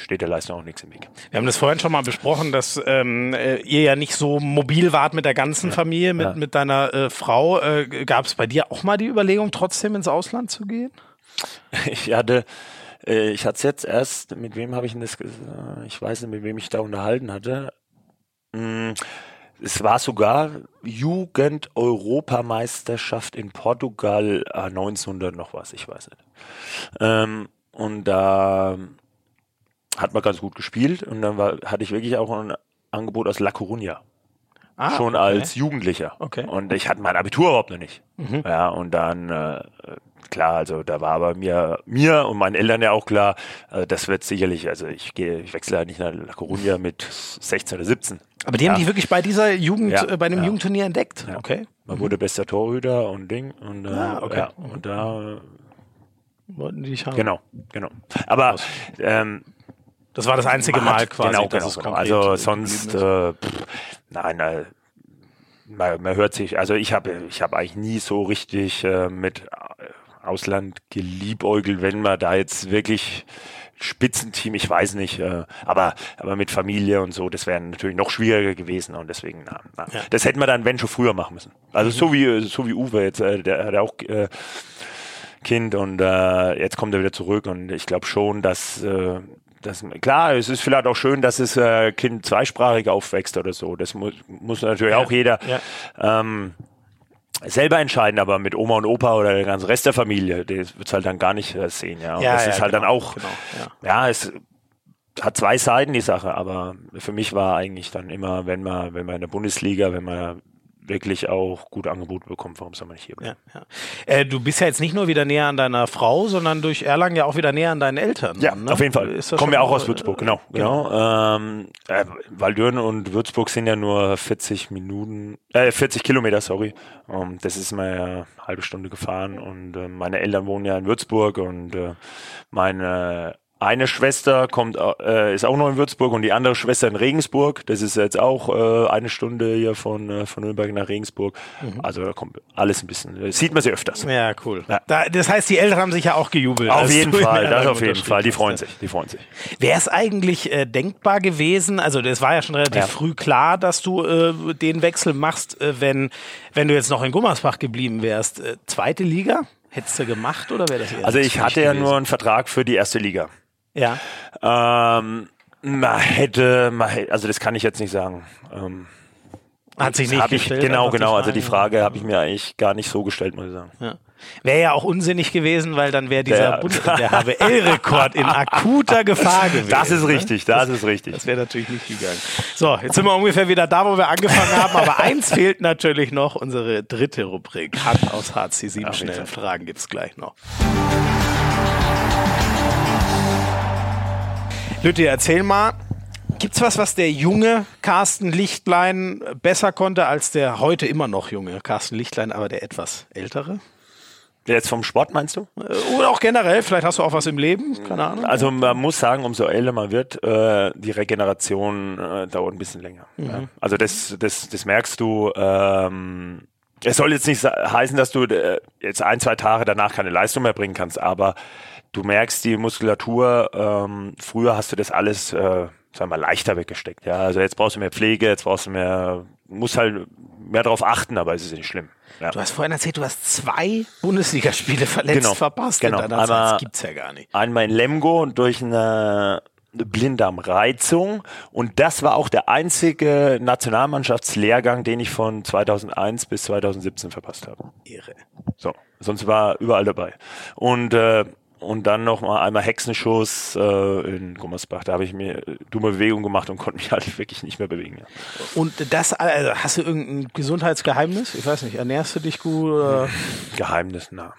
steht der Leistung auch nichts im Weg. Wir haben das vorhin schon mal besprochen, dass ähm, äh, ihr ja nicht so mobil wart mit der ganzen Familie, mit, Ja. mit deiner äh, Frau. Äh, Gab es bei dir auch mal die Überlegung, trotzdem ins Ausland zu gehen? [LAUGHS] Ich hatte, äh, ich hatte es jetzt erst, mit wem habe ich denn das, äh, ich weiß nicht, mit wem ich da unterhalten hatte. Mm, Es war sogar Jugend-Europameisterschaft in Portugal äh, 1900 noch was, ich weiß nicht. Ähm, und da hat man ganz gut gespielt und dann war, hatte ich wirklich auch ein Angebot aus La Coruña Ah, schon okay. als Jugendlicher. Okay. Und ich hatte mein Abitur überhaupt noch nicht. Ja, und dann, äh, klar, also da war aber mir, mir und meinen Eltern ja auch klar, äh, das wird sicherlich, also ich gehe, ich wechsle halt nicht nach La Coruña mit 16 oder 17. Aber die haben dich wirklich bei dieser Jugend, Ja, äh, bei dem ja. Jugendturnier entdeckt. Ja. Okay. Man wurde bester Torhüter und Ding und, äh, Ah, okay. ja, und da, Wollten die dich haben. genau, genau. Aber ähm, Das war das einzige Mal quasi. Genau, genau. genau. Also sonst, äh, pff, nein, äh, man, man, hört sich, also ich habe ich hab eigentlich nie so richtig äh, mit Ausland geliebäugelt, wenn man da jetzt wirklich Spitzenteam, ich weiß nicht, äh, aber, aber mit Familie und so, das wäre natürlich noch schwieriger gewesen und deswegen, na, na. Ja. das hätten wir dann, wenn schon früher machen müssen. Also mhm. so wie so wie Uwe jetzt, äh, der hat auch äh, Kind und äh, jetzt kommt er wieder zurück und ich glaube schon, dass äh, das, klar, es ist vielleicht auch schön, dass das äh, Kind zweisprachig aufwächst oder so. Das muss, muss natürlich ja. auch jeder. Ja. Ähm, selber entscheiden, aber mit Oma und Opa oder der ganzen Rest der Familie, das wird's halt dann gar nicht äh, sehen, ja. Und ja das ist halt genau, dann auch, genau, ja, es hat zwei Seiten die Sache, aber für mich war eigentlich dann immer, wenn man, wenn man in der Bundesliga, wenn man wirklich auch gut Angebote bekommt, warum soll man nicht hier bleiben? Ja, ja. Äh, du bist ja jetzt nicht nur wieder näher an deiner Frau, sondern durch Erlangen ja auch wieder näher an deinen Eltern. Ja, ne? auf jeden Fall. Kommen ja auch aus Würzburg, genau. genau. genau. Ähm, äh, Waldürn und Würzburg sind ja nur 40 Minuten, äh, 40 Kilometer, sorry. Um, ähm, das ist mal eine halbe Stunde gefahren und äh, meine Eltern wohnen ja in Würzburg und äh, meine eine Schwester kommt, äh, ist auch noch in Würzburg und die andere Schwester in Regensburg. Das ist jetzt auch äh, eine Stunde hier von, äh, von Nürnberg nach Regensburg. Mhm. Also da kommt alles ein bisschen, äh, sieht man sie öfters. Ja, cool. Ja. Da, das heißt, die Eltern haben sich ja auch gejubelt. Auf jeden Fall, das auf jeden Fall. Die freuen sich, die freuen sich. Wäre es eigentlich äh, denkbar gewesen, also das war ja schon relativ ja. früh klar, dass du äh, den Wechsel machst, äh, wenn, wenn du jetzt noch in Gummersbach geblieben wärst. Äh, zweite Liga? Hättest du gemacht oder wäre das eher Also ich hatte ja nur einen Vertrag für die erste Liga. Ja. Ähm, man hätte, man hätte, also das kann ich jetzt nicht sagen. Ähm, Hat sich nicht gestellt. Ich, genau, genau. Also die Frage habe ich mir eigentlich gar nicht so gestellt, muss ich sagen. Ja. Wäre ja auch unsinnig gewesen, weil dann wäre dieser der, der HBL-Rekord in akuter Gefahr [LAUGHS] gewesen. Das ist richtig, das, das ist richtig. Das wäre natürlich nicht gegangen. So, jetzt sind wir ungefähr wieder da, wo wir angefangen haben, aber eins [LAUGHS] fehlt natürlich noch, unsere dritte Rubrik. Hand aus HC7 schnellen Fragen gibt's gleich noch. Lütti, erzähl mal, gibt's was, was der junge Carsten Lichtlein besser konnte als der heute immer noch junge Carsten Lichtlein, aber der etwas ältere? Der jetzt vom Sport meinst du? Äh, oder auch generell, vielleicht hast du auch was im Leben, keine Ahnung. Also man muss sagen, umso älter man wird, äh, die Regeneration äh, dauert ein bisschen länger. Mhm. Ja. Also das, das, das merkst du. Ähm, es soll jetzt nicht heißen, dass du äh, jetzt ein, zwei Tage danach keine Leistung mehr bringen kannst, aber du merkst die Muskulatur, ähm, früher hast du das alles, äh, sagen wir mal, leichter weggesteckt. Ja, also jetzt brauchst du mehr Pflege, jetzt brauchst du mehr, musst halt mehr darauf achten, aber es ist nicht schlimm. Ja. Du hast vorhin erzählt, du hast zwei Bundesligaspiele verletzt genau. verpasst. Genau. In einmal, das gibt's ja gar nicht. Einmal in Lemgo und durch eine Blinddarmreizung und das war auch der einzige Nationalmannschaftslehrgang, den ich von 2001 bis 2017 verpasst habe. Irre. So, sonst war überall dabei. Und äh, und dann noch mal einmal Hexenschuss äh, in Gummersbach. Da habe ich mir dumme Bewegungen gemacht und konnte mich [LAUGHS] halt wirklich nicht mehr bewegen. Ja. Und das, also hast du irgendein Gesundheitsgeheimnis? Ich weiß nicht, ernährst du dich gut? Oder? [LAUGHS] Geheimnis, na.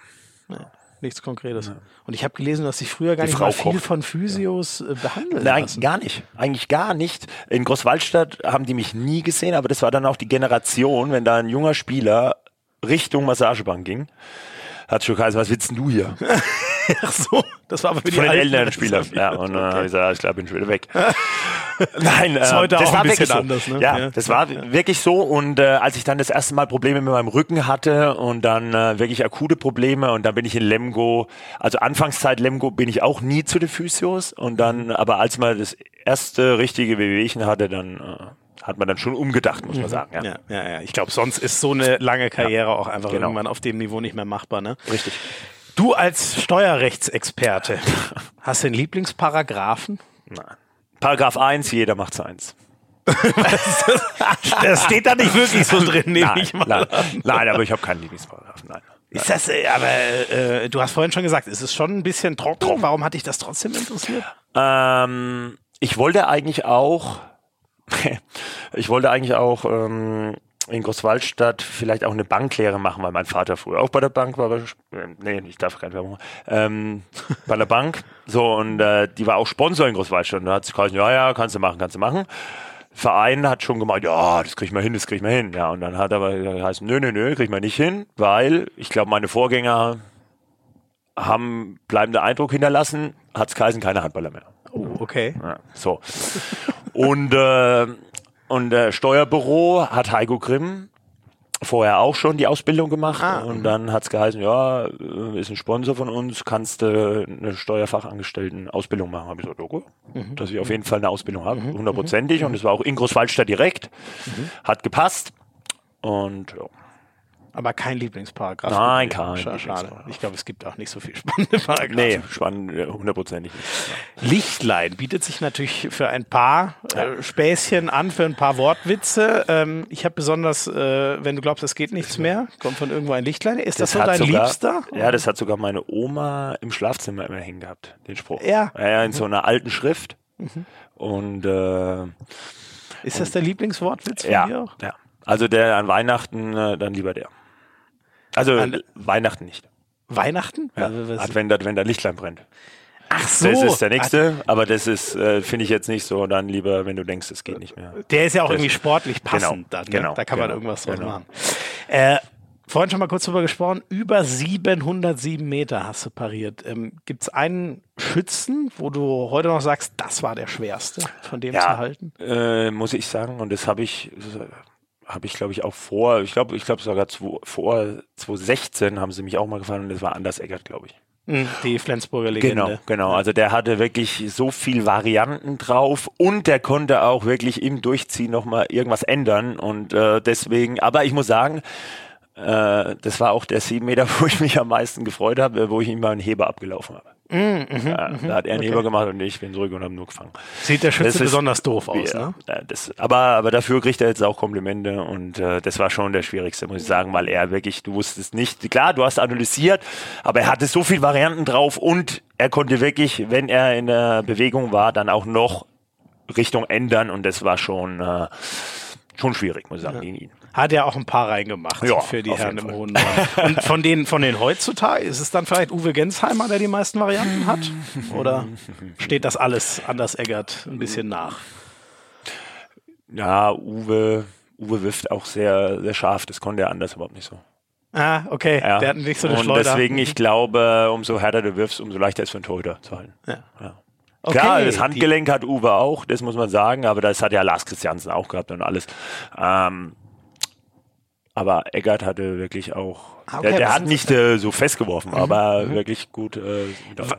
Ja, nichts Konkretes. Ja. Und ich habe gelesen, dass sich früher gar Die nicht Frau mal viel kocht. von Physios ja. Äh, behandelt Nein, lassen. gar nicht. Eigentlich gar nicht. In Großwaldstadt haben die mich nie gesehen, aber das war dann auch die Generation, wenn da ein junger Spieler Richtung Massagebank ging hat schon geheißen, was willst denn du hier? [LAUGHS] [LAUGHS] Ach so, das war aber für die Von den älteren Spielern. Ja, und dann okay. habe ich gesagt, ich glaube, bin schon wieder weg. [LAUGHS] Nein, äh, das, das war wirklich so. Anders, ne? ja, ja, das war wirklich so. Und äh, als ich dann das erste Mal Probleme mit meinem Rücken hatte und dann äh, wirklich akute Probleme und dann bin ich in Lemgo, also Anfangszeit Lemgo bin ich auch nie zu den Physios und dann, aber als man das erste richtige Wehwehchen hatte, dann äh, hat man dann schon umgedacht, muss man mhm. sagen. Ja, ja, ja. ja. Ich glaube, sonst ist so eine lange Karriere ja, auch einfach genau. irgendwann auf dem Niveau nicht mehr machbar. Ne? Richtig. Du als Steuerrechtsexperte, hast du einen Lieblingsparagraphen? Nein. Paragraph 1, jeder macht's eins. [LAUGHS] das steht da nicht wirklich so drin, nehme ich mal. Nein, nein aber ich habe keinen Lieblingsparagraphen. Nein. Ist das, äh, aber äh, du hast vorhin schon gesagt, es ist schon ein bisschen trocken. Warum hat dich das trotzdem interessiert? Ähm, ich wollte eigentlich auch [LAUGHS] ich wollte eigentlich auch ähm, in Großwaldstadt vielleicht auch eine Banklehre machen, weil mein Vater früher auch bei der Bank war. Äh, nee, ich darf keine Werbung ähm, [LAUGHS] Bei der Bank. So, und äh, die war auch Sponsor in Großwaldstadt. Und da hat sie gesagt, ja, ja, kannst du machen, kannst du machen. Verein hat schon gemeint, ja, das krieg ich mal hin, das krieg ich mal hin. Ja, und dann hat aber heißt, nö, nö, nö, krieg ich mal nicht hin, weil ich glaube, meine Vorgänger haben bleibenden Eindruck hinterlassen, hat's Kaisen keine Handballer mehr. Oh, okay. Ja, so. Und, äh, und äh, Steuerbüro hat Heiko Grimm vorher auch schon die Ausbildung gemacht Ah, und dann hat's geheißen, ja, äh, ist ein Sponsor von uns, kannst du eine Steuerfachangestellten Ausbildung machen. Habe ich gesagt, okay, Mhm. dass ich auf jeden Fall eine Ausbildung habe, hundertprozentig. Und es war auch in Großwaldstadt direkt, Mhm. hat gepasst. Und ja. Aber kein Lieblingsparagraph. Nein, kein Schade. Schade. Lieblingsparagraph. Ich glaube, es gibt auch nicht so viel spannende Paragraphen. nee, spannend, äh, hundertprozentig nicht. Lichtlein bietet sich natürlich für ein paar äh, Späßchen an, für ein paar Wortwitze. Ähm, ich habe besonders, äh, wenn du glaubst, es geht nichts mehr, kommt von irgendwo ein Lichtlein. Ist das, so hat dein sogar, Liebster? Ja, das hat sogar meine Oma im Schlafzimmer immer hängen gehabt, den Spruch. Ja. Ja, in so einer alten Schrift. Und äh, Ist das der Lieblingswortwitz von dir ja, auch? ja. Also der an Weihnachten, äh, dann lieber der. Also An- Weihnachten nicht. Weihnachten? Ja. Advent, Advent, der Lichtlein brennt. Ach so. Das ist der nächste, aber das ist, äh, finde ich jetzt nicht so, dann lieber, wenn du denkst, es geht nicht mehr. Der ist ja auch Das- irgendwie sportlich passend Genau, dann. Ne? genau, da kann man genau, irgendwas draus genau. machen. Äh, vorhin schon mal kurz drüber gesprochen. Über 707 Meter hast du pariert. Ähm, Gibt es einen Schützen, wo du heute noch sagst, das war der schwerste, von dem zu Ja, halten? äh, muss ich sagen, und das habe ich, habe ich glaube ich auch vor, ich glaube, ich glaube sogar zu, vor 2016 haben sie mich auch mal gefallen und das war Anders Eggert, glaube ich. Hm, Die Flensburger Legende. Genau, genau. Also der hatte wirklich so viel Varianten drauf und der konnte auch wirklich im Durchziehen nochmal irgendwas ändern. Und äh, deswegen, aber ich muss sagen, äh, das war auch der sieben Meter, [LAUGHS] wo ich mich am meisten gefreut habe, wo ich ihm mal einen Heber abgelaufen habe. Mhm, ja, da hat er einen Heber gemacht und ich bin zurück und habe nur gefangen. Sieht der Schütze ist- besonders doof aus, Ja, ne? ja, das, aber, aber dafür kriegt er jetzt auch Komplimente und äh, das war schon der schwierigste, muss ich sagen, weil er wirklich, du wusstest nicht, klar, du hast analysiert, aber er hatte so viele Varianten drauf und er konnte wirklich, wenn er in der Bewegung war, dann auch noch Richtung ändern und das war schon, äh, schon schwierig, muss ich sagen, gegen ihn. Hat ja auch ein paar reingemacht Ja, für die Herren im Fall. hohen Norden. [LAUGHS] Und von den, von den heutzutage, ist es dann vielleicht Uwe Gensheimer, der die meisten Varianten hat? Oder steht das alles Anders Eggert ein bisschen nach? Ja, Uwe, Uwe wirft auch sehr, sehr scharf, das konnte er anders überhaupt nicht so. Ah, okay. Ja. Der hat nicht so eine und Schleuder. deswegen, ich glaube, umso härter du wirfst, umso leichter ist für einen Torhüter zu halten. Ja. Ja. Okay, Klar, das Handgelenk hat Uwe auch, das muss man sagen, aber das hat ja Lars Christiansen auch gehabt und alles. Ähm, aber Eggert hatte wirklich auch, Ah, okay, der, der hat nicht äh, so festgeworfen, aber wirklich gut. Äh,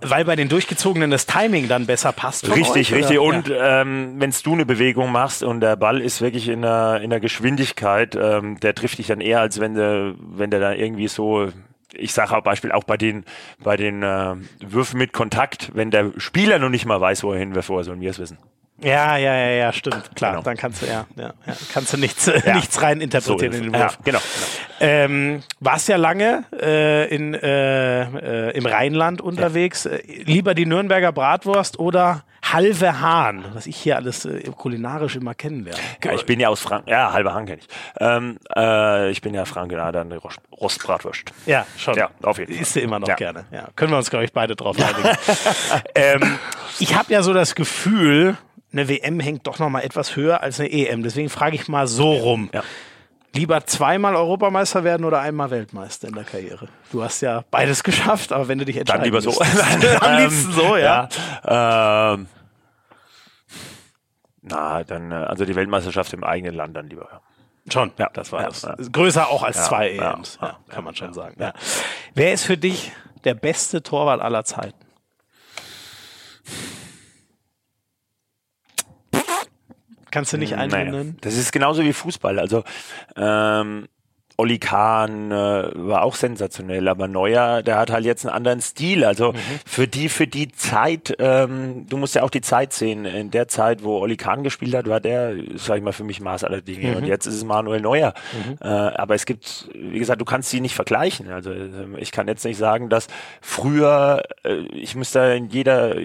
Weil bei den durchgezogenen das Timing dann besser passt. Richtig, euch, richtig. oder? Und ähm, wenn du eine Bewegung machst und der Ball ist wirklich in der, in der Geschwindigkeit, ähm, der trifft dich dann eher, als wenn der, wenn der da irgendwie so, ich sage auch Beispiel auch bei den, bei den äh, Würfen mit Kontakt, wenn der Spieler noch nicht mal weiß, wo er hinwirft, woher sollen wir es wissen? Ja, ja, ja, ja, stimmt. Klar, Genau. dann kannst du ja, ja, ja kannst du nichts, nichts rein interpretieren ist in den Wurf. Ja, genau. Ähm, warst ja lange äh, in, äh, äh, im Rheinland unterwegs. Äh, lieber die Nürnberger Bratwurst oder halbe Hahn, was ich hier alles äh, kulinarisch immer kennenlerne. Ja, ich bin ja aus Franken, ja, halber Hang kenne ich. Ähm, äh, ich bin ja Franke, ja, dann Rost- Rostbratwurst. Ja, schon. Ja, auf jeden Fall. Isst du immer noch Ja. gerne. Ja. Können wir uns, glaube ich, beide drauf einigen. [LAUGHS] ähm, ich habe ja so das Gefühl, eine WM hängt doch noch mal etwas höher als eine EM. Deswegen frage ich mal so rum. Ja. Lieber zweimal Europameister werden oder einmal Weltmeister in der Karriere? Du hast ja beides geschafft, aber wenn du dich entscheiden Dann lieber so. [LAUGHS] müsstest. Am liebsten so, ja. ja. Ähm, na, dann, äh, also die Weltmeisterschaft im eigenen Land dann lieber. Schon. Ja, das war ja, das. ja. Größer auch als zwei ja, EMs. Kann man schon sagen. Ja. Wer ist für dich der beste Torwart aller Zeiten? Kannst du nicht einen Naja, nennen? Das ist genauso wie Fußball. Also ähm, Oli Kahn äh, war auch sensationell, aber Neuer, der hat halt jetzt einen anderen Stil. Also für die für die Zeit, ähm, du musst ja auch die Zeit sehen. In der Zeit, wo Oli Kahn gespielt hat, war der, sag ich mal, für mich Maß aller Dinge. Und jetzt ist es Manuel Neuer. Äh, aber es gibt, wie gesagt, du kannst sie nicht vergleichen. Also ähm, ich kann jetzt nicht sagen, dass früher, äh, ich müsste in jeder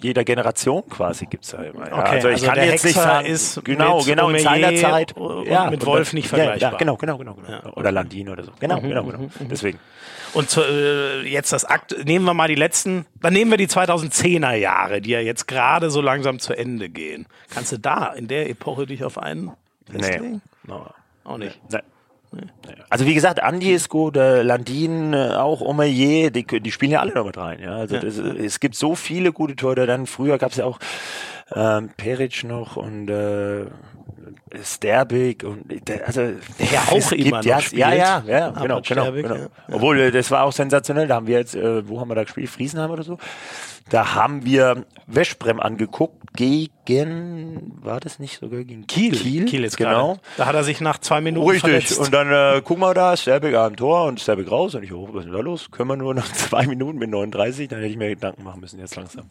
jeder Generation quasi gibt's ja immer. Ja. Okay, also ich also kann jetzt nicht Hexer sagen, ist genau, mit genau in seiner Zeit ja, mit Wolf nicht ja, vergleichbar. Ja, genau, genau, genau, genau. Oder Landin oder so. Genau, genau, genau. Deswegen. Und zu, äh, jetzt das Akt, nehmen wir mal die letzten, dann nehmen wir die 2010er Jahre, die ja jetzt gerade so langsam zu Ende gehen. Kannst du da in der Epoche dich auf einen Nee. festlegen? No. Auch nicht. Nee. Also wie gesagt, Andi ist gut, äh, Landin äh, auch, Omeyer, die, die spielen ja alle noch mit rein. Ja? Also das, es gibt so viele gute Torhüter. Dann früher gab es ja auch ähm, Peric noch und äh, Sterbig und der, also ja auch immer ja, noch ja, ja, ja, genau, genau, genau. Obwohl äh, das war auch sensationell. Da haben wir jetzt, äh, wo haben wir da gespielt? Friesenheim oder so. Da haben wir Weschbrem angeguckt gegen, war das nicht sogar gegen Kiel. Kiel, Kiel ist genau. gerade. Da hat er sich nach zwei Minuten Richtig. verletzt. Und dann äh, guck mal da, Sterbig am Tor und Sterbig raus. Und ich, oh, was ist denn da los? Können wir nur nach [LAUGHS] zwei Minuten mit 39? Dann hätte ich mir Gedanken machen müssen, jetzt langsam.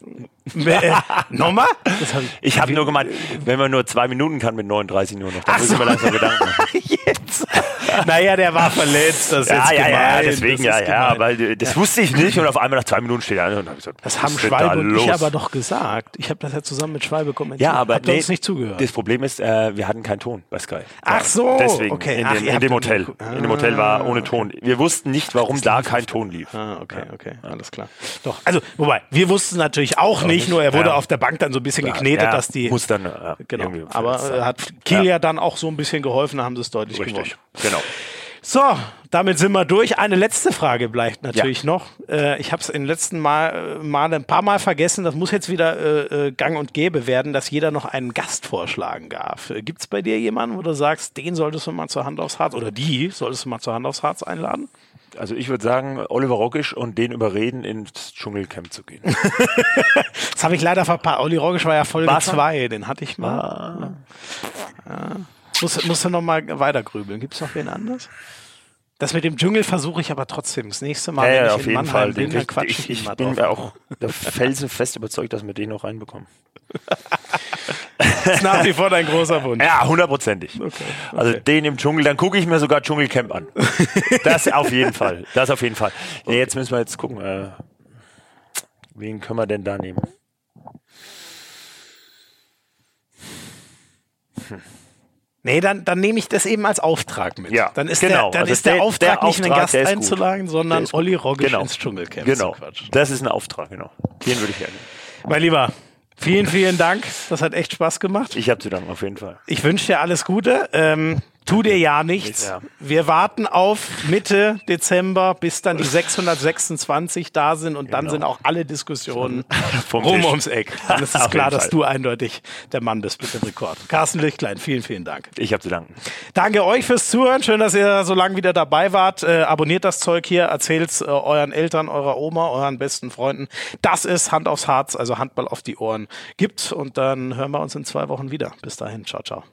äh, nochmal? Ich habe nur gemeint, wenn man nur zwei Minuten kann mit 39 nur noch, Ach muss ich so. mir langsam Gedanken machen. [LAUGHS] [LAUGHS] jetzt. [LAUGHS] naja, der war verletzt. Das Ja, ja, ja, deswegen, ja, ja, aber das wusste ich nicht und auf einmal nach zwei Minuten steht er an und hab ich gesagt, Das haben denn da Schwalbe und ich los? aber doch gesagt. Ich habe das ja zusammen mit Schwalbe kommentiert. Ja, aber Habt nee, uns nicht zugehört. Das Problem ist, äh, wir hatten keinen Ton bei Sky. Ach so, Deswegen, okay. in, Ach, dem, in dem Hotel. geguckt. In dem Hotel war Ah, ohne Ton. Wir wussten nicht, warum da kein Ton lief. Ah, okay, okay, alles klar. Doch, also, wobei, wir wussten natürlich auch nicht, nur er wurde Ja. auf der Bank dann so ein bisschen geknetet, Ja, dass die. muss dann äh, Genau, aber hat Kiel ja. Ja. dann auch so ein bisschen geholfen, da haben sie es deutlich gewonnen. Richtig, genau. So, damit sind wir durch. Eine letzte Frage bleibt natürlich noch. Äh, ich habe es in den letzten Mal, äh, Mal ein paar Mal vergessen. Das muss jetzt wieder äh, äh, gang und gäbe werden, dass jeder noch einen Gast vorschlagen darf. Äh, Gibt es bei dir jemanden, wo du sagst, den solltest du mal zur Hand aufs Harz oder die solltest du mal zur Hand aufs Harz einladen? Also ich würde sagen, Oliver Rockisch und den überreden, ins Dschungelcamp zu gehen. [LAUGHS] Das habe ich leider verpasst. Olli Rogisch war ja Folge War's? 2, den hatte ich mal. Ja. Muss, musst du noch mal weiter grübeln. Gibt es noch wen anders? Das mit dem Dschungel versuche ich aber trotzdem. Das nächste Mal, Ja, wenn ja, ich auf in jeden Mannheim Fall. bin, Den, dann ich quatsche ich, ich, ich mal bin drauf. auch der felsenfest überzeugt, dass wir den noch reinbekommen. Das ist nach wie vor dein großer Wunsch. Ja, hundertprozentig. Okay, Also okay. den im Dschungel, dann gucke ich mir sogar Dschungelcamp an. Das auf jeden Fall. Das auf jeden Fall. Ja, jetzt müssen wir jetzt gucken. Äh, wen können wir denn da nehmen? Nee, dann, dann nehme ich das eben als Auftrag mit. Ja, dann ist genau. der, dann Also ist der, der- Auftrag der nicht einen Gast einzuladen, sondern. Olli Rogisch Genau. ins Dschungelcamp Genau. zu quatschen. Das ist ein Auftrag, genau. Den würde ich gerne. Mein Lieber, vielen, vielen Dank. Das hat echt Spaß gemacht. Ich habe zu danken, auf jeden Fall. Ich wünsche dir alles Gute. Ähm, tu dir ja nichts. Ja. Wir warten auf Mitte Dezember, bis dann die 626 da sind und dann Genau. sind auch alle Diskussionen [LAUGHS] Vom rum ums Eck. [LAUGHS] Dann ist es klar, dass du eindeutig der Mann bist mit dem Rekord. Carsten Lichtlein, vielen, vielen Dank. Ich habe zu danken. Danke euch fürs Zuhören. Schön, dass ihr so lange wieder dabei wart. Äh, abonniert das Zeug hier, erzählt äh, euren Eltern, eurer Oma, euren besten Freunden, dass es Hand aufs Harz, also Handball auf die Ohren gibt. Und dann hören wir uns in zwei Wochen wieder. Bis dahin. Ciao, ciao.